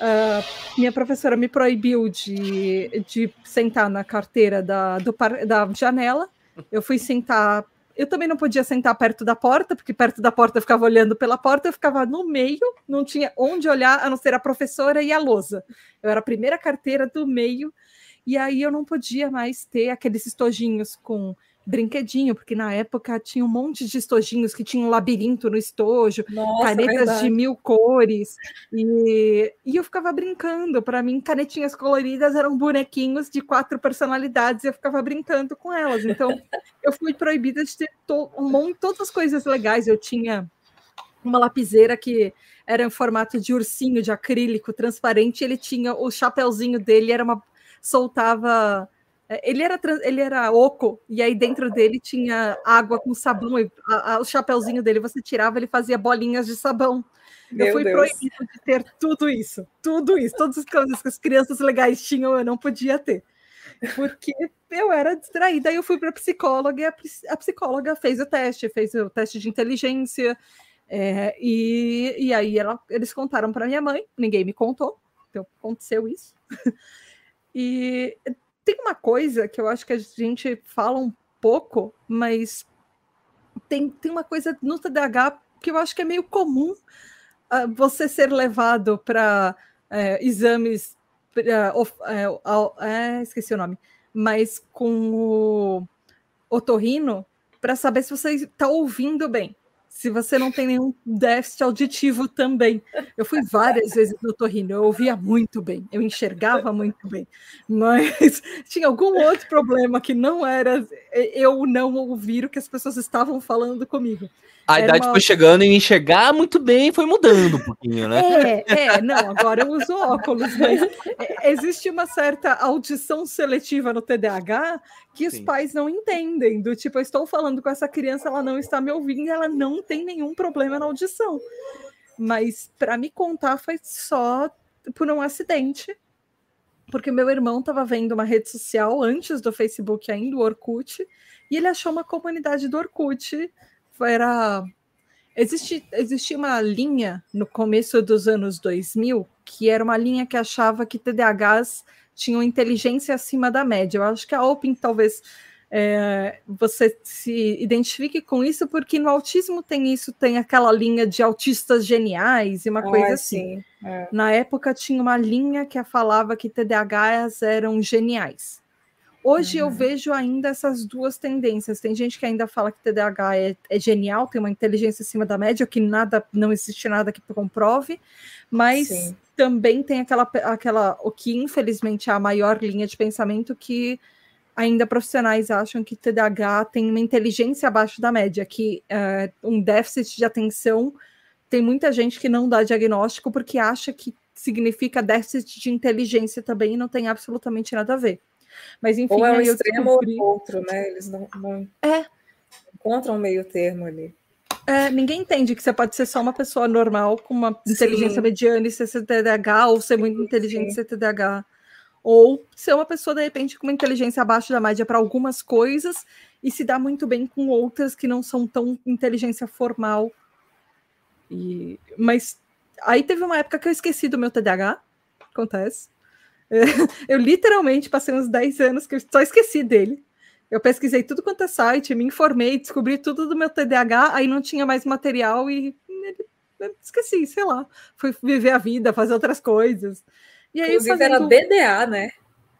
Uh, minha professora me proibiu de, de sentar na carteira da, do, da janela. Eu fui sentar eu também não podia sentar perto da porta, porque perto da porta eu ficava olhando pela porta, eu ficava no meio, não tinha onde olhar a não ser a professora e a lousa. Eu era a primeira carteira do meio, e aí eu não podia mais ter aqueles estojinhos com brinquedinho, porque na época tinha um monte de estojinhos que tinha um labirinto no estojo, Nossa, canetas verdade. de mil cores, e, e eu ficava brincando. Para mim, canetinhas coloridas eram bonequinhos de quatro personalidades, e eu ficava brincando com elas. Então, (laughs) eu fui proibida de ter to, um monte, todas as coisas legais. Eu tinha uma lapiseira que era em formato de ursinho de acrílico transparente, ele tinha o chapéuzinho dele, era uma soltava ele era, ele era oco, e aí dentro dele tinha água com sabão, e a, a, o chapeuzinho dele você tirava, ele fazia bolinhas de sabão. Meu eu fui Deus. proibido de ter tudo isso, tudo isso, todas as coisas que as crianças legais tinham, eu não podia ter. Porque eu era distraída. Aí eu fui para psicóloga e a, a, psicóloga fez o teste, fez o teste de inteligência. É, e, e aí ela, eles contaram para minha mãe, ninguém me contou, então aconteceu isso. (laughs) E tem uma coisa que eu acho que a gente fala um pouco, mas tem, tem uma coisa no TDAH que eu acho que é meio comum uh, você ser levado para uh, é, exames. Uh, esqueci o nome, mas com o otorrino para saber se você está ouvindo bem se você não tem nenhum déficit auditivo também. Eu fui várias vezes no Torrino, eu ouvia muito bem, eu enxergava muito bem, mas (laughs) tinha algum outro problema que não era eu não ouvir o que as pessoas estavam falando comigo. A Era idade uma... foi chegando e enxergar muito bem foi mudando um pouquinho, né? É, é, não, agora eu uso óculos, mas é, existe uma certa audição seletiva no TDAH que Sim. os pais não entendem. Do tipo, eu estou falando com essa criança, ela não está me ouvindo, ela não tem nenhum problema na audição. Mas para me contar foi só por um acidente, porque meu irmão estava vendo uma rede social antes do Facebook ainda, o Orkut, e ele achou uma comunidade do Orkut era. Existe, existia uma linha no começo dos anos 2000 que era uma linha que achava que TDAHs tinham inteligência acima da média. Eu acho que a Open talvez é, você se identifique com isso, porque no autismo tem isso, tem aquela linha de autistas geniais e uma ah, coisa assim. É. Na época tinha uma linha que falava que TDAHs eram geniais. Hoje uhum. eu vejo ainda essas duas tendências. Tem gente que ainda fala que TDAH é, é, genial, tem uma inteligência acima da média, que nada, não existe nada que comprove, mas Sim. também tem aquela, aquela, o que infelizmente é a maior linha de pensamento que ainda profissionais acham que TDAH tem uma inteligência abaixo da média, que uh, um déficit de atenção tem muita gente que não dá diagnóstico porque acha que significa déficit de inteligência também e não tem absolutamente nada a ver. Mas enfim, ou é um extremo descobri... ou outro, né? Eles não, não é. encontram um meio termo ali. É, ninguém entende que você pode ser só uma pessoa normal com uma Sim. inteligência mediana e ser TDAH, ou ser muito inteligente e ser TDAH. Ou ser uma pessoa, de repente, com uma inteligência abaixo da média para algumas coisas e se dá muito bem com outras que não são tão inteligência formal. E... Mas aí teve uma época que eu esqueci do meu TDAH, acontece. (laughs) Eu literalmente passei uns 10 anos que eu só esqueci dele. Eu pesquisei tudo quanto é site, me informei, descobri tudo do meu TDAH, aí não tinha mais material e esqueci, sei lá. Fui viver a vida, fazer outras coisas. E aí, Inclusive fazendo... era DDA, né?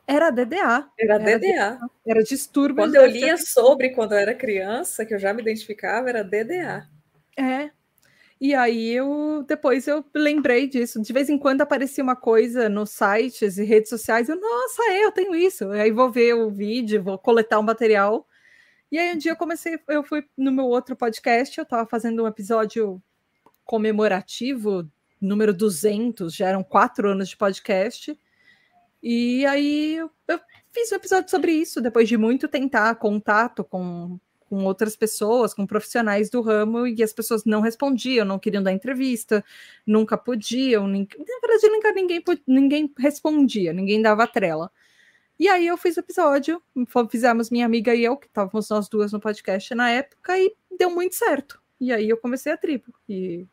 Era DDA. Era, era DDA. Era distúrbio. Quando eu lia sobre quando eu era criança, que eu já me identificava, era DDA. É. E aí eu depois eu lembrei disso. De vez em quando aparecia uma coisa nos sites e redes sociais, eu, nossa, é, eu tenho isso. Aí vou ver o vídeo, vou coletar o um material. E aí um dia eu comecei, eu fui no meu outro podcast, eu estava fazendo um episódio comemorativo, número 200, já eram quatro anos de podcast. E aí eu, eu fiz um episódio sobre isso, depois de muito tentar contato com, com outras pessoas, com profissionais do ramo, e as pessoas não respondiam, não queriam dar entrevista, nunca podiam, nem, na verdade nunca ninguém, ninguém respondia, ninguém dava trela. E aí eu fiz o episódio, fizemos minha amiga e eu, que estávamos nós duas no podcast na época, e deu muito certo. E aí eu comecei a tribo. E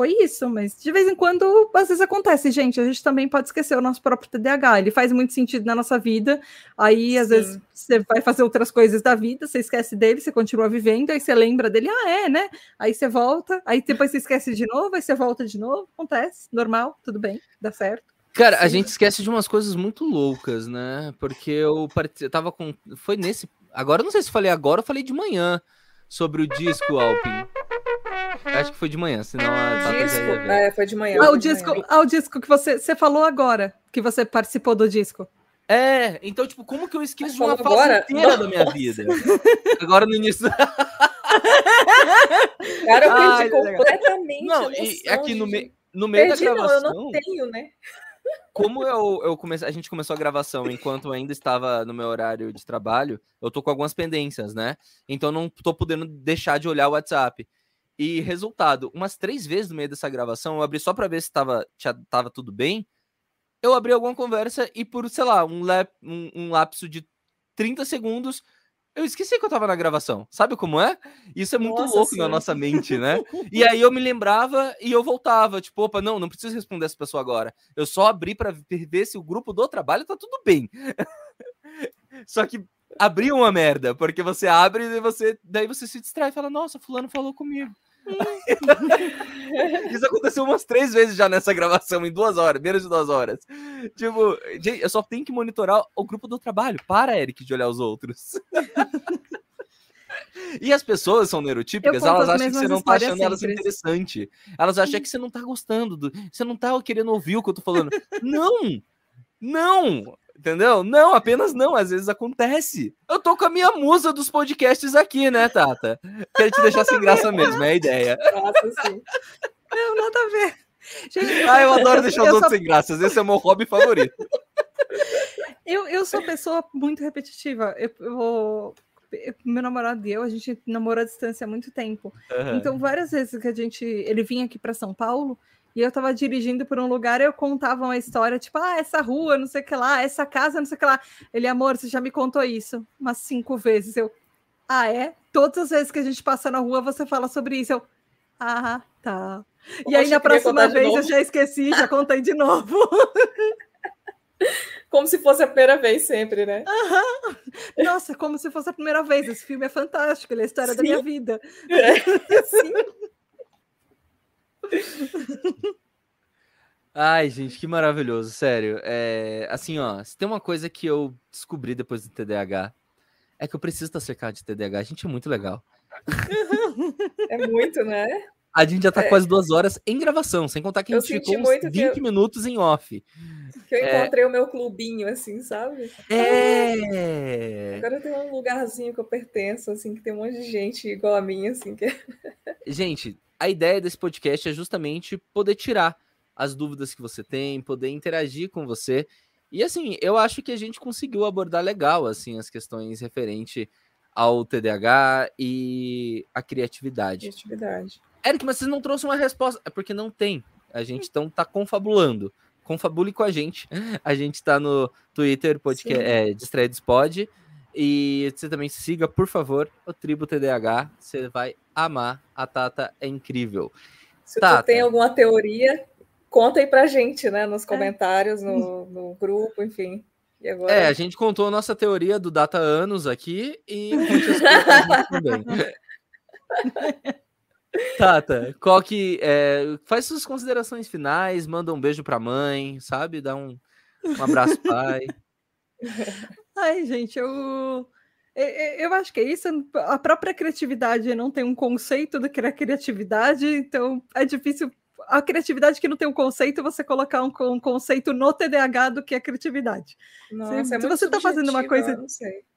foi isso, mas de vez em quando, às vezes acontece, gente. A gente também pode esquecer o nosso próprio TDAH. Ele faz muito sentido na nossa vida. Aí, às Sim. vezes, você vai fazer outras coisas da vida, você esquece dele, você continua vivendo, aí você lembra dele, ah, é, né? Aí você volta, aí depois você esquece de novo, aí você volta de novo. Acontece, normal, tudo bem, dá certo. Cara, Sim. a gente esquece de umas coisas muito loucas, né? Porque eu, eu tava com. Foi nesse. Agora, não sei se falei agora ou falei de manhã sobre o disco Alpin. Acho que foi de manhã, senão a Tata disco, já ia ver. É, foi de manhã. Ah, o disco, manhã. ah, o disco que você, você falou agora, que você participou do disco. É, então, tipo, como que eu esqueço de uma fase agora? inteira da minha vida? (laughs) Agora no início. (laughs) Cara, eu perdi Ai, completamente. Não, e aqui no, me, no meio perdi, da gravação. Não, eu não tenho, né? (laughs) Como eu, eu comecei, a gente começou a gravação enquanto ainda estava no meu horário de trabalho, eu tô com algumas pendências, né? Então não tô podendo deixar de olhar o WhatsApp. E resultado, umas três vezes no meio dessa gravação, eu abri só para ver se tava, tava tudo bem. Eu abri alguma conversa e por, sei lá, um, lap, um, um lapso de 30 segundos, eu esqueci que eu tava na gravação. Sabe como é? Isso é muito nossa, louco sim. na nossa mente, né? (laughs) e aí eu me lembrava e eu voltava, tipo, opa, não, não preciso responder essa pessoa agora. Eu só abri para ver se o grupo do trabalho tá tudo bem. (laughs) só que abriu uma merda, porque você abre e você, daí você se distrai e fala, nossa, fulano falou comigo. (laughs) Isso aconteceu umas três vezes já nessa gravação, em duas horas, menos de duas horas. Tipo, gente, eu só tenho que monitorar o grupo do trabalho. Para, Eric, de olhar os outros. (laughs) E as pessoas são neurotípicas, elas acham que você não tá achando elas interessante. Elas acham que você não tá gostando, do... você não tá querendo ouvir o que eu tô falando. não! Não! Entendeu? Não, apenas não. Às vezes acontece. Eu tô com a minha musa dos podcasts aqui, né, Tata? Quero te deixar sem graça mesmo, é a ideia. Nossa, sim. Não, nada a ver. Gente, ah, eu adoro deixar os outros sem graças. Esse é o meu hobby favorito. Eu, eu sou pessoa muito repetitiva. Eu, eu, meu namorado e eu, a gente namorou à distância há muito tempo. Uhum. Então, várias vezes que a gente. Ele vinha aqui para São Paulo, e eu tava dirigindo por um lugar eu contava uma história, tipo, ah, essa rua, não sei o que lá, essa casa, não sei o que lá. Ele, amor, você já me contou isso umas cinco vezes. Eu, ah, é? Todas as vezes que a gente passa na rua, você fala sobre isso. Eu, ah, tá. E aí, na próxima vez, eu já esqueci, já contei de novo. (laughs) Como se fosse a primeira vez sempre, né? Uhum. Nossa, como se fosse a primeira vez. Esse filme é fantástico, ele é a história Sim. da minha vida. É. (laughs) Sim. Ai, gente, que maravilhoso, sério. É, assim, ó, se tem uma coisa que eu descobri depois do TDAH, é que eu preciso estar cercado de TDAH. A gente é muito legal. É muito, né? A gente já tá é. quase duas horas em gravação, sem contar que a gente ficou uns 20 eu... minutos em off. Que eu é. encontrei é... o meu clubinho, assim, sabe? É. Agora eu tenho um lugarzinho que eu pertenço, assim, que tem um monte de gente igual a mim, assim. Que... Gente, a ideia desse podcast é justamente poder tirar as dúvidas que você tem, poder interagir com você. E assim, eu acho que a gente conseguiu abordar legal assim as questões referente ao TDAH e a criatividade. Criatividade. Eric, mas você não trouxe uma resposta. É porque não tem. A gente então tá confabulando. Confabule com a gente. (laughs) A gente tá no Twitter, podcast, é, Distraídos Pod. E você também siga, por favor, o Tribo TDAH. Você vai amar. A Tata é incrível. Se Tata, tem alguma teoria, conta aí pra gente, né? Nos é. comentários, é. no, (laughs) no grupo, enfim. Agora... É, a gente contou a nossa teoria do Data Anos aqui e também. (laughs) Tata, qual que é, faz suas considerações finais, manda um beijo pra mãe, sabe? Dá um, um abraço, pai. (laughs) Ai, gente, eu eu acho que é isso. A própria criatividade não tem um conceito do que é criatividade, então é difícil. A criatividade que não tem um conceito, você colocar um, um conceito no TDAH do que é criatividade. Nossa, se, é se você está fazendo uma coisa.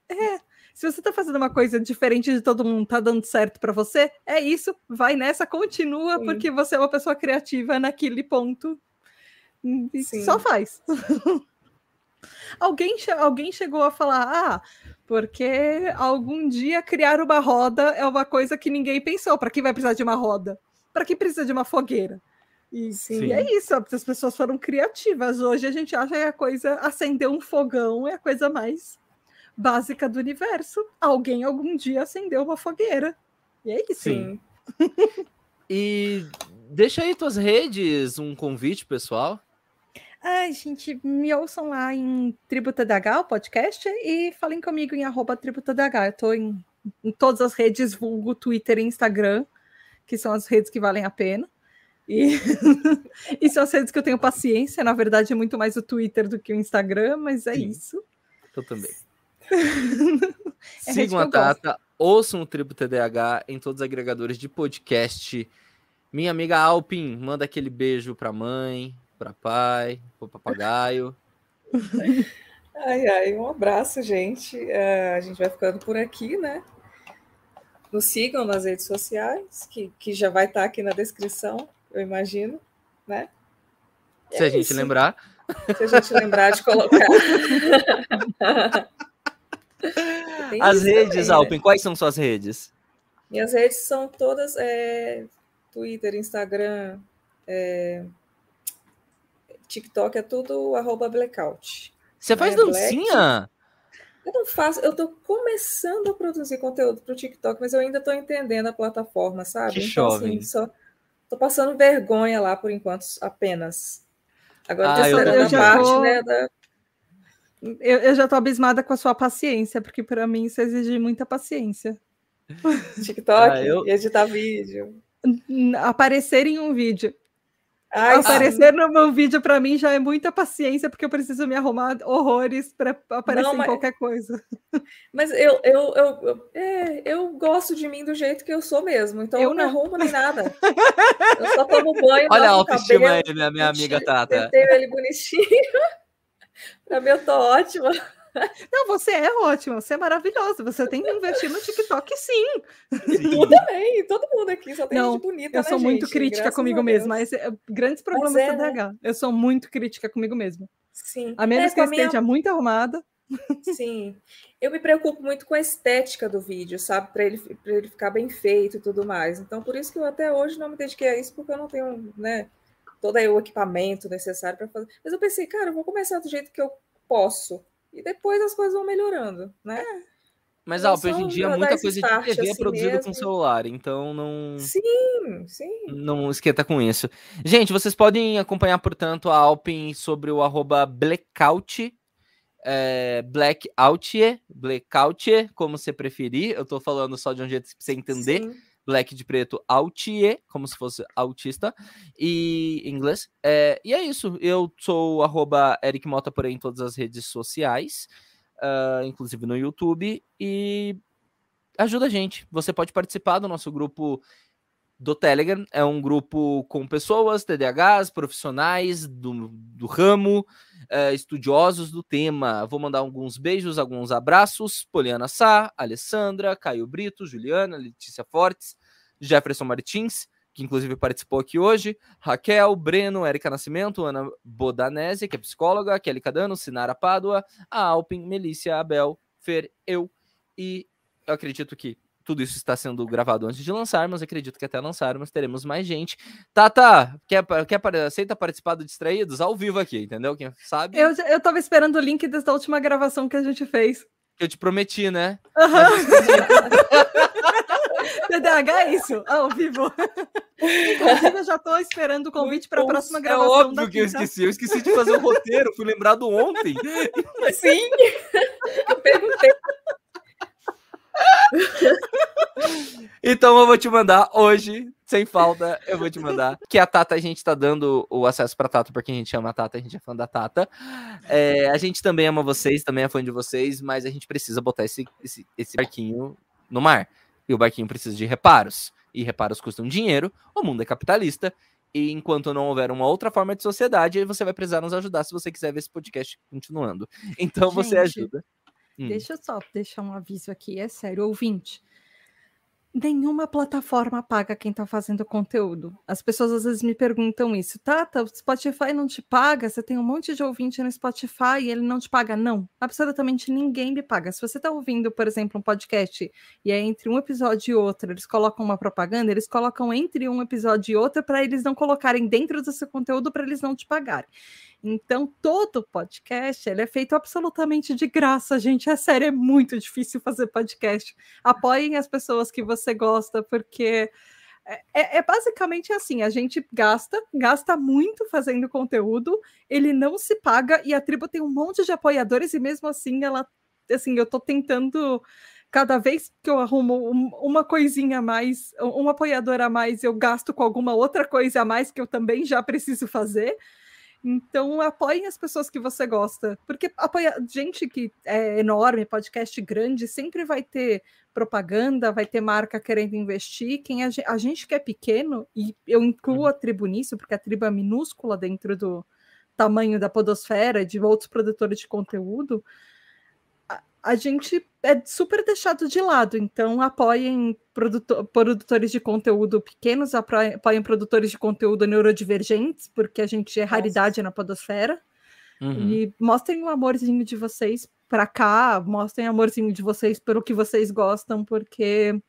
É, se você está fazendo uma coisa diferente de todo mundo, tá dando certo para você, é isso, vai nessa, continua, Sim. porque você é uma pessoa criativa naquele ponto. E Sim. só faz. (laughs) alguém, alguém chegou a falar: ah, porque algum dia criar uma roda é uma coisa que ninguém pensou. Para que vai precisar de uma roda? Para que precisa de uma fogueira? E, Sim. e é isso, as pessoas foram criativas. Hoje a gente acha que a coisa acender um fogão é a coisa mais básica do universo. Alguém algum dia acendeu uma fogueira. E é isso. Sim. (laughs) e deixa aí tuas redes, um convite, pessoal. Ai, gente, me ouçam lá em Tributa DH, o podcast, e falem comigo em arroba Tributa DH. Eu estou em, em todas as redes, vulgo Twitter e Instagram, que são as redes que valem a pena. E, (laughs) e são as redes que eu tenho paciência. Na verdade, é muito mais o Twitter do que o Instagram, mas é Sim. isso. Eu também. (laughs) é Sigam a Tata, ouçam o Tribo TDAH em todos os agregadores de podcast. Minha amiga Alpin, manda aquele beijo pra mãe, pra pai, pro papagaio. ai, ai, um abraço, gente. Uh, a gente vai ficando por aqui, né? Nos sigam nas redes sociais, que, que já vai estar tá aqui na descrição, eu imagino, né? Se é a gente isso. lembrar. Se a gente lembrar de colocar. (laughs) As redes, também, né? Alpen, né? quais são suas redes? Minhas redes são todas é, Twitter, Instagram, é, TikTok, é tudo arroba blackout. Você faz é, dancinha? Black. Eu não faço, eu tô começando a produzir conteúdo para o TikTok, mas eu ainda tô entendendo a plataforma, sabe? Que então, assim, só tô passando vergonha lá por enquanto apenas. Agora ah, eu, eu a parte, vou... né, da eu, eu já tô abismada com a sua paciência, porque para mim isso exige muita paciência. TikTok, ah, eu... editar vídeo. Aparecer em um vídeo. Ai, aparecer no meu vídeo para mim já é muita paciência, porque eu preciso me arrumar horrores para aparecer Não, mas... em qualquer coisa. Mas eu, eu, eu, eu, é, eu gosto de mim do jeito que eu sou mesmo, então eu, eu não arrumo nem nada. eu só tomo banho. Olha a autoestima aí, minha, minha amiga Tata. (laughs) Tenho ele bonitinho. (laughs) Pra mim, eu tô ótima. Não, você é ótima, você é maravilhosa. Você tem que investir no TikTok, sim. Tu também, todo mundo aqui só tem Não, gente bonita. Eu sou né, muito gente? crítica Graças comigo mesma, mas é, grandes problemas é, do né? Eu sou muito crítica comigo mesma. Sim. A menos é, que eu esteja minha... muito arrumada. Sim. Eu me preocupo muito com a estética do vídeo, sabe? Para ele, ele ficar bem feito e tudo mais. Então, por isso que eu até hoje não me dediquei a isso, porque eu não tenho, né? todo o equipamento necessário para fazer. Mas eu pensei, cara, eu vou começar do jeito que eu posso. E depois as coisas vão melhorando, né? É. Mas, Alpe, hoje em dia muita coisa de TV é assim é produzida mesmo. com celular, então não. Sim, sim. Não esquenta com isso. Gente, vocês podem acompanhar, portanto, a Alpin sobre o arroba blackout, é, blackout, blackout, como você preferir. Eu tô falando só de um jeito pra você entender. Sim. Black de preto, Altie, como se fosse autista, e inglês. É, e é isso. Eu sou arroba Eric Mota por aí em todas as redes sociais, uh, inclusive no YouTube. E ajuda a gente. Você pode participar do nosso grupo do Telegram. É um grupo com pessoas, TDAHs, profissionais do, do ramo, uh, estudiosos do tema. Vou mandar alguns beijos, alguns abraços. Poliana Sá, Alessandra, Caio Brito, Juliana, Letícia Fortes, Jefferson Martins, que inclusive participou aqui hoje, Raquel, Breno, Érica Nascimento, Ana Bodanese, que é psicóloga, Kelly Cadano, Sinara Pádua, a Alpin, Melícia, Abel, Fer, eu e eu acredito que tudo isso está sendo gravado antes de lançar, mas acredito que até lançarmos teremos mais gente. Tata, quer, quer, aceita participar do Distraídos? Ao vivo aqui, entendeu? Quem sabe? Eu, eu tava esperando o link dessa última gravação que a gente fez. Que eu te prometi, né? Uhum. TDAH (laughs) é isso, ao vivo. Inclusive, eu já estou esperando o convite para a próxima gravação. É óbvio que eu esqueci. Eu esqueci de fazer o roteiro, fui lembrado ontem. Sim, (laughs) eu perguntei. Então eu vou te mandar hoje, sem falta, eu vou te mandar. Que a Tata, a gente tá dando o acesso pra Tata, porque a gente ama a Tata, a gente é fã da Tata. É, a gente também ama vocês, também é fã de vocês, mas a gente precisa botar esse, esse, esse barquinho no mar. E o barquinho precisa de reparos. E reparos custam dinheiro, o mundo é capitalista. E enquanto não houver uma outra forma de sociedade, você vai precisar nos ajudar se você quiser ver esse podcast continuando. Então gente, você ajuda. Hum. Deixa eu só deixar um aviso aqui, é sério, ouvinte nenhuma plataforma paga quem está fazendo conteúdo. As pessoas às vezes me perguntam isso. Tata, o Spotify não te paga? Você tem um monte de ouvinte no Spotify e ele não te paga? Não, absolutamente ninguém me paga. Se você está ouvindo, por exemplo, um podcast e é entre um episódio e outro, eles colocam uma propaganda, eles colocam entre um episódio e outro para eles não colocarem dentro do seu conteúdo para eles não te pagarem. Então, todo podcast ele é feito absolutamente de graça, gente. É sério, é muito difícil fazer podcast. Apoiem as pessoas que você gosta, porque é, é, é, basicamente assim: a gente gasta, gasta muito fazendo conteúdo, ele não se paga, e a tribo tem um monte de apoiadores, e mesmo assim, ela assim, eu tô tentando. Cada vez que eu arrumo uma coisinha a mais, um apoiador a mais, eu gasto com alguma outra coisa a mais que eu também já preciso fazer. Então, apoiem as pessoas que você gosta. Porque apoia gente que é enorme, podcast grande, sempre vai ter propaganda, vai ter marca querendo investir. Quem a, a gente que é pequeno, e eu incluo uhum. a tribo nisso, porque a tribo é minúscula dentro do tamanho da podosfera, de outros produtores de conteúdo, a gente é super deixado de lado. Então, apoiem produtor, produtores de conteúdo pequenos, apoiem produtores de conteúdo neurodivergentes, porque a gente é raridade Nossa. na podosfera. Uhum. E mostrem o amorzinho de vocês para cá, mostrem o amorzinho de vocês pelo que vocês gostam, porque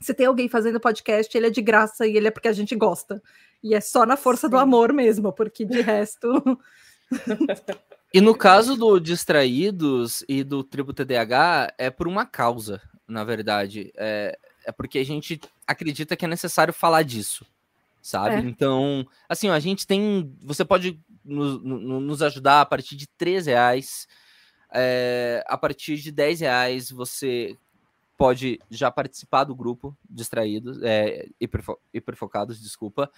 se tem alguém fazendo podcast, ele é de graça e ele é porque a gente gosta. E é só na força Sim. do amor mesmo, porque de resto. (laughs) E no caso do Distraídos e do Tribo TDAH, é por uma causa, na verdade. É, é porque a gente acredita que é necessário falar disso, sabe? É. Então, assim, ó, a gente tem. Você pode nos, nos ajudar a partir de 3 reais. É, a partir de 10 reais você pode já participar do grupo Distraídos, é, hiperfo, hiperfocados, desculpa.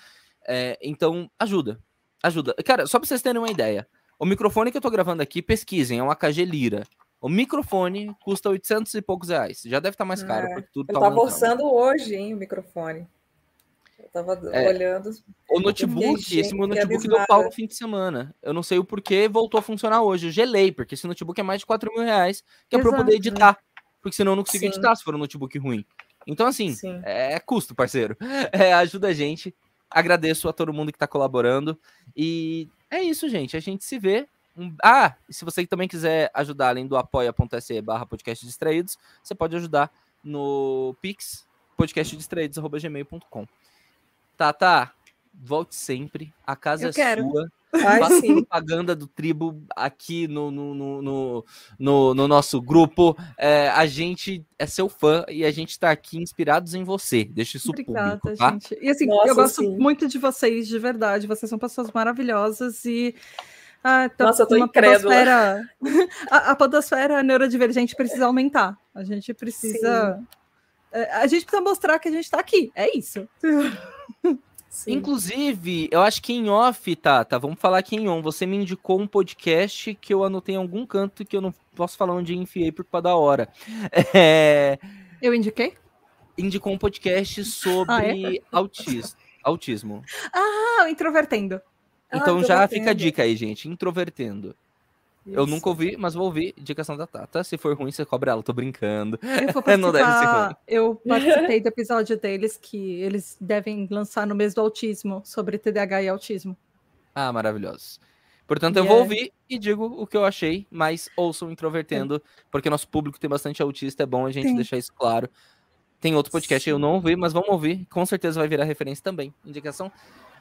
É, então, ajuda. Ajuda. Cara, só pra vocês terem uma ideia. O microfone que eu tô gravando aqui, pesquisem, é um AKG Lira. O microfone custa 800 e poucos reais. Já deve estar tá mais caro. É, porque tudo eu tá tava orçando hoje, hein, o microfone. Eu tava é, olhando. O notebook, esse meu notebook deu pau no fim de semana. Eu não sei o porquê, voltou a funcionar hoje. Eu gelei, porque esse notebook é mais de 4 mil reais, que é pra eu poder editar. Porque senão eu não consigo Sim. editar se for um notebook ruim. Então, assim, Sim. é custo, parceiro. (laughs) É, ajuda a gente. Agradeço a todo mundo que está colaborando. E é isso, gente. A gente se vê. Ah, e se você também quiser ajudar, além do apoia.se barra podcast distraídos, você pode ajudar no Pix, podcastdistraídos.gmail.com. Tá, tá. Volte sempre. A casa Eu é quero. sua. Faça propaganda do tribo aqui no, no, no, no, no nosso grupo. É, a gente é seu fã e a gente está aqui inspirados em você. Deixa isso Obrigada, público, tá? gente. E assim, Nossa, eu gosto sim. muito de vocês, de verdade. Vocês são pessoas maravilhosas e. Ah, tá Nossa, eu tô incrédula. Podosfera... (laughs) a, a podosfera neurodivergente precisa aumentar. A gente precisa. Sim. É, a gente precisa mostrar que a gente está aqui. É isso. (laughs) Sim. Inclusive, eu acho que em off, tá, tá, vamos falar aqui em on. Você me indicou um podcast que eu anotei em algum canto que eu não posso falar onde enfiei por culpa da hora. (laughs) É... Eu indiquei? Indicou um podcast sobre ah, é? (laughs) autismo. autismo. Ah, Introvertendo. Então ah, já fica a dica aí, gente. Introvertendo. Isso. Eu nunca ouvi, mas vou ouvir indicação da Tata. Se for ruim, você cobra ela. Tô brincando. Eu, (laughs) Não deve ser ruim. eu (laughs) participei do episódio deles que eles devem lançar no mês do autismo, sobre TDAH e autismo. Ah, maravilhoso. Portanto, eu vou ouvir e digo o que eu achei, mas ouçam introvertendo, porque nosso público tem bastante autista, é bom a gente Sim. deixar isso claro. Tem outro podcast Sim. eu não ouvi, mas vamos ouvir. Com certeza vai virar referência também. Indicação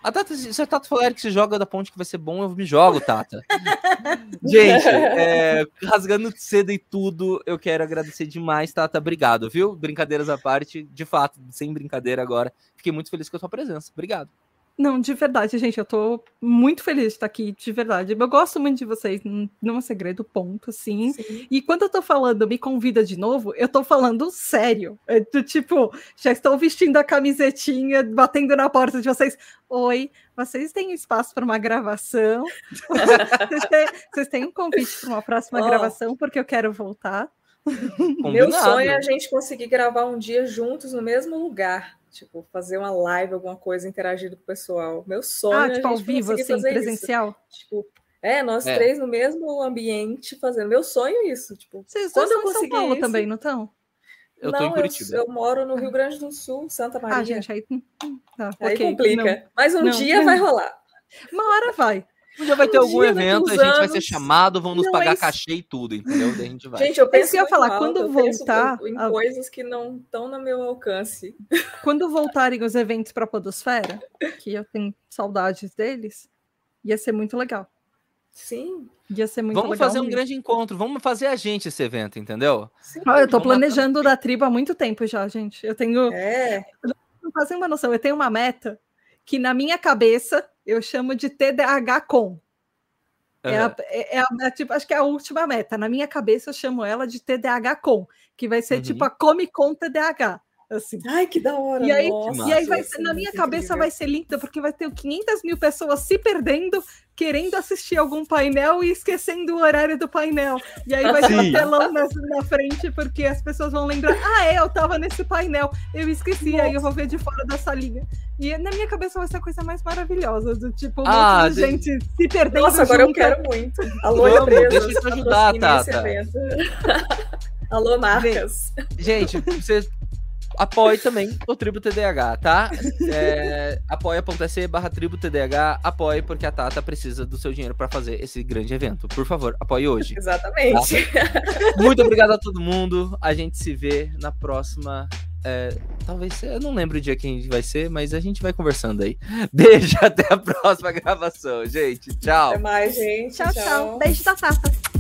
a Tata, se a Tata falar que se joga da ponte que vai ser bom, eu me jogo, Tata. (laughs) Gente, é, rasgando cedo e tudo, eu quero agradecer demais, Tata. Obrigado, viu? Brincadeiras à parte, de fato, sem brincadeira agora. Fiquei muito feliz com a sua presença. Obrigado. Não, de verdade, gente, eu tô muito feliz de estar aqui, de verdade. Eu gosto muito de vocês, não é segredo, ponto, assim. Sim. E quando eu tô falando, me convida de novo, eu tô falando sério. É do tipo, já estou vestindo a camisetinha, batendo na porta de vocês. Oi, vocês têm espaço para uma gravação? (laughs) vocês, têm, vocês, têm, um convite para uma próxima oh. gravação, porque eu quero voltar. Meu sonho é a gente conseguir gravar um dia juntos no mesmo lugar. Tipo, fazer uma live, alguma coisa, interagir com o pessoal. Meu sonho ah, é tipo, ao vivo, assim, presencial? Isso. Tipo, é, nós é. três no mesmo ambiente fazendo. Meu sonho é isso. Tipo, Vocês quando eu conseguir São Paulo isso... também, não estão? Eu não, tô em Curitiba. Eu, eu, moro no Rio Grande do Sul, Santa ah, Maria. Ah, gente, aí, hum, tá, aí okay, complica. Não. Mas um não, dia vai rolar. Uma hora vai. Um dia vai ter um algum evento, a gente anos... vai ser chamado, vão nos não, pagar é cachê e tudo, entendeu? Daí a gente vai. Gente, eu penso que eu ia falar, alto, quando voltar. Em a... coisas que não estão no meu alcance. (laughs) Quando voltarem os eventos para a Podosfera, que eu tenho saudades deles, ia ser muito legal. Sim. Ia ser muito vamos legal. fazer um grande encontro, vamos fazer a gente esse evento, entendeu? Sim. Ah, eu tô vamos planejando da tribo há muito tempo já, gente. Eu tenho. É. Não fazer uma noção, eu tenho uma meta que na minha cabeça eu chamo de TDAH com. É, a, é, é, a, é, tipo, acho que é a última meta. Na minha cabeça, eu chamo ela de TDAH com, que vai ser tipo, uhum. tipo a Come Com TDAH. Assim. Ai, que da hora! E aí, e aí vai na minha cabeça vai ser linda, porque vai ter 500 mil pessoas se perdendo, querendo assistir algum painel e esquecendo o horário do painel. E aí vai (laughs) ter um telão na, na, frente, porque as pessoas vão lembrar: ah, é, eu tava nesse painel, eu esqueci, Nossa. aí eu vou ver de fora da salinha. E na minha cabeça vai ser a coisa mais maravilhosa, do tipo, um ah, monte de gente se perdendo. Nossa, agora junto. eu quero muito. Alô, Vamos, deixa eu te ajudar, Tata. Alô, marcas. Gente, vocês apoie também o Tribo TDAH, tá? É, apoia.se barra Tribo TDAH, apoie porque a Tata precisa do seu dinheiro para fazer esse grande evento. Por favor, apoie hoje. (laughs) Exatamente. Tá? Muito obrigado a todo mundo. A gente se vê na próxima. É, talvez eu não lembro o dia que a gente vai ser, mas a gente vai conversando aí. Beijo, (laughs) até a próxima gravação, gente. Tchau. Até mais, gente. Tchau, tchau. tchau. Beijo da Tata.